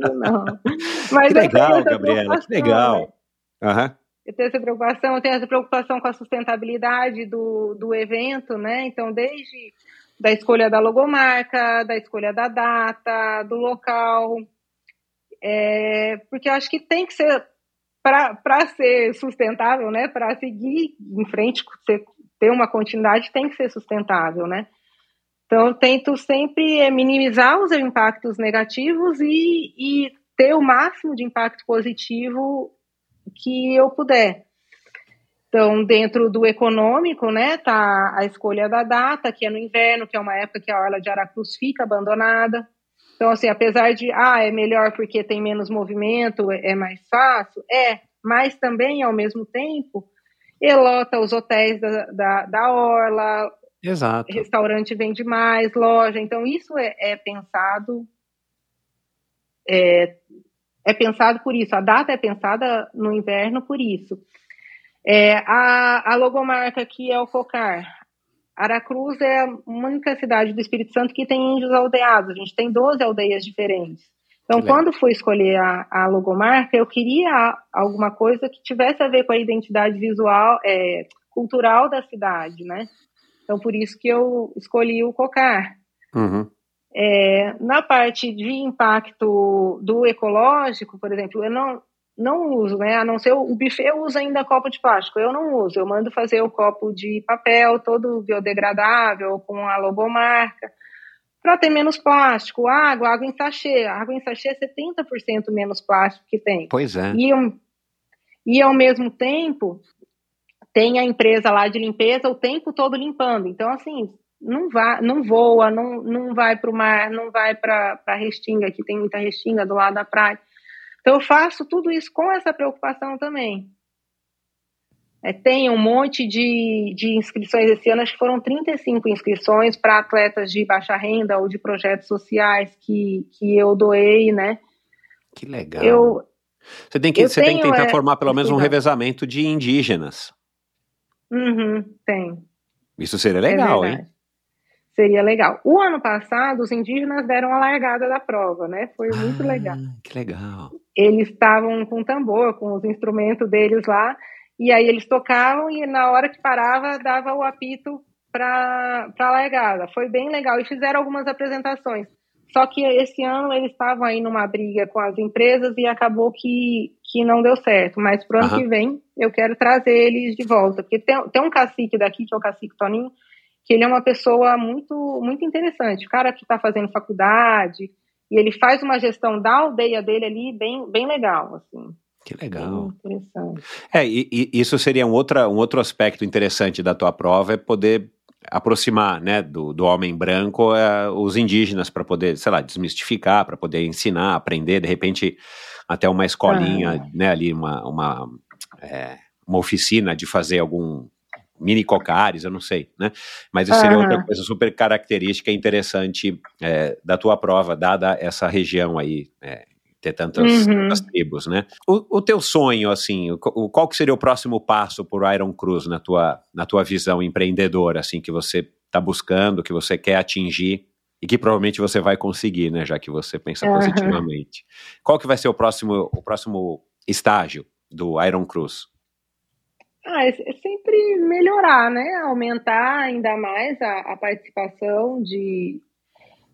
Não, não. Mas que legal, Gabriela, que legal. Uhum. Eu tenho essa preocupação, eu tenho essa preocupação com a sustentabilidade do, do evento, né? Então, desde da escolha da logomarca, da escolha da data, do local, é, porque eu acho que tem que ser para ser sustentável, né? Para seguir em frente, ser ter uma continuidade tem que ser sustentável, né? Então, eu tento sempre é, minimizar os impactos negativos e, e ter o máximo de impacto positivo que eu puder. Então, dentro do econômico, né, tá a escolha da data, que é no inverno, que é uma época que a orla de Aracruz fica abandonada. Então, assim, apesar de, ah, é melhor porque tem menos movimento, é mais fácil, é, mas também, ao mesmo tempo, elota os hotéis da, da, da Orla, Exato. restaurante vende mais, loja. Então, isso é, é pensado. É, é, pensado por isso. A data é pensada no inverno por isso. É, a, a logomarca aqui é o Cocar. Aracruz é a única cidade do Espírito Santo que tem índios aldeados. A gente tem 12 aldeias diferentes. Então, quando fui escolher a, a, logomarca, eu queria alguma coisa que tivesse a ver com a identidade visual, é, cultural da cidade, né? Então, por isso que eu escolhi o Cocar. Uhum. É, na parte de impacto do ecológico, por exemplo, eu não, não uso, né? A não ser o, o buffet, eu uso ainda copo de plástico. Eu não uso, eu mando fazer o copo de papel, todo biodegradável, com a logomarca para ter menos plástico, água, água em sachê. A água em sachê é 70% menos plástico que tem. Pois é. E, e ao mesmo tempo, tem a empresa lá de limpeza o tempo todo limpando. Então, assim, não, vai, não voa, não, não vai para o mar, não vai para a restinga, que tem muita restinga do lado da praia. Então, eu faço tudo isso com essa preocupação também. É, tem um monte de, de inscrições esse ano, acho que foram 35 inscrições para atletas de baixa renda ou de projetos sociais que, que eu doei, né? Que legal. Eu, você tem que, você tenho, tem que tentar é, formar pelo menos um revezamento de indígenas. Uhum, tem. Isso seria legal, é hein? Seria legal. O ano passado, os indígenas deram a largada da prova, né? Foi muito ah, legal. Que legal. Eles estavam com tambor, com os instrumentos deles lá, e aí eles tocavam e na hora que parava dava o apito para a largada. Foi bem legal e fizeram algumas apresentações. Só que esse ano eles estavam aí numa briga com as empresas e acabou que, que não deu certo. Mas pro ano uhum. que vem eu quero trazer eles de volta. Porque tem, tem um cacique daqui, que é o cacique Toninho, que ele é uma pessoa muito, muito interessante. O cara que está fazendo faculdade e ele faz uma gestão da aldeia dele ali bem, bem legal, assim. Que legal. É, e, e, isso seria um, outra, um outro aspecto interessante da tua prova, é poder aproximar, né, do, do homem branco é, os indígenas para poder, sei lá, desmistificar, para poder ensinar, aprender, de repente até uma escolinha, ah. né, ali uma, uma, é, uma oficina de fazer algum mini cocares, eu não sei, né? Mas isso seria outra coisa super característica e interessante é, da tua prova, dada essa região aí, é, ter tantas, uhum. tantas tribos, né? O, o, teu sonho, assim, o, qual que seria o próximo passo por Iron Cruz na tua, na tua visão empreendedora, assim, que você está buscando, que você quer atingir e que provavelmente você vai conseguir, né, já que você pensa uhum. positivamente. Qual que vai ser o próximo, o próximo estágio do Iron Cruz? Ah, é, é sempre melhorar, né? Aumentar ainda mais a, a participação de,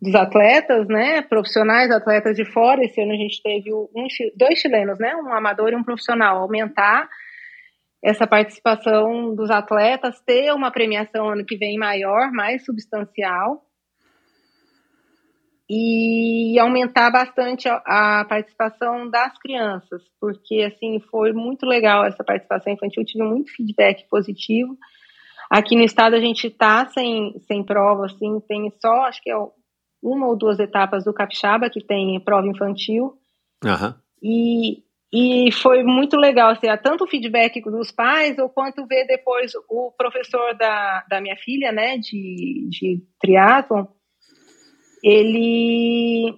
dos atletas, né? Profissionais, atletas de fora. Esse ano a gente teve um, dois chilenos, né? Um amador e um profissional. Aumentar essa participação dos atletas, ter uma premiação ano que vem maior, mais substancial e aumentar bastante a, participação das crianças, porque assim foi muito legal essa participação infantil, tive muito feedback positivo. Aqui no estado a gente está sem, sem prova, assim, tem só, acho que é uma ou duas etapas do Capixaba que tem prova infantil. Uhum. E, e foi muito legal, assim, tanto o feedback dos pais, ou quanto ver depois o professor da, da minha filha, né, de, de triatlon, ele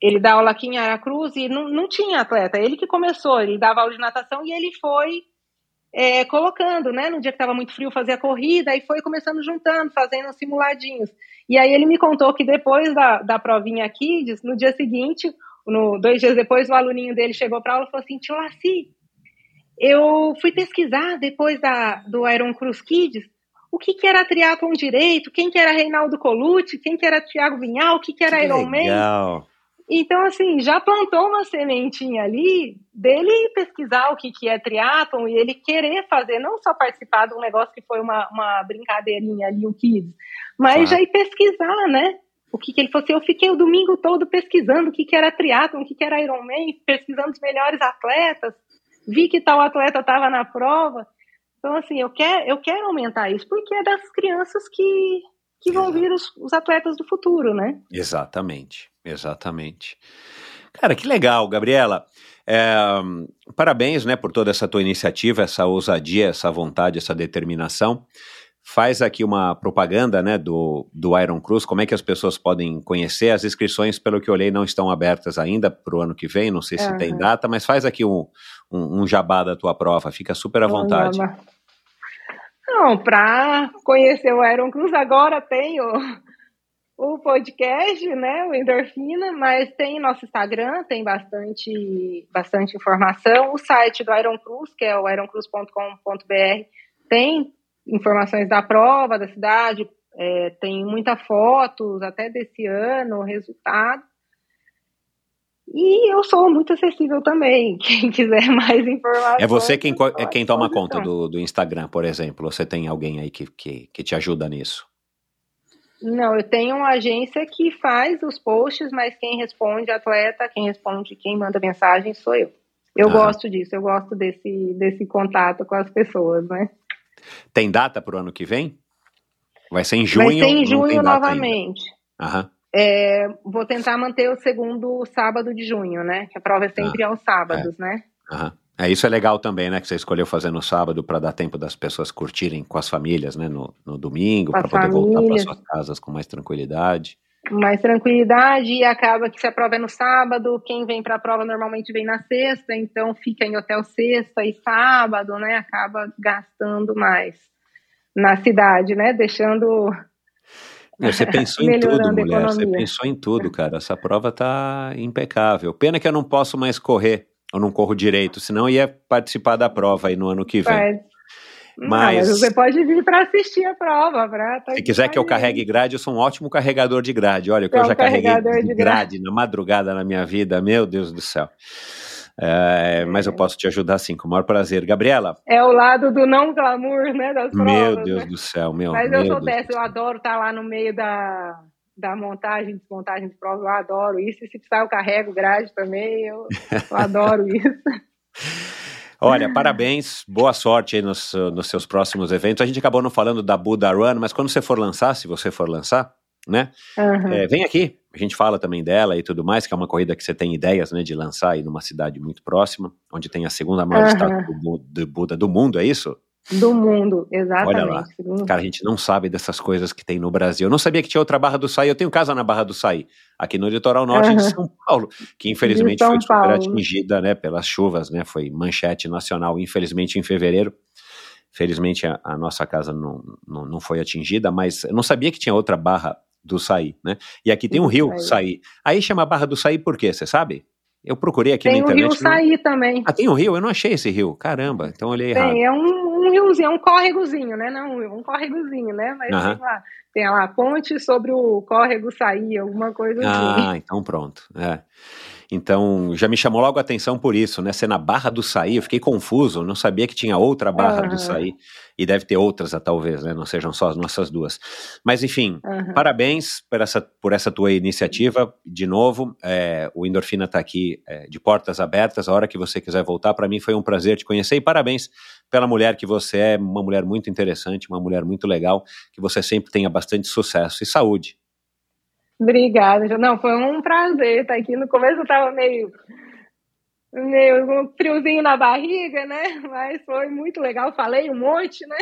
ele dá aula aqui em Aracruz e não, não tinha atleta, ele que começou, ele dava aula de natação e ele foi é, colocando, né? No dia que estava muito frio, fazia corrida e foi começando juntando, fazendo simuladinhos. E aí ele me contou que depois da, da provinha Kids, no dia seguinte, no, dois dias depois, o aluninho dele chegou para aula e falou assim: Tio Laci, eu fui pesquisar depois da, do Iron Cruz Kids o que, que era triatlon direito, quem que era Reinaldo Colucci, quem que era Thiago Vinhal, o que, que era que Iron legal. Então, assim, já plantou uma sementinha ali dele pesquisar o que, que é triatlon e ele querer fazer, não só participar de um negócio que foi uma, uma brincadeirinha ali, o Kids, mas já ir pesquisar, né? O que, que ele falou assim, eu fiquei o domingo todo pesquisando o que, que era triatlon, o que, que era Ironman, pesquisando os melhores atletas, vi que tal atleta estava na prova. Então, assim, eu quero, eu quero aumentar isso, porque é das crianças que, que vão vir os, os atletas do futuro, né? Exatamente, exatamente. Cara, que legal, Gabriela. É, parabéns, né, por toda essa tua iniciativa, essa ousadia, essa vontade, essa determinação. Faz aqui uma propaganda, né, do, do Iron Cruz, como é que as pessoas podem conhecer? As inscrições, pelo que eu olhei, não estão abertas ainda para o ano que vem, não sei se uhum. tem data, mas faz aqui um, um, um, jabá da tua prova, fica super à vontade. Não, para conhecer o Iron Cruz, agora tem o, o podcast, né, o Endorfina, mas tem nosso Instagram, tem bastante, bastante informação. O site do Iron Cruz, que é o ironcruz.com.br, tem informações da prova, da cidade, é, tem muitas fotos até desse ano, resultado. E eu sou muito acessível também. Quem quiser mais informações. É você quem, é quem toma conta do, do Instagram, por exemplo? Você tem alguém aí que, que, que te ajuda nisso? Não, eu tenho uma agência que faz os posts, mas quem responde atleta, quem responde, quem manda mensagem sou eu. Eu ah. gosto disso, eu gosto desse, desse contato com as pessoas, né? Tem data para o ano que vem? Vai ser em junho? Vai ser em junho novamente. Aham. É, vou tentar manter o segundo sábado de junho, né? Que a prova é sempre ah, aos sábados, é. né? Aham. É, isso é legal também, né? Que você escolheu fazer no sábado para dar tempo das pessoas curtirem com as famílias, né? No, no domingo, para poder voltar para suas casas com mais tranquilidade. Mais tranquilidade e acaba que se a prova é no sábado, quem vem para a prova normalmente vem na sexta, então fica em hotel sexta e sábado, né? Acaba gastando mais na cidade, né? Deixando você pensou em tudo, mulher. Você pensou em tudo, cara. Essa prova tá impecável. Pena que eu não posso mais correr. Eu não corro direito, senão ia participar da prova aí no ano que vem. Mas, mas você pode vir para assistir a prova. Pra tá se quiser que eu carregue grade, eu sou um ótimo carregador de grade. Olha, o que eu já carreguei de grade, grade na madrugada na minha vida, meu Deus do céu. É, mas eu posso te ajudar sim, com o maior prazer. Gabriela. É o lado do não glamour, né? Das provas, meu Deus né? do céu, meu. Mas meu eu sou dessa, eu adoro estar lá no meio da, da montagem, desmontagem de provas, eu adoro isso. E se precisar, eu carrego grade também, eu, eu adoro isso. Olha, parabéns, boa sorte aí nos, nos seus próximos eventos. A gente acabou não falando da Buda Run, mas quando você for lançar, se você for lançar, né? Uhum. É, vem aqui, a gente fala também dela e tudo mais, que é uma corrida que você tem ideias né, de lançar aí numa cidade muito próxima, onde tem a segunda maior uhum. estátua do, do Buda do mundo, é isso? do mundo, exatamente. Olha lá. Cara, a gente não sabe dessas coisas que tem no Brasil. Eu não sabia que tinha outra Barra do Saí. Eu tenho casa na Barra do Saí, aqui no litoral norte uhum. de São Paulo, que infelizmente foi super atingida, né, pelas chuvas, né? Foi manchete nacional, infelizmente em fevereiro. Felizmente a, a nossa casa não, não, não, foi atingida, mas eu não sabia que tinha outra Barra do Saí, né? E aqui tem um rio Saí. Aí chama Barra do Saí por quê? Você sabe? Eu procurei aqui tem na internet. Tem o Rio Saí também. Ah, tem um rio? Eu não achei esse rio. Caramba, então olhei tem, errado. Tem, é um, um, riozinho, é um córregozinho, né? Não, um córregozinho, né? Mas uhum. tem lá, tem lá, ponte sobre o córrego Saí, alguma coisa assim. Ah, então pronto. É. Então, já me chamou logo a atenção por isso, né? Ser na Barra do Saí, eu fiquei confuso, não sabia que tinha outra Barra uhum. do Saí. E deve ter outras, talvez, né? Não sejam só as nossas duas. Mas, enfim, uhum. parabéns por essa, por essa tua iniciativa. De novo, é, o Endorfina está aqui é, de portas abertas. A hora que você quiser voltar, para mim foi um prazer te conhecer. E parabéns pela mulher que você é, uma mulher muito interessante, uma mulher muito legal, que você sempre tenha bastante sucesso e saúde. Obrigada. Não, foi um prazer estar aqui. No começo eu estava meio, meio um friozinho na barriga, né? Mas foi muito legal. Falei um monte, né?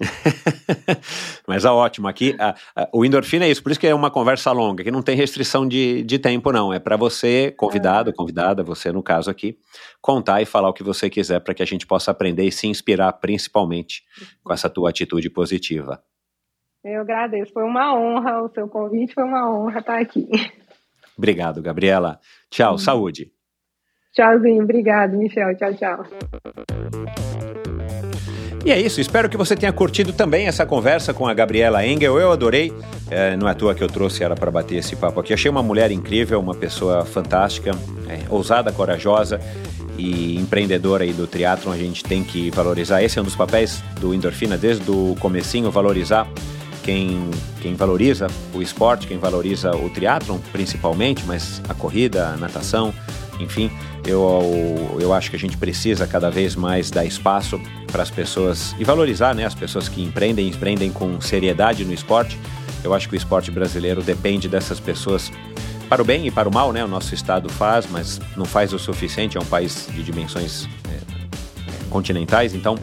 Mas é ótimo. Aqui, a, a, o endorfina é isso, por isso que é uma conversa longa, que não tem restrição de, de tempo, não. É para você, convidado, convidada, você no caso aqui, contar e falar o que você quiser para que a gente possa aprender e se inspirar, principalmente com essa tua atitude positiva. Eu agradeço, foi uma honra o seu convite, foi uma honra estar aqui. Obrigado, Gabriela. Tchau, saúde. Tchauzinho, obrigado, Michel. Tchau, tchau. E é isso, espero que você tenha curtido também essa conversa com a Gabriela Engel. Eu adorei, é, não é à toa que eu trouxe ela para bater esse papo aqui. Achei uma mulher incrível, uma pessoa fantástica, é, ousada, corajosa e empreendedora aí do triatlon. A gente tem que valorizar. Esse é um dos papéis do Endorfina desde o comecinho, valorizar quem, quem valoriza o esporte, quem valoriza o triatlon principalmente, mas a corrida, a natação, enfim, eu, eu acho que a gente precisa cada vez mais dar espaço para as pessoas e valorizar né, as pessoas que empreendem, empreendem com seriedade no esporte. Eu acho que o esporte brasileiro depende dessas pessoas para o bem e para o mal, né? O nosso estado faz, mas não faz o suficiente. É um país de dimensões é, continentais, então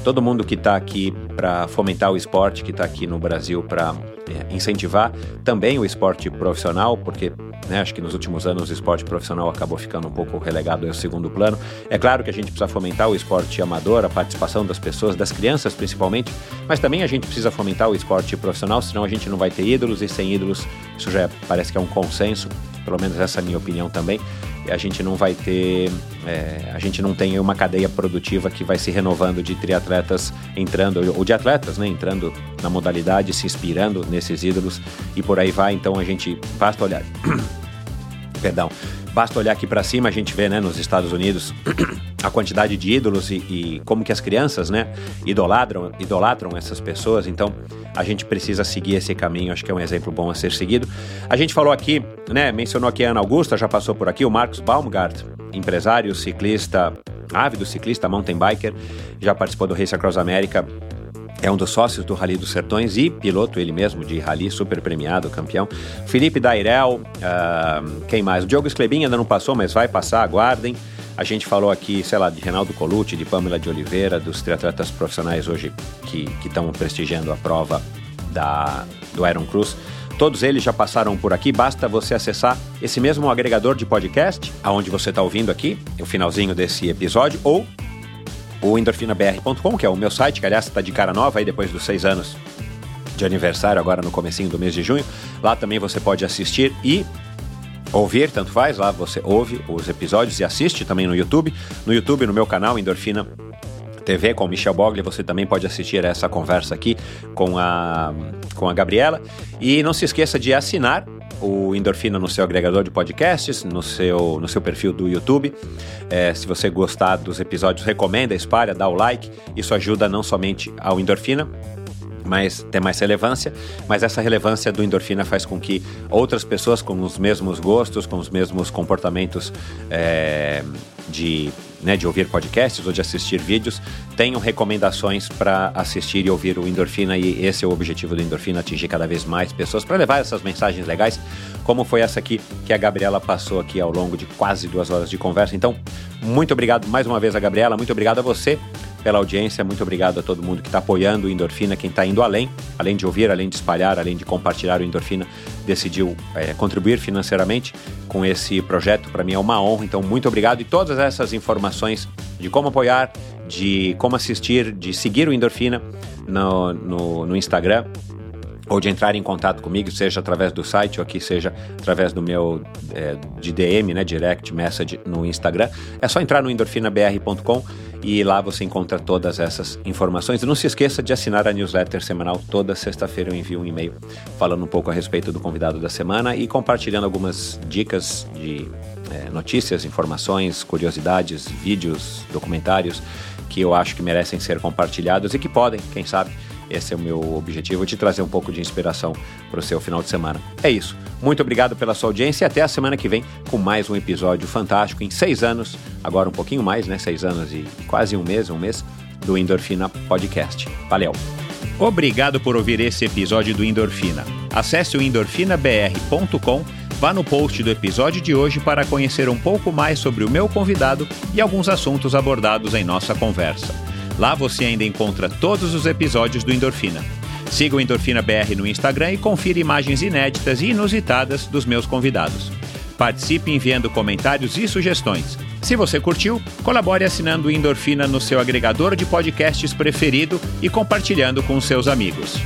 todo mundo que está aqui para fomentar o esporte, que está aqui no Brasil para é, incentivar também o esporte profissional, porque né, acho que nos últimos anos o esporte profissional acabou ficando um pouco relegado ao segundo plano. É claro que a gente precisa fomentar o esporte amador, a participação das pessoas, das crianças principalmente, mas também a gente precisa fomentar o esporte profissional, senão a gente não vai ter ídolos e sem ídolos, isso já é, parece que é um consenso, pelo menos essa é a minha opinião também a gente não vai ter, é, a gente não tem uma cadeia produtiva que vai se renovando de triatletas entrando, ou de atletas, né, entrando na modalidade, se inspirando nesses ídolos e por aí vai. Então a gente basta olhar, perdão, basta olhar aqui para cima, a gente vê, né, nos Estados Unidos a quantidade de ídolos e, e, como que as crianças, né, idolatram, idolatram essas pessoas. Então a gente precisa seguir esse caminho, acho que é um exemplo bom a ser seguido. A gente falou aqui, né, mencionou aqui a Ana Augusta, já passou por aqui, o Marcos Baumgart, empresário, ciclista, ávido ciclista, mountain biker, já participou do Race Across America, é um dos sócios do Rally dos Sertões e piloto ele mesmo de rally, super premiado, campeão. Felipe Dairel, uh, quem mais? O Diogo Esclebin ainda não passou, mas vai passar, aguardem. A gente falou aqui, sei lá, de Reinaldo Colucci, de Pamela de Oliveira, dos triatletas profissionais hoje que estão prestigiando a prova da, do Iron Cruz. Todos eles já passaram por aqui, basta você acessar esse mesmo agregador de podcast, aonde você está ouvindo aqui, o finalzinho desse episódio, ou o endorfinabr.com, que é o meu site, que aliás está de cara nova aí depois dos seis anos de aniversário, agora no comecinho do mês de junho. Lá também você pode assistir e ouvir, tanto faz, lá você ouve os episódios e assiste também no YouTube. No YouTube, no meu canal, Endorfina TV com Michel Bogli, você também pode assistir essa conversa aqui com a, com a Gabriela. E não se esqueça de assinar o Endorfina no seu agregador de podcasts, no seu, no seu perfil do YouTube. É, se você gostar dos episódios, recomenda, espalha, dá o like. Isso ajuda não somente ao Endorfina, mais, ter mais relevância, mas essa relevância do endorfina faz com que outras pessoas com os mesmos gostos, com os mesmos comportamentos é, de, né, de ouvir podcasts ou de assistir vídeos tenham recomendações para assistir e ouvir o Endorfina e esse é o objetivo do Endorfina, atingir cada vez mais pessoas para levar essas mensagens legais, como foi essa aqui que a Gabriela passou aqui ao longo de quase duas horas de conversa. Então, muito obrigado mais uma vez a Gabriela, muito obrigado a você pela audiência, muito obrigado a todo mundo que está apoiando o Endorfina, quem está indo além, além de ouvir, além de espalhar, além de compartilhar o Endorfina, decidiu é, contribuir financeiramente com esse projeto. Para mim é uma honra, então muito obrigado. E todas essas informações de como apoiar, de como assistir, de seguir o Endorfina no, no, no Instagram ou de entrar em contato comigo, seja através do site ou aqui seja através do meu é, de DM, né, direct message no Instagram, é só entrar no endorfinabr.com e lá você encontra todas essas informações. E não se esqueça de assinar a newsletter semanal. Toda sexta-feira eu envio um e-mail falando um pouco a respeito do convidado da semana e compartilhando algumas dicas de é, notícias, informações, curiosidades, vídeos, documentários que eu acho que merecem ser compartilhados e que podem, quem sabe, esse é o meu objetivo, te trazer um pouco de inspiração para o seu final de semana. É isso. Muito obrigado pela sua audiência e até a semana que vem com mais um episódio fantástico em seis anos, agora um pouquinho mais, né? Seis anos e quase um mês, um mês, do Endorfina Podcast. Valeu! Obrigado por ouvir esse episódio do Endorfina. Acesse o endorfinabr.com, vá no post do episódio de hoje para conhecer um pouco mais sobre o meu convidado e alguns assuntos abordados em nossa conversa. Lá você ainda encontra todos os episódios do Endorfina. Siga o Endorfina BR no Instagram e confira imagens inéditas e inusitadas dos meus convidados. Participe enviando comentários e sugestões. Se você curtiu, colabore assinando o Endorfina no seu agregador de podcasts preferido e compartilhando com seus amigos.